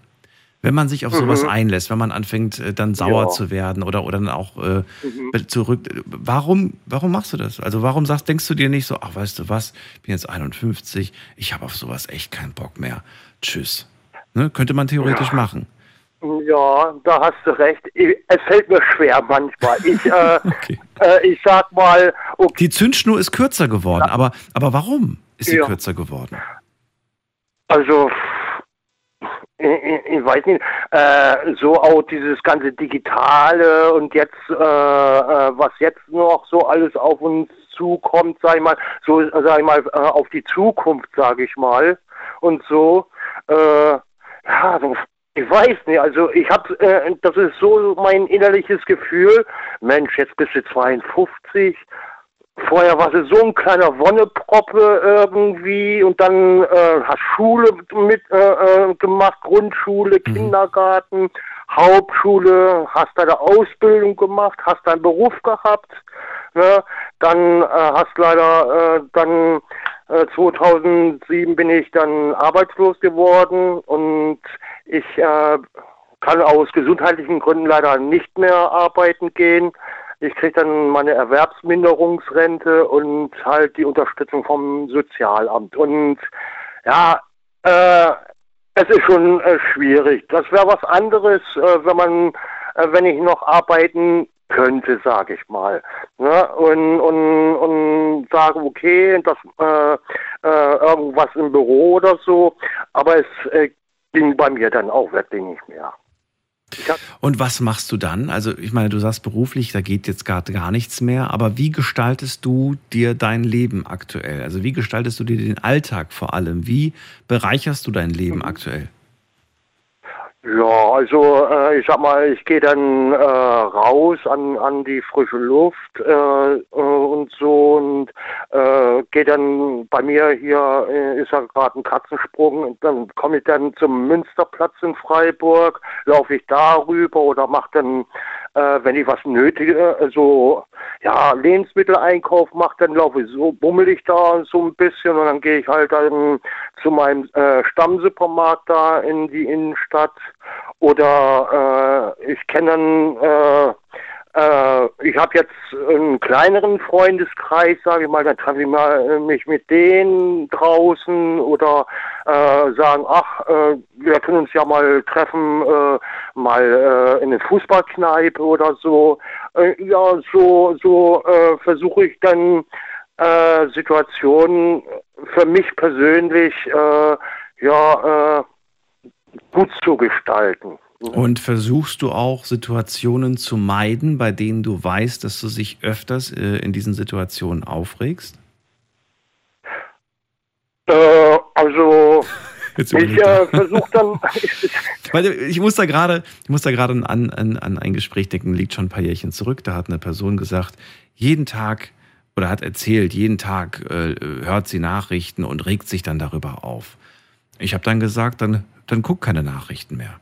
Wenn man sich auf sowas Mhm. einlässt, wenn man anfängt, äh, dann sauer Ja. zu werden oder, oder dann auch äh, Mhm. zurück. Warum, warum machst du das? Also warum sagst, denkst du dir nicht so, ach, weißt du was, ich bin jetzt 51, ich habe auf sowas echt keinen Bock mehr. Tschüss. Ne? Könnte man theoretisch Ja. machen. Ja, da hast du recht. Ich, es fällt mir schwer manchmal. Ich, äh, [laughs] äh, ich sag mal, okay, Die Zündschnur ist kürzer geworden, aber, aber warum ist sie Ja. kürzer geworden? also ich, ich, ich weiß nicht, äh, so auch dieses ganze Digitale und jetzt, äh, äh, was jetzt noch so alles auf uns zukommt, sag ich mal, so, sag ich mal, äh, auf die Zukunft, sag ich mal, und so, äh, ja, Ich weiß nicht, also ich habe, äh, das ist so mein innerliches Gefühl, Mensch, jetzt bist du 52, vorher warst du so ein kleiner Wonneproppe irgendwie und dann äh, hast Schule mit äh, äh gemacht, Grundschule, mhm. Kindergarten, Hauptschule, hast deine Ausbildung gemacht, hast deinen Beruf gehabt, ne? dann äh, hast leider äh, dann 2007 bin ich dann arbeitslos geworden und ich äh, kann aus gesundheitlichen Gründen leider nicht mehr arbeiten gehen. Ich kriege dann meine Erwerbsminderungsrente und halt die Unterstützung vom Sozialamt. Und ja, äh, es ist schon äh, schwierig. Das wäre was anderes, äh, wenn man, äh, wenn ich noch arbeiten könnte, sage ich mal. Ne? Und, und, und sage, okay, das äh, äh, irgendwas im Büro oder so. Aber es äh, ging bei mir dann auch wirklich nicht mehr. Und was machst du dann? Also ich meine, du sagst beruflich, da geht jetzt gerade gar nichts mehr, aber wie gestaltest du dir dein Leben aktuell? Also wie gestaltest du dir den Alltag vor allem? Wie bereicherst du dein Leben mhm. aktuell? Ja, also äh, ich sag mal, ich gehe dann äh, raus an, an die frische Luft äh, äh und so und äh, gehe dann bei mir hier äh, ist ja gerade ein Katzensprung und dann komme ich dann zum Münsterplatz in Freiburg, laufe ich darüber oder mache dann äh, wenn ich was nötige, also ja, Lebensmitteleinkauf mache, dann laufe ich so, bummel ich da so ein bisschen und dann gehe ich halt dann zu meinem äh, Stammsupermarkt da in die Innenstadt oder äh, ich kenne dann äh, äh, ich habe jetzt einen kleineren Freundeskreis, sage ich mal, dann treffe ich mal, äh, mich mit denen draußen oder äh, sagen, ach, äh, wir können uns ja mal treffen, äh, mal äh, in eine Fußballkneipe oder so. ja, so, so versuche ich dann Situationen für mich persönlich ja gut zu gestalten. Und versuchst du auch Situationen zu meiden, bei denen du weißt, dass du dich öfters äh, in diesen Situationen aufregst? Äh, also [laughs] ich äh, versuche dann. [laughs] ich muss da gerade, ich muss da gerade an, an, an ein Gespräch denken, liegt schon ein paar Jährchen zurück. Da hat eine Person gesagt, jeden Tag oder hat erzählt, jeden Tag äh, hört sie Nachrichten und regt sich dann darüber auf. Ich habe dann gesagt, dann, dann guck keine Nachrichten mehr.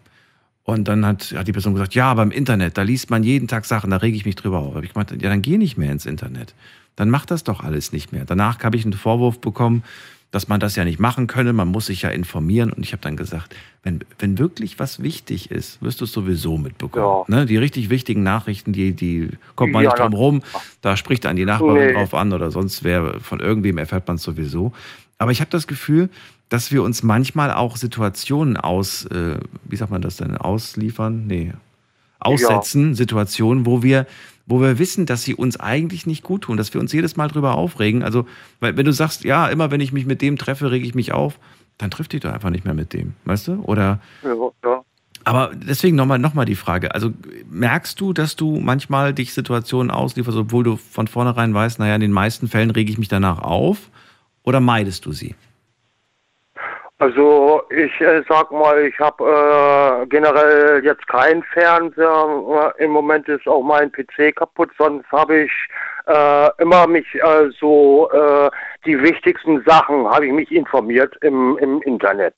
Und dann hat, hat die Person gesagt, ja, aber im Internet, da liest man jeden Tag Sachen, da rege ich mich drüber auf. Hab ich gemeint, ja, dann geh nicht mehr ins Internet. Dann mach das doch alles nicht mehr. Danach habe ich einen Vorwurf bekommen, dass man das ja nicht machen könne, man muss sich ja informieren. Und ich habe dann gesagt, wenn, wenn wirklich was wichtig ist, wirst du es sowieso mitbekommen. Ja. Ne? Die richtig wichtigen Nachrichten, die, die kommt man ja, nicht drum rum, da spricht dann die Nachbarin nee. drauf an oder sonst wer, von irgendwem erfährt man es sowieso. Aber ich habe das Gefühl, dass wir uns manchmal auch Situationen aus, äh, wie sagt man das denn, ausliefern? Nee. Aussetzen, ja. Situationen, wo wir, wo wir wissen, dass sie uns eigentlich nicht gut tun, dass wir uns jedes Mal drüber aufregen. Also, weil, wenn du sagst, ja, immer wenn ich mich mit dem treffe, rege ich mich auf, dann trifft dich doch einfach nicht mehr mit dem, weißt du? Oder. Ja, ja. Aber deswegen nochmal noch mal die Frage. Also merkst du, dass du manchmal dich Situationen auslieferst, obwohl du von vornherein weißt, naja, in den meisten Fällen rege ich mich danach auf? Oder meidest du sie? Also ich äh, sag mal, ich habe äh, generell jetzt keinen Fernseher. Im Moment ist auch mein PC kaputt, sonst habe ich äh, immer mich äh, so äh, die wichtigsten Sachen habe ich mich informiert im, im Internet.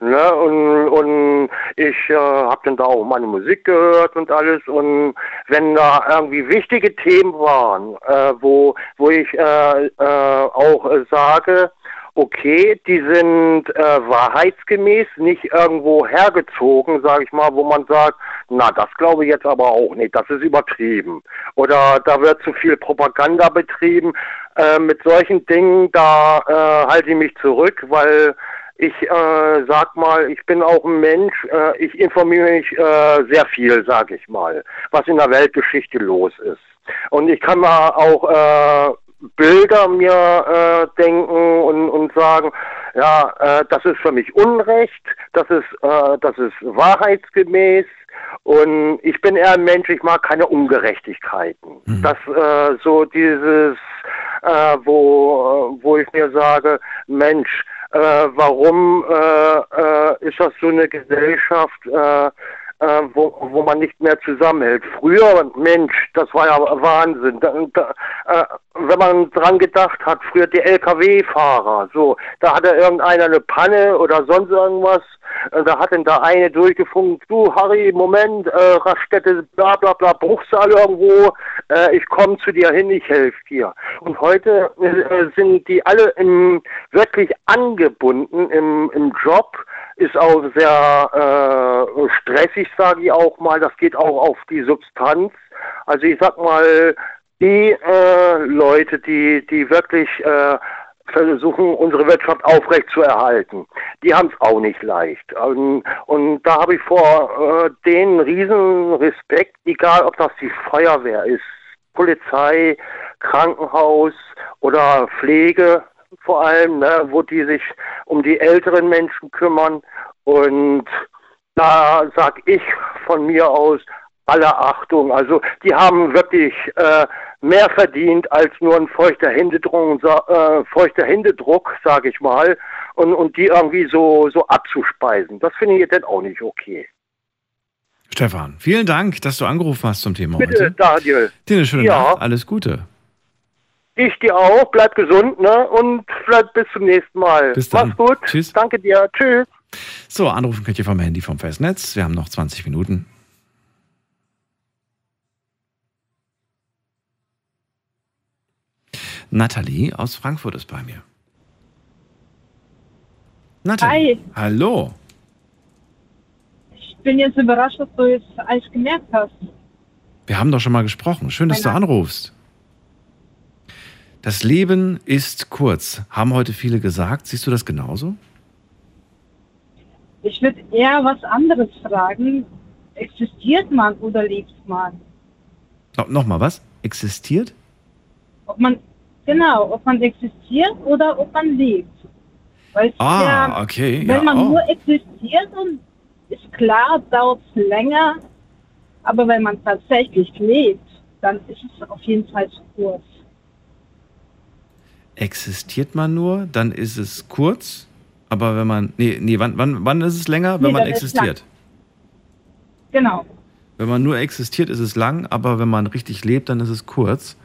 Ne? Und, und ich äh, habe dann da auch meine Musik gehört und alles. Und wenn da irgendwie wichtige Themen waren, äh, wo, wo ich äh, äh, auch äh, sage, okay, die sind äh, wahrheitsgemäß, nicht irgendwo hergezogen, sage ich mal, wo man sagt, na, das glaube ich jetzt aber auch nicht, das ist übertrieben. Oder da wird zu viel Propaganda betrieben. Äh, mit solchen Dingen, da äh, halte ich mich zurück, weil ich äh, sag mal, ich bin auch ein Mensch, äh, ich informiere mich äh, sehr viel, sag ich mal, was in der Weltgeschichte los ist. Und ich kann mal auch äh, Bilder mir äh, denken und, und sagen, ja, äh, das ist für mich Unrecht, das ist, äh, das ist wahrheitsgemäß und ich bin eher ein Mensch, ich mag keine Ungerechtigkeiten. Mhm. Das äh, so dieses, äh, wo, wo ich mir sage, Mensch, äh, warum äh, äh, ist das so eine Gesellschaft, äh, äh, wo, wo man nicht mehr zusammenhält. Früher, Mensch, das war ja Wahnsinn. Da, da, äh, wenn man dran gedacht hat, früher die LKW-Fahrer, so, da hatte irgendeiner eine Panne oder sonst irgendwas, äh, da hat dann da eine durchgefunkt, du Harry, Moment, äh, Raststätte, bla bla bla, Bruchsal irgendwo, äh, ich komme zu dir hin, ich helfe dir. Und heute äh, sind die alle im, wirklich angebunden im, im Job, ist auch sehr äh, stressig, sage ich auch mal. Das geht auch auf die Substanz. Also ich sag mal, die äh, Leute, die, die wirklich äh, versuchen, unsere Wirtschaft aufrechtzuerhalten, die haben es auch nicht leicht. Und, und da habe ich vor äh, denen riesen Respekt, egal ob das die Feuerwehr ist, Polizei, Krankenhaus oder Pflege, vor allem, ne, wo die sich um die älteren Menschen kümmern. Und da sag ich von mir aus aller Achtung. Also die haben wirklich äh, mehr verdient als nur ein feuchter Händedruck, äh, feuchter Händedruck, sage ich mal, und, und die irgendwie so, so abzuspeisen. Das finde ich dann auch nicht okay. Stefan, vielen Dank, dass du angerufen hast zum Thema Bitte, heute. Daniel. Dir eine schöne Ja. Nacht, alles Gute. Ich dir auch. Bleib gesund, ne? Und vielleicht bis zum nächsten Mal. Bis dann. Mach's gut. Tschüss. Danke dir. Tschüss. So, anrufen könnt ihr vom Handy vom Festnetz. Wir haben noch 20 Minuten. Nathalie aus Frankfurt ist bei mir. Nathalie. Hi, Hallo. ich bin jetzt überrascht, dass du jetzt alles gemerkt hast. Wir haben doch schon mal gesprochen. Schön, dass du Meine- anrufst. Das Leben ist kurz, haben heute viele gesagt. Siehst du das genauso? Ich würde eher was anderes fragen. Existiert man oder lebt man? No, Nochmal was? Existiert? Ob man, genau, ob man existiert oder ob man lebt. Weil Ah, ja, okay, wenn ja, man oh. nur existiert, dann ist klar, dauert es länger. Aber wenn man tatsächlich lebt, dann ist es auf jeden Fall zu kurz. Existiert man nur, dann ist es kurz. Aber wenn man. Nee, nee, wann, wann, wann ist es länger? Nee, Wenn man existiert. Genau. Wenn man nur existiert, ist es lang, aber wenn man richtig lebt, dann ist es kurz.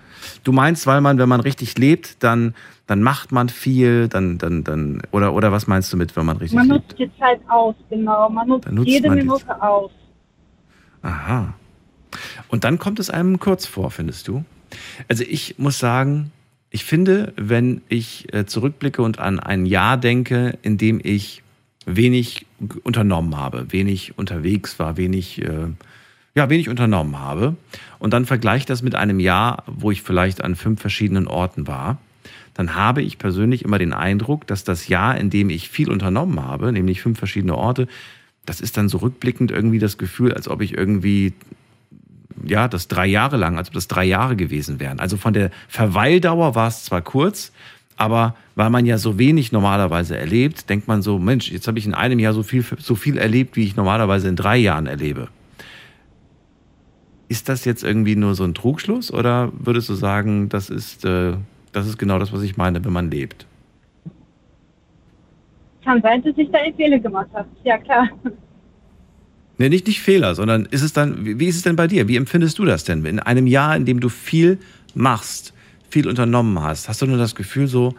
Du meinst, weil man, wenn man richtig lebt, dann, dann macht man viel, dann, dann, dann, oder, oder was meinst du mit, wenn man richtig Man lebt? nutzt die Zeit aus, genau. Man nutzt, nutzt jede man Minute aus. Aha. Und dann kommt es einem kurz vor, findest du? Also ich muss sagen, ich finde, wenn ich äh, zurückblicke und an ein Jahr denke, in dem ich wenig unternommen habe, wenig unterwegs war, wenig, äh, ja, wenig unternommen habe, und dann vergleiche das mit einem Jahr, wo ich vielleicht an fünf verschiedenen Orten war, dann habe ich persönlich immer den Eindruck, dass das Jahr, in dem ich viel unternommen habe, nämlich fünf verschiedene Orte, das ist dann so rückblickend irgendwie das Gefühl, als ob ich irgendwie, ja, das drei Jahre lang, als ob das drei Jahre gewesen wären. Also von der Verweildauer war es zwar kurz, aber weil man ja so wenig normalerweise erlebt, denkt man so, Mensch, jetzt habe ich in einem Jahr so viel, so viel erlebt, wie ich normalerweise in drei Jahren erlebe. Ist das jetzt irgendwie nur so ein Trugschluss oder würdest du sagen, das ist, äh, das ist genau das, was ich meine, wenn man lebt? Kann sein, dass ich da einen Fehler gemacht habe. Ja, klar. Nee, nicht, nicht Fehler, sondern ist es dann, wie ist es denn bei dir? Wie empfindest du das denn? In einem Jahr, in dem du viel machst, viel unternommen hast, hast du nur das Gefühl so,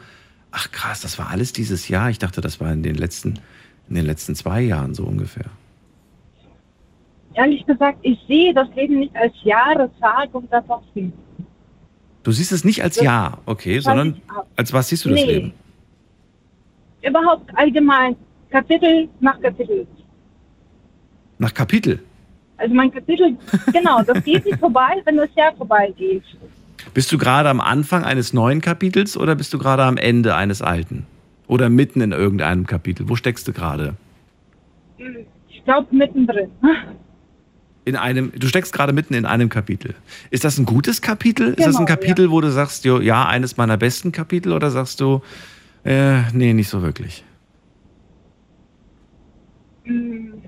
ach krass, das war alles dieses Jahr? Ich dachte, das war in den letzten, in den letzten zwei Jahren so ungefähr. Ehrlich gesagt, ich sehe das Leben nicht als Jahre, Tag und das auch viel. Du siehst es nicht als Das Jahr, okay, sondern als was siehst du das Nee. Leben? Überhaupt allgemein, Kapitel nach Kapitel. Nach Kapitel. Also mein Kapitel, genau, das geht nicht vorbei, wenn das Jahr vorbeigeht. Bist du gerade am Anfang eines neuen Kapitels oder bist du gerade am Ende eines alten? Oder mitten in irgendeinem Kapitel? Wo steckst du gerade? Ich glaube mittendrin. In einem, du steckst gerade mitten in einem Kapitel. Ist das ein gutes Kapitel? ist das ein Genau, Kapitel, wo du sagst, jo, ja, eines meiner besten Kapitel? Oder sagst du, äh, nee, nicht so wirklich? Hm.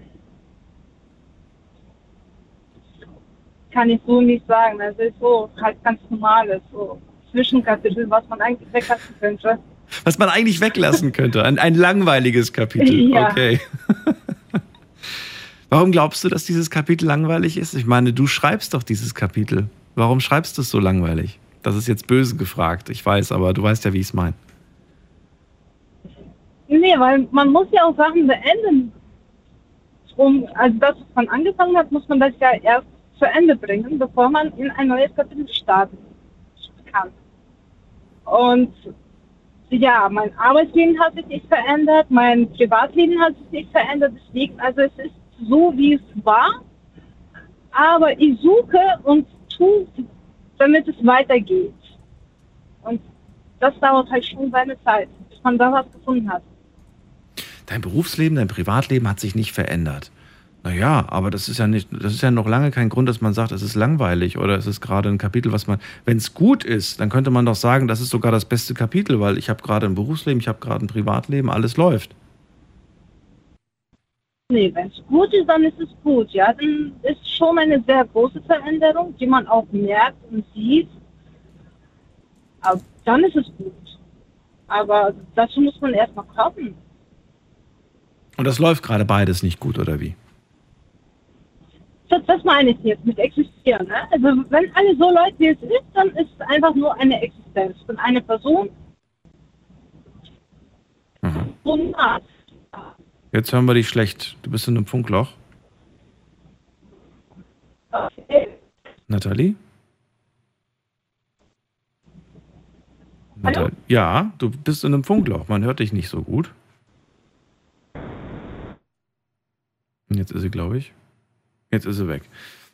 Kann ich so nicht sagen. Also ist so halt ganz normales, so Zwischenkapitel, was man eigentlich weglassen könnte. Was man eigentlich weglassen könnte. Ein, ein langweiliges Kapitel. [laughs] Ja. Okay. [laughs] Warum glaubst du, dass dieses Kapitel langweilig ist? Ich meine, du schreibst doch dieses Kapitel. Warum schreibst du es so langweilig? Das ist jetzt böse gefragt, ich weiß, aber du weißt ja, wie ich es meine. Nee, weil man muss ja auch Sachen beenden. Um, also das, was man angefangen hat, muss man das ja erst zu Ende bringen, bevor man in ein neues Kapitel starten kann. Und ja, mein Arbeitsleben hat sich nicht verändert, mein Privatleben hat sich nicht verändert, deswegen, also es ist so, wie es war, aber ich suche und tue, damit es weitergeht. Und das dauert halt schon seine Zeit, bis man da was gefunden hat. Dein Berufsleben, dein Privatleben hat sich nicht verändert. Naja, aber das ist ja nicht, das ist ja noch lange kein Grund, dass man sagt, es ist langweilig oder es ist gerade ein Kapitel, was man, wenn es gut ist, dann könnte man doch sagen, das ist sogar das beste Kapitel, weil ich habe gerade ein Berufsleben, ich habe gerade ein Privatleben, alles läuft. Nee, wenn es gut ist, dann ist es gut. Ja, dann ist schon eine sehr große Veränderung, die man auch merkt und sieht. Aber dann ist es gut. Aber dazu muss man erstmal kommen. Und das läuft gerade beides nicht gut, oder wie? Das, das meine ich jetzt mit existieren. Ne? Also wenn alles so läuft, wie es ist, dann ist es einfach nur eine Existenz von einer Person. Und nah. Jetzt hören wir dich schlecht. Du bist in einem Funkloch. Okay. Nathalie? Nathalie? Ja, du bist in einem Funkloch. Man hört dich nicht so gut. Und Jetzt ist sie, glaube ich. Jetzt ist sie weg.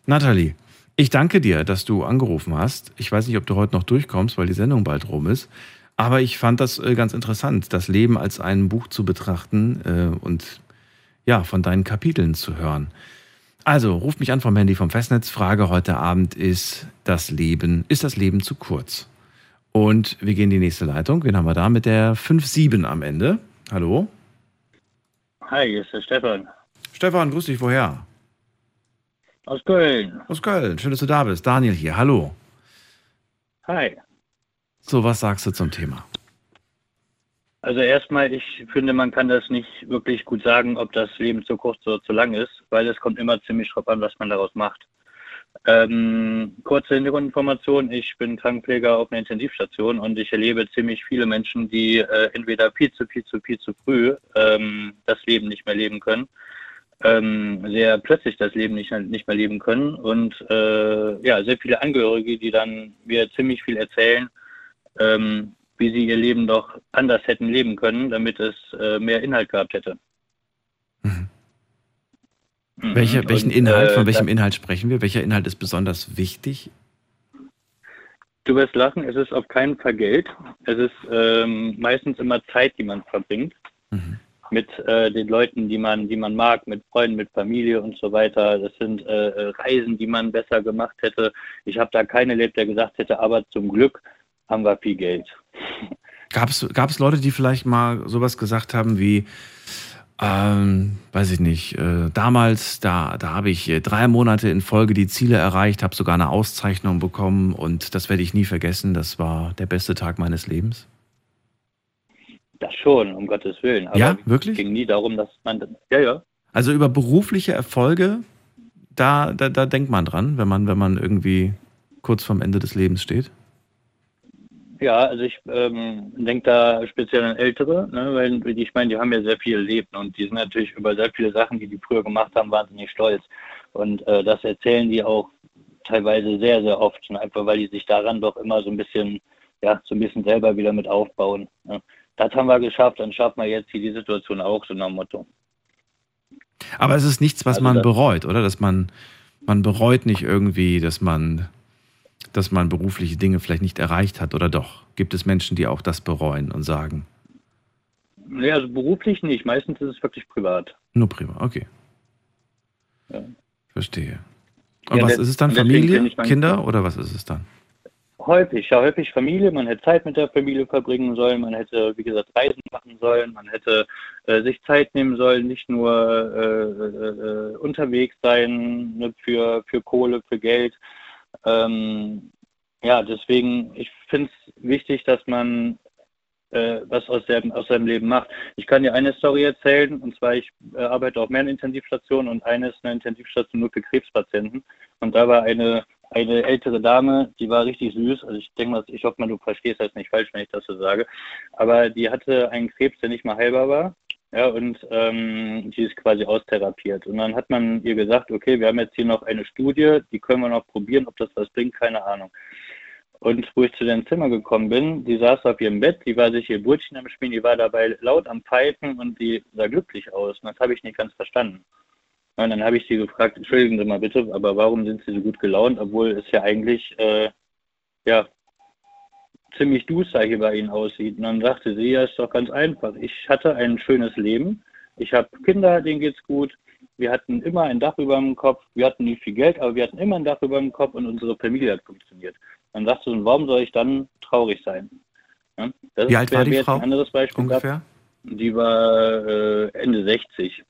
Nathalie, ich danke dir, dass du angerufen hast. Ich weiß nicht, ob du heute noch durchkommst, weil die Sendung bald rum ist. Aber ich fand das äh, ganz interessant, das Leben als ein Buch zu betrachten äh, und ja, von deinen Kapiteln zu hören. Also, ruf mich an vom Handy vom Festnetz. Frage heute Abend ist das Leben, ist das Leben zu kurz? Und wir gehen in die nächste Leitung. Wen haben wir da mit der 5-7 am Ende? Hallo? Hi, hier ist der Stefan. Stefan, grüß dich, woher? Aus Köln. Aus Köln, schön, dass du da bist. Daniel hier, hallo. Hi. So, was sagst du zum Thema? Also erstmal, ich finde, man kann das nicht wirklich gut sagen, ob das Leben zu kurz oder zu lang ist, weil es kommt immer ziemlich drauf an, was man daraus macht. Ähm, kurze Hintergrundinformation, ich bin Krankenpfleger auf einer Intensivstation und ich erlebe ziemlich viele Menschen, die äh, entweder viel zu, viel zu, viel zu früh ähm, das Leben nicht mehr leben können, ähm, sehr plötzlich das Leben nicht, nicht mehr leben können und äh, ja, sehr viele Angehörige, die dann mir ziemlich viel erzählen, ähm, wie sie ihr Leben doch anders hätten leben können, damit es äh, mehr Inhalt gehabt hätte. Mhm. Welche, welchen Und, Inhalt, äh, von welchem Inhalt sprechen wir? Welcher Inhalt ist besonders wichtig? Du wirst lachen, es ist auf keinen Fall Geld. Es ist ähm, meistens immer Zeit, die man verbringt. Mit äh, den Leuten, die man, die man mag, mit Freunden, mit Familie und so weiter. Das sind äh, äh, Reisen, die man besser gemacht hätte. Ich habe da keinen erlebt, der gesagt hätte, aber zum Glück haben wir viel Geld. Gab es Leute, die vielleicht mal sowas gesagt haben wie, ähm, weiß ich nicht, äh, damals, da, da habe ich äh, drei Monate in Folge die Ziele erreicht, habe sogar eine Auszeichnung bekommen und das werde ich nie vergessen. Das war der beste Tag meines Lebens. Das schon, um Gottes Willen. Aber Ja, wirklich? Es ging nie darum, dass man. Ja, ja. Also über berufliche Erfolge, da, da, da denkt man dran, wenn man, wenn man irgendwie kurz vorm Ende des Lebens steht. Ja, also ich ähm, denke da speziell an Ältere, ne, weil ich meine, die haben ja sehr viel erlebt und die sind natürlich über sehr viele Sachen, die die früher gemacht haben, wahnsinnig stolz. Und äh, das erzählen die auch teilweise sehr, sehr oft, ne, einfach weil die sich daran doch immer so ein bisschen, ja, so ein bisschen selber wieder mit aufbauen. Ne. Das haben wir geschafft, dann schaffen wir jetzt hier die Situation auch, so nach dem Motto. Aber es ist nichts, was Also man bereut, oder? Dass man, man bereut nicht irgendwie, dass man, dass man berufliche Dinge vielleicht nicht erreicht hat, oder doch? Gibt es Menschen, die auch das bereuen und sagen, Nee, also beruflich nicht, meistens ist es wirklich privat. nur privat, okay, Ja. verstehe. Und Ja, was ist es dann? Familie, Kinder oder was ist es dann? Häufig, ja, häufig Familie. Man hätte Zeit mit der Familie verbringen sollen. Man hätte, wie gesagt, Reisen machen sollen. Man hätte äh, sich Zeit nehmen sollen, nicht nur äh, äh, äh, unterwegs sein ne, für, für Kohle, für Geld. Ähm, ja, deswegen, ich finde es wichtig, dass man äh, was aus, der, aus seinem Leben macht. Ich kann dir eine Story erzählen, und zwar, ich äh, arbeite auf mehreren Intensivstationen und eine ist eine Intensivstation nur für Krebspatienten. Und da war eine, eine ältere Dame, die war richtig süß. Also ich denke mal, ich hoffe mal, du verstehst das nicht falsch, wenn ich das so sage. Aber die hatte einen Krebs, der nicht mal heilbar war. Ja, und ähm, die ist quasi austherapiert. Und dann hat man ihr gesagt, okay, wir haben jetzt hier noch eine Studie, die können wir noch probieren, ob das was bringt, keine Ahnung. Und wo ich zu dem Zimmer gekommen bin, die saß auf ihrem Bett, die war sich ihr Brötchen am Spielen, die war dabei laut am Pfeifen und die sah glücklich aus. Und das habe ich nicht ganz verstanden. Und dann habe ich sie gefragt, entschuldigen Sie mal bitte, aber warum sind Sie so gut gelaunt, obwohl es ja eigentlich, äh, ja, ziemlich duster hier bei Ihnen aussieht. Und dann sagte sie, ja, ist doch ganz einfach. Ich hatte ein schönes Leben. Ich habe Kinder, denen geht's gut. Wir hatten immer ein Dach über dem Kopf. Wir hatten nicht viel Geld, aber wir hatten immer ein Dach über dem Kopf und unsere Familie hat funktioniert. Dann sagst du, warum soll ich dann traurig sein? Ja, Wie alt war die Frau? Ein anderes Beispiel ungefähr? Gehabt. Die war äh, Ende 60.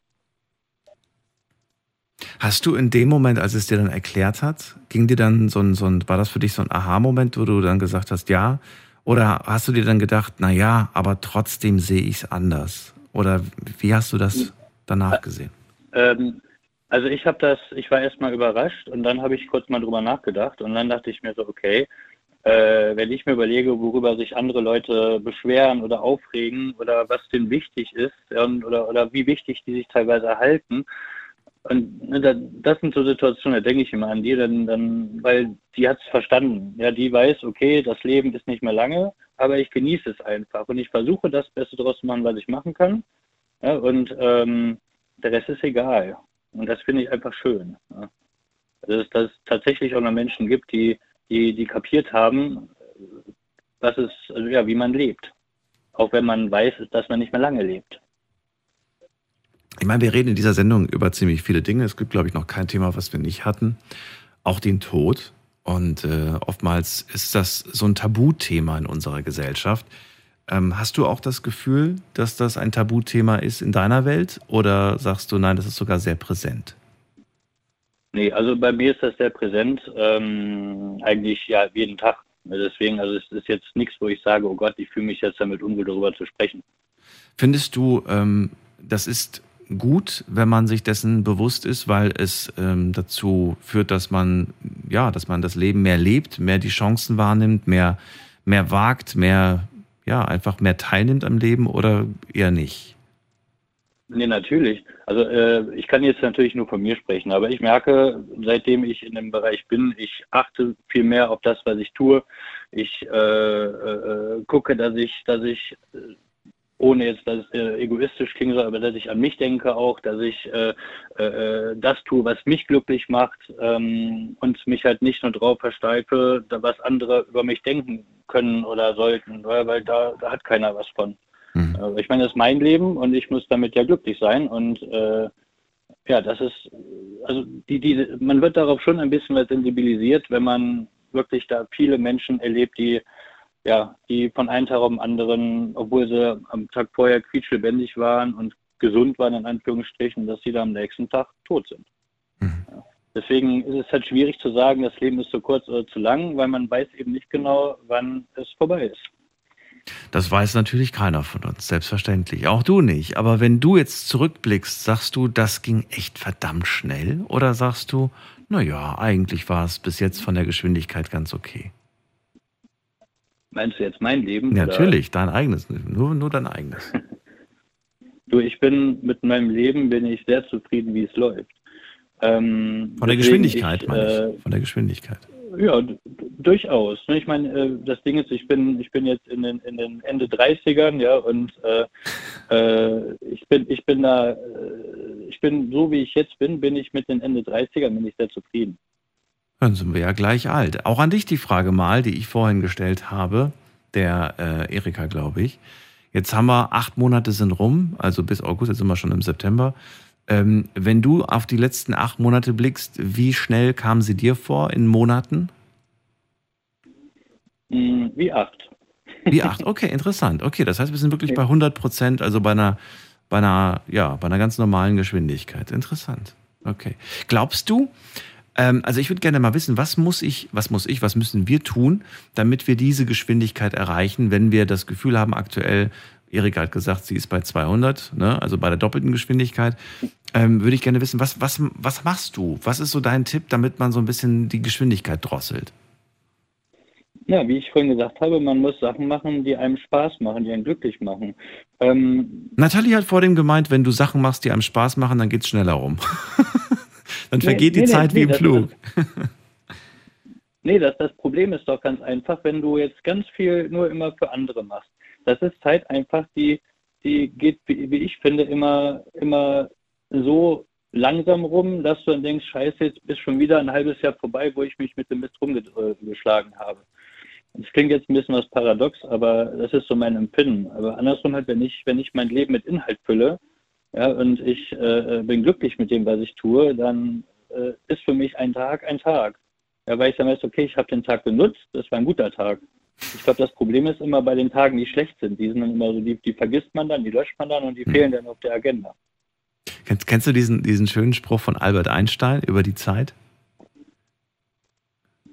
Hast du in dem Moment, als es dir dann erklärt hat, ging dir dann so ein, so ein war das für dich so ein Aha-Moment, wo du dann gesagt hast, ja? Oder hast du dir dann gedacht, na ja, aber trotzdem sehe ich es anders? Oder wie hast du das danach gesehen? Ähm, also ich habe das, ich war erstmal überrascht und dann habe ich kurz mal drüber nachgedacht und dann dachte ich mir so, okay, äh, wenn ich mir überlege, worüber sich andere Leute beschweren oder aufregen oder was denen wichtig ist und, oder, oder wie wichtig die sich teilweise erhalten, und ne, das sind so Situationen, da denke ich immer an die, dann, dann, weil die hat es verstanden. Ja, die weiß, okay, das Leben ist nicht mehr lange, aber ich genieße es einfach und ich versuche das Beste daraus zu machen, was ich machen kann. Ja, und ähm, der Rest ist egal. Und das finde ich einfach schön. Ja. Also, dass, dass es tatsächlich auch noch Menschen gibt, die, die, die kapiert haben, was es, also ja, wie man lebt. Auch wenn man weiß, dass man nicht mehr lange lebt. Ich meine, wir reden in dieser Sendung über ziemlich viele Dinge. Es gibt, glaube ich, noch kein Thema, was wir nicht hatten. Auch den Tod. Und äh, oftmals ist das so ein Tabuthema in unserer Gesellschaft. Ähm, hast du auch das Gefühl, dass das ein Tabuthema ist in deiner Welt? Oder sagst du, nein, das ist sogar sehr präsent? Nee, also bei mir ist das sehr präsent. Ähm, eigentlich ja jeden Tag. Deswegen, also es ist jetzt nichts, wo ich sage, oh Gott, ich fühle mich jetzt damit unwohl, darüber zu sprechen. Findest du, ähm, das ist gut, wenn man sich dessen bewusst ist, weil es ähm, dazu führt, dass man ja, dass man das Leben mehr lebt, mehr die Chancen wahrnimmt, mehr mehr wagt, mehr ja einfach mehr teilnimmt am Leben oder eher nicht? Nee, natürlich. Also äh, ich kann jetzt natürlich nur von mir sprechen, aber ich merke, seitdem ich in dem Bereich bin, ich achte viel mehr auf das, was ich tue. Ich äh, äh, gucke, dass ich, dass ich ohne jetzt, dass es äh, egoistisch klingen soll, aber dass ich an mich denke auch, dass ich äh, äh, das tue, was mich glücklich macht ähm, und mich halt nicht nur drauf versteife, was andere über mich denken können oder sollten, weil, weil da, da hat keiner was von. Mhm. Äh, ich meine, das ist mein Leben und ich muss damit ja glücklich sein und äh, ja, das ist, also die, die, man wird darauf schon ein bisschen sensibilisiert, wenn man wirklich da viele Menschen erlebt, die ja, die von einem Tag auf den anderen, obwohl sie am Tag vorher quietschlebendig waren und gesund waren, in Anführungsstrichen, dass sie da am nächsten Tag tot sind. Mhm. Ja. Deswegen ist es halt schwierig zu sagen, das Leben ist zu kurz oder zu lang, weil man weiß eben nicht genau, wann es vorbei ist. Das weiß natürlich keiner von uns, selbstverständlich. Auch du nicht. Aber wenn du jetzt zurückblickst, sagst du, das ging echt verdammt schnell? Oder sagst du, naja, eigentlich war es bis jetzt von der Geschwindigkeit ganz okay? Meinst du jetzt mein Leben? Natürlich, oder? dein eigenes, nur, nur dein eigenes. [laughs] du, ich bin mit meinem Leben bin ich sehr zufrieden, wie es läuft. Ähm, Von der Geschwindigkeit, ich, meine ich. Von der Geschwindigkeit. Ja, durchaus. Ne? Ich meine, äh, das Ding ist, ich bin, ich bin jetzt in den, in den Ende 30ern, ja, und äh, äh, ich bin, ich bin da, äh, ich bin so wie ich jetzt bin, bin ich mit den Ende 30ern, bin ich sehr zufrieden. Dann sind wir ja gleich alt. Auch an dich die Frage mal, die ich vorhin gestellt habe, der äh, Erika, glaube ich. Jetzt haben wir acht Monate sind rum, also bis August, jetzt sind wir schon im September. Ähm, wenn du auf die letzten acht Monate blickst, wie schnell kamen sie dir vor in Monaten? Hm, wie acht. Wie acht, okay, interessant. Okay, das heißt, wir sind wirklich bei 100 Prozent, also bei einer, bei einer, ja, bei einer ganz normalen Geschwindigkeit. Interessant. Okay. Glaubst du, Ähm, also ich würde gerne mal wissen, was muss ich, was muss ich, was müssen wir tun, damit wir diese Geschwindigkeit erreichen, wenn wir das Gefühl haben, aktuell, Erika hat gesagt, sie ist bei 200, ne, also bei der doppelten Geschwindigkeit. Ähm, würde ich gerne wissen, was, was, was machst du? Was ist so dein Tipp, damit man so ein bisschen die Geschwindigkeit drosselt? Ja, wie ich vorhin gesagt habe, man muss Sachen machen, die einem Spaß machen, die einen glücklich machen. Ähm, Nathalie hat vor dem gemeint, wenn du Sachen machst, die einem Spaß machen, dann geht es schneller rum. [laughs] dann vergeht nee, die nee, Zeit nee, wie im Flug. [laughs] Nee, das, das Problem ist doch ganz einfach, wenn du jetzt ganz viel nur immer für andere machst. Das ist Zeit einfach, die, die geht, wie, wie ich finde, immer, immer so langsam rum, dass du dann denkst, scheiße, jetzt ist schon wieder ein halbes Jahr vorbei, wo ich mich mit dem Mist rumgeschlagen habe. Das klingt jetzt ein bisschen was paradox, aber das ist so mein Empfinden. Aber andersrum halt, wenn ich, wenn ich mein Leben mit Inhalt fülle, ja, und ich äh, bin glücklich mit dem, was ich tue, dann äh, ist für mich ein Tag ein Tag. Ja, weil ich dann weiß, okay, ich habe den Tag genutzt, das war ein guter Tag. Ich glaube, das Problem ist immer bei den Tagen, die schlecht sind. Die sind dann immer so, die, die vergisst man dann, die löscht man dann und die fehlen dann auf der Agenda. Kennst, kennst du diesen, diesen schönen Spruch von Albert Einstein über die Zeit?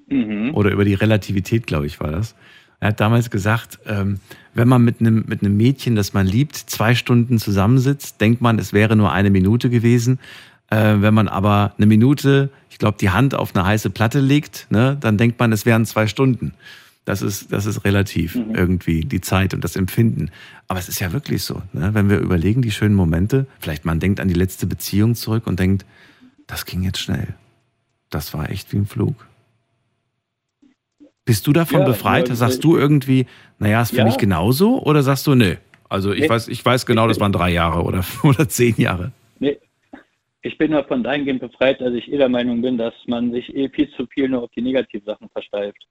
Mhm. Oder über die Relativität, glaube ich, war das. Er hat damals gesagt, ähm, wenn man mit einem, mit einem Mädchen, das man liebt, zwei Stunden zusammensitzt, denkt man, es wäre nur eine Minute gewesen. Äh, wenn man aber eine Minute, ich glaube, die Hand auf eine heiße Platte legt, ne, dann denkt man, es wären zwei Stunden. Das ist, das ist relativ irgendwie, die Zeit und das Empfinden. Aber es ist ja wirklich so, ne? wenn wir überlegen, die schönen Momente, vielleicht man denkt an die letzte Beziehung zurück und denkt, das ging jetzt schnell. Das war echt wie ein Flug. Bist du davon Ja, befreit? ja, Sagst du irgendwie, naja, ist für Ja. mich genauso? Oder sagst du, nee? Also ich Nee. weiß, ich weiß genau, das waren drei Jahre oder, [laughs] oder zehn Jahre. Nee, ich bin davon dahingehend befreit, dass ich eh der Meinung bin, dass man sich eh viel zu viel nur auf die negativen Sachen versteift.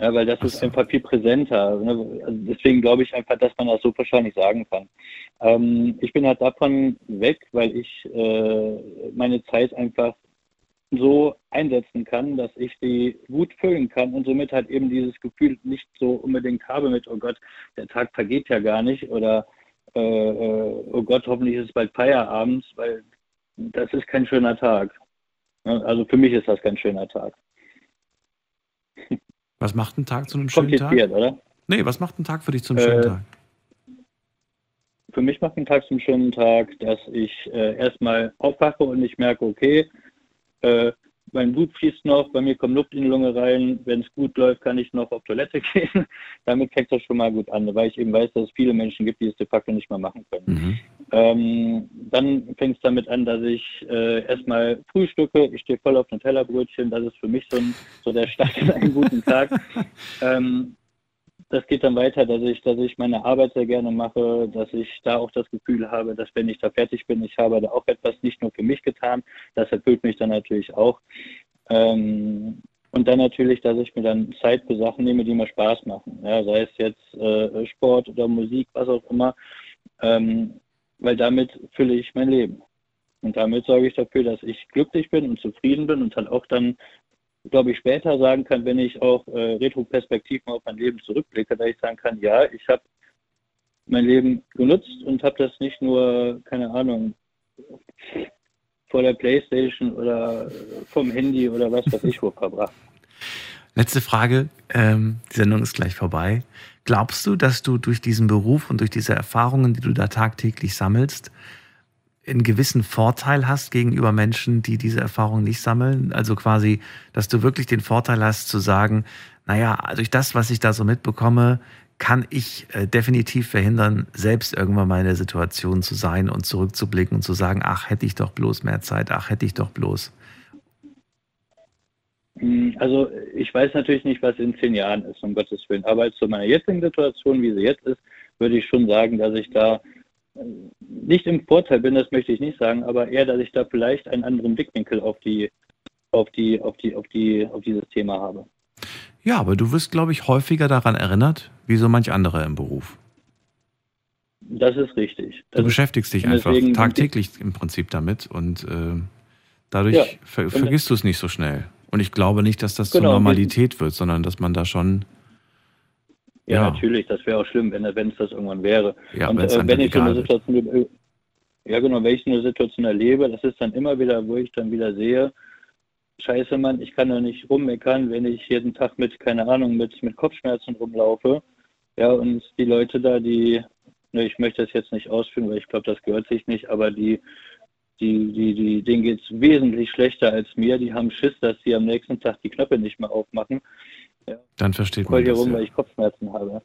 Ja, weil das ist einfach viel präsenter. Ne? Also deswegen glaube ich einfach, dass man das so wahrscheinlich sagen kann. Ähm, ich bin halt davon weg, weil ich äh, meine Zeit einfach so einsetzen kann, dass ich die gut füllen kann und somit halt eben dieses Gefühl nicht so unbedingt habe mit, oh Gott, der Tag vergeht ja gar nicht oder äh, äh, oh Gott, hoffentlich ist es bald Feierabend, weil das ist kein schöner Tag. Also für mich ist das kein schöner Tag. Was macht ein Tag zu einem schönen Tag? Kompliziert, oder? Nee, was macht ein Tag für dich zum schönen Äh, Tag? Für mich macht ein Tag zum schönen Tag, dass ich äh, erstmal aufwache und ich merke, okay, äh, mein Blut fließt noch, bei mir kommt Luft in die Lunge rein, wenn es gut läuft, kann ich noch auf Toilette [laughs] gehen. Damit fängt das schon mal gut an, weil ich eben weiß, dass es viele Menschen gibt, die es de facto nicht mehr machen können. Mhm. Ähm, dann fängt es damit an, dass ich äh, erstmal frühstücke. Ich stehe voll auf ein Tellerbrötchen. Das ist für mich so, ein, so der Start in einen guten Tag. [laughs] Ähm, das geht dann weiter, dass ich, dass ich meine Arbeit sehr gerne mache, dass ich da auch das Gefühl habe, dass wenn ich da fertig bin, ich habe da auch etwas nicht nur für mich getan. Das erfüllt mich dann natürlich auch. Ähm, und dann natürlich, dass ich mir dann Zeit für Sachen nehme, die mir Spaß machen. Ja, sei es jetzt äh, Sport oder Musik, was auch immer. Ähm, weil damit fülle ich mein Leben. Und damit sorge ich dafür, dass ich glücklich bin und zufrieden bin und dann auch dann, glaube ich, später sagen kann, wenn ich auch äh, retroperspektiv mal auf mein Leben zurückblicke, dass ich sagen kann, ja, ich habe mein Leben genutzt und habe das nicht nur, keine Ahnung, vor der Playstation oder vom Handy oder was weiß ich wo verbracht. Letzte Frage, ähm, die Sendung ist gleich vorbei. Glaubst du, dass du durch diesen Beruf und durch diese Erfahrungen, die du da tagtäglich sammelst, einen gewissen Vorteil hast gegenüber Menschen, die diese Erfahrungen nicht sammeln? Also quasi, dass du wirklich den Vorteil hast zu sagen, naja, durch das, was ich da so mitbekomme, kann ich äh, definitiv verhindern, selbst irgendwann mal in der Situation zu sein und zurückzublicken und zu sagen, ach, hätte ich doch bloß mehr Zeit, ach, hätte ich doch bloß. Also ich weiß natürlich nicht, was in zehn Jahren ist, um Gottes Willen. Aber zu meiner jetzigen Situation, wie sie jetzt ist, würde ich schon sagen, dass ich da nicht im Vorteil bin, das möchte ich nicht sagen, aber eher, dass ich da vielleicht einen anderen Blickwinkel auf die, auf die, auf die, auf die, auf dieses Thema habe. Ja, aber du wirst, glaube ich, häufiger daran erinnert, wie so manch andere im Beruf. Das ist richtig. Das Du beschäftigst dich einfach tagtäglich im Prinzip damit und äh, dadurch Ja, ver vergisst du es nicht so schnell. Und ich glaube nicht, dass das zur Genau, Normalität wird, sondern dass man da schon, Ja, Ja. natürlich, das wäre auch schlimm, wenn es das irgendwann wäre. Ja, und äh, wenn ich so eine wird. Situation, ja genau, wenn ich so eine Situation erlebe, das ist dann immer wieder, wo ich dann wieder sehe, scheiße Mann, ich kann doch nicht rummeckern, wenn ich jeden Tag mit, keine Ahnung, mit, mit Kopfschmerzen rumlaufe. Ja, und die Leute da, die, ne, ich möchte das jetzt nicht ausführen, weil ich glaube, das gehört sich nicht, aber die, die, die, die, denen geht es wesentlich schlechter als mir. Die haben Schiss, dass sie am nächsten Tag die Knöpfe nicht mehr aufmachen. Ja. Dann versteht Ich man hier das. rum, Ja. weil ich Kopfschmerzen habe.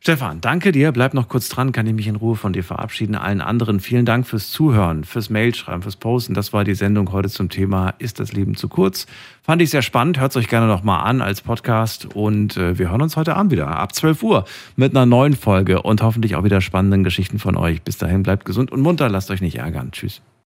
Stefan, danke dir. Bleib noch kurz dran, kann ich mich in Ruhe von dir verabschieden. Allen anderen vielen Dank fürs Zuhören, fürs Mailschreiben, fürs Posten. Das war die Sendung heute zum Thema Ist das Leben zu kurz? Fand ich sehr spannend. Hört es euch gerne noch mal an als Podcast. Und äh, wir hören uns heute Abend wieder ab 12 Uhr mit einer neuen Folge und hoffentlich auch wieder spannenden Geschichten von euch. Bis dahin bleibt gesund und munter. Lasst euch nicht ärgern. Tschüss.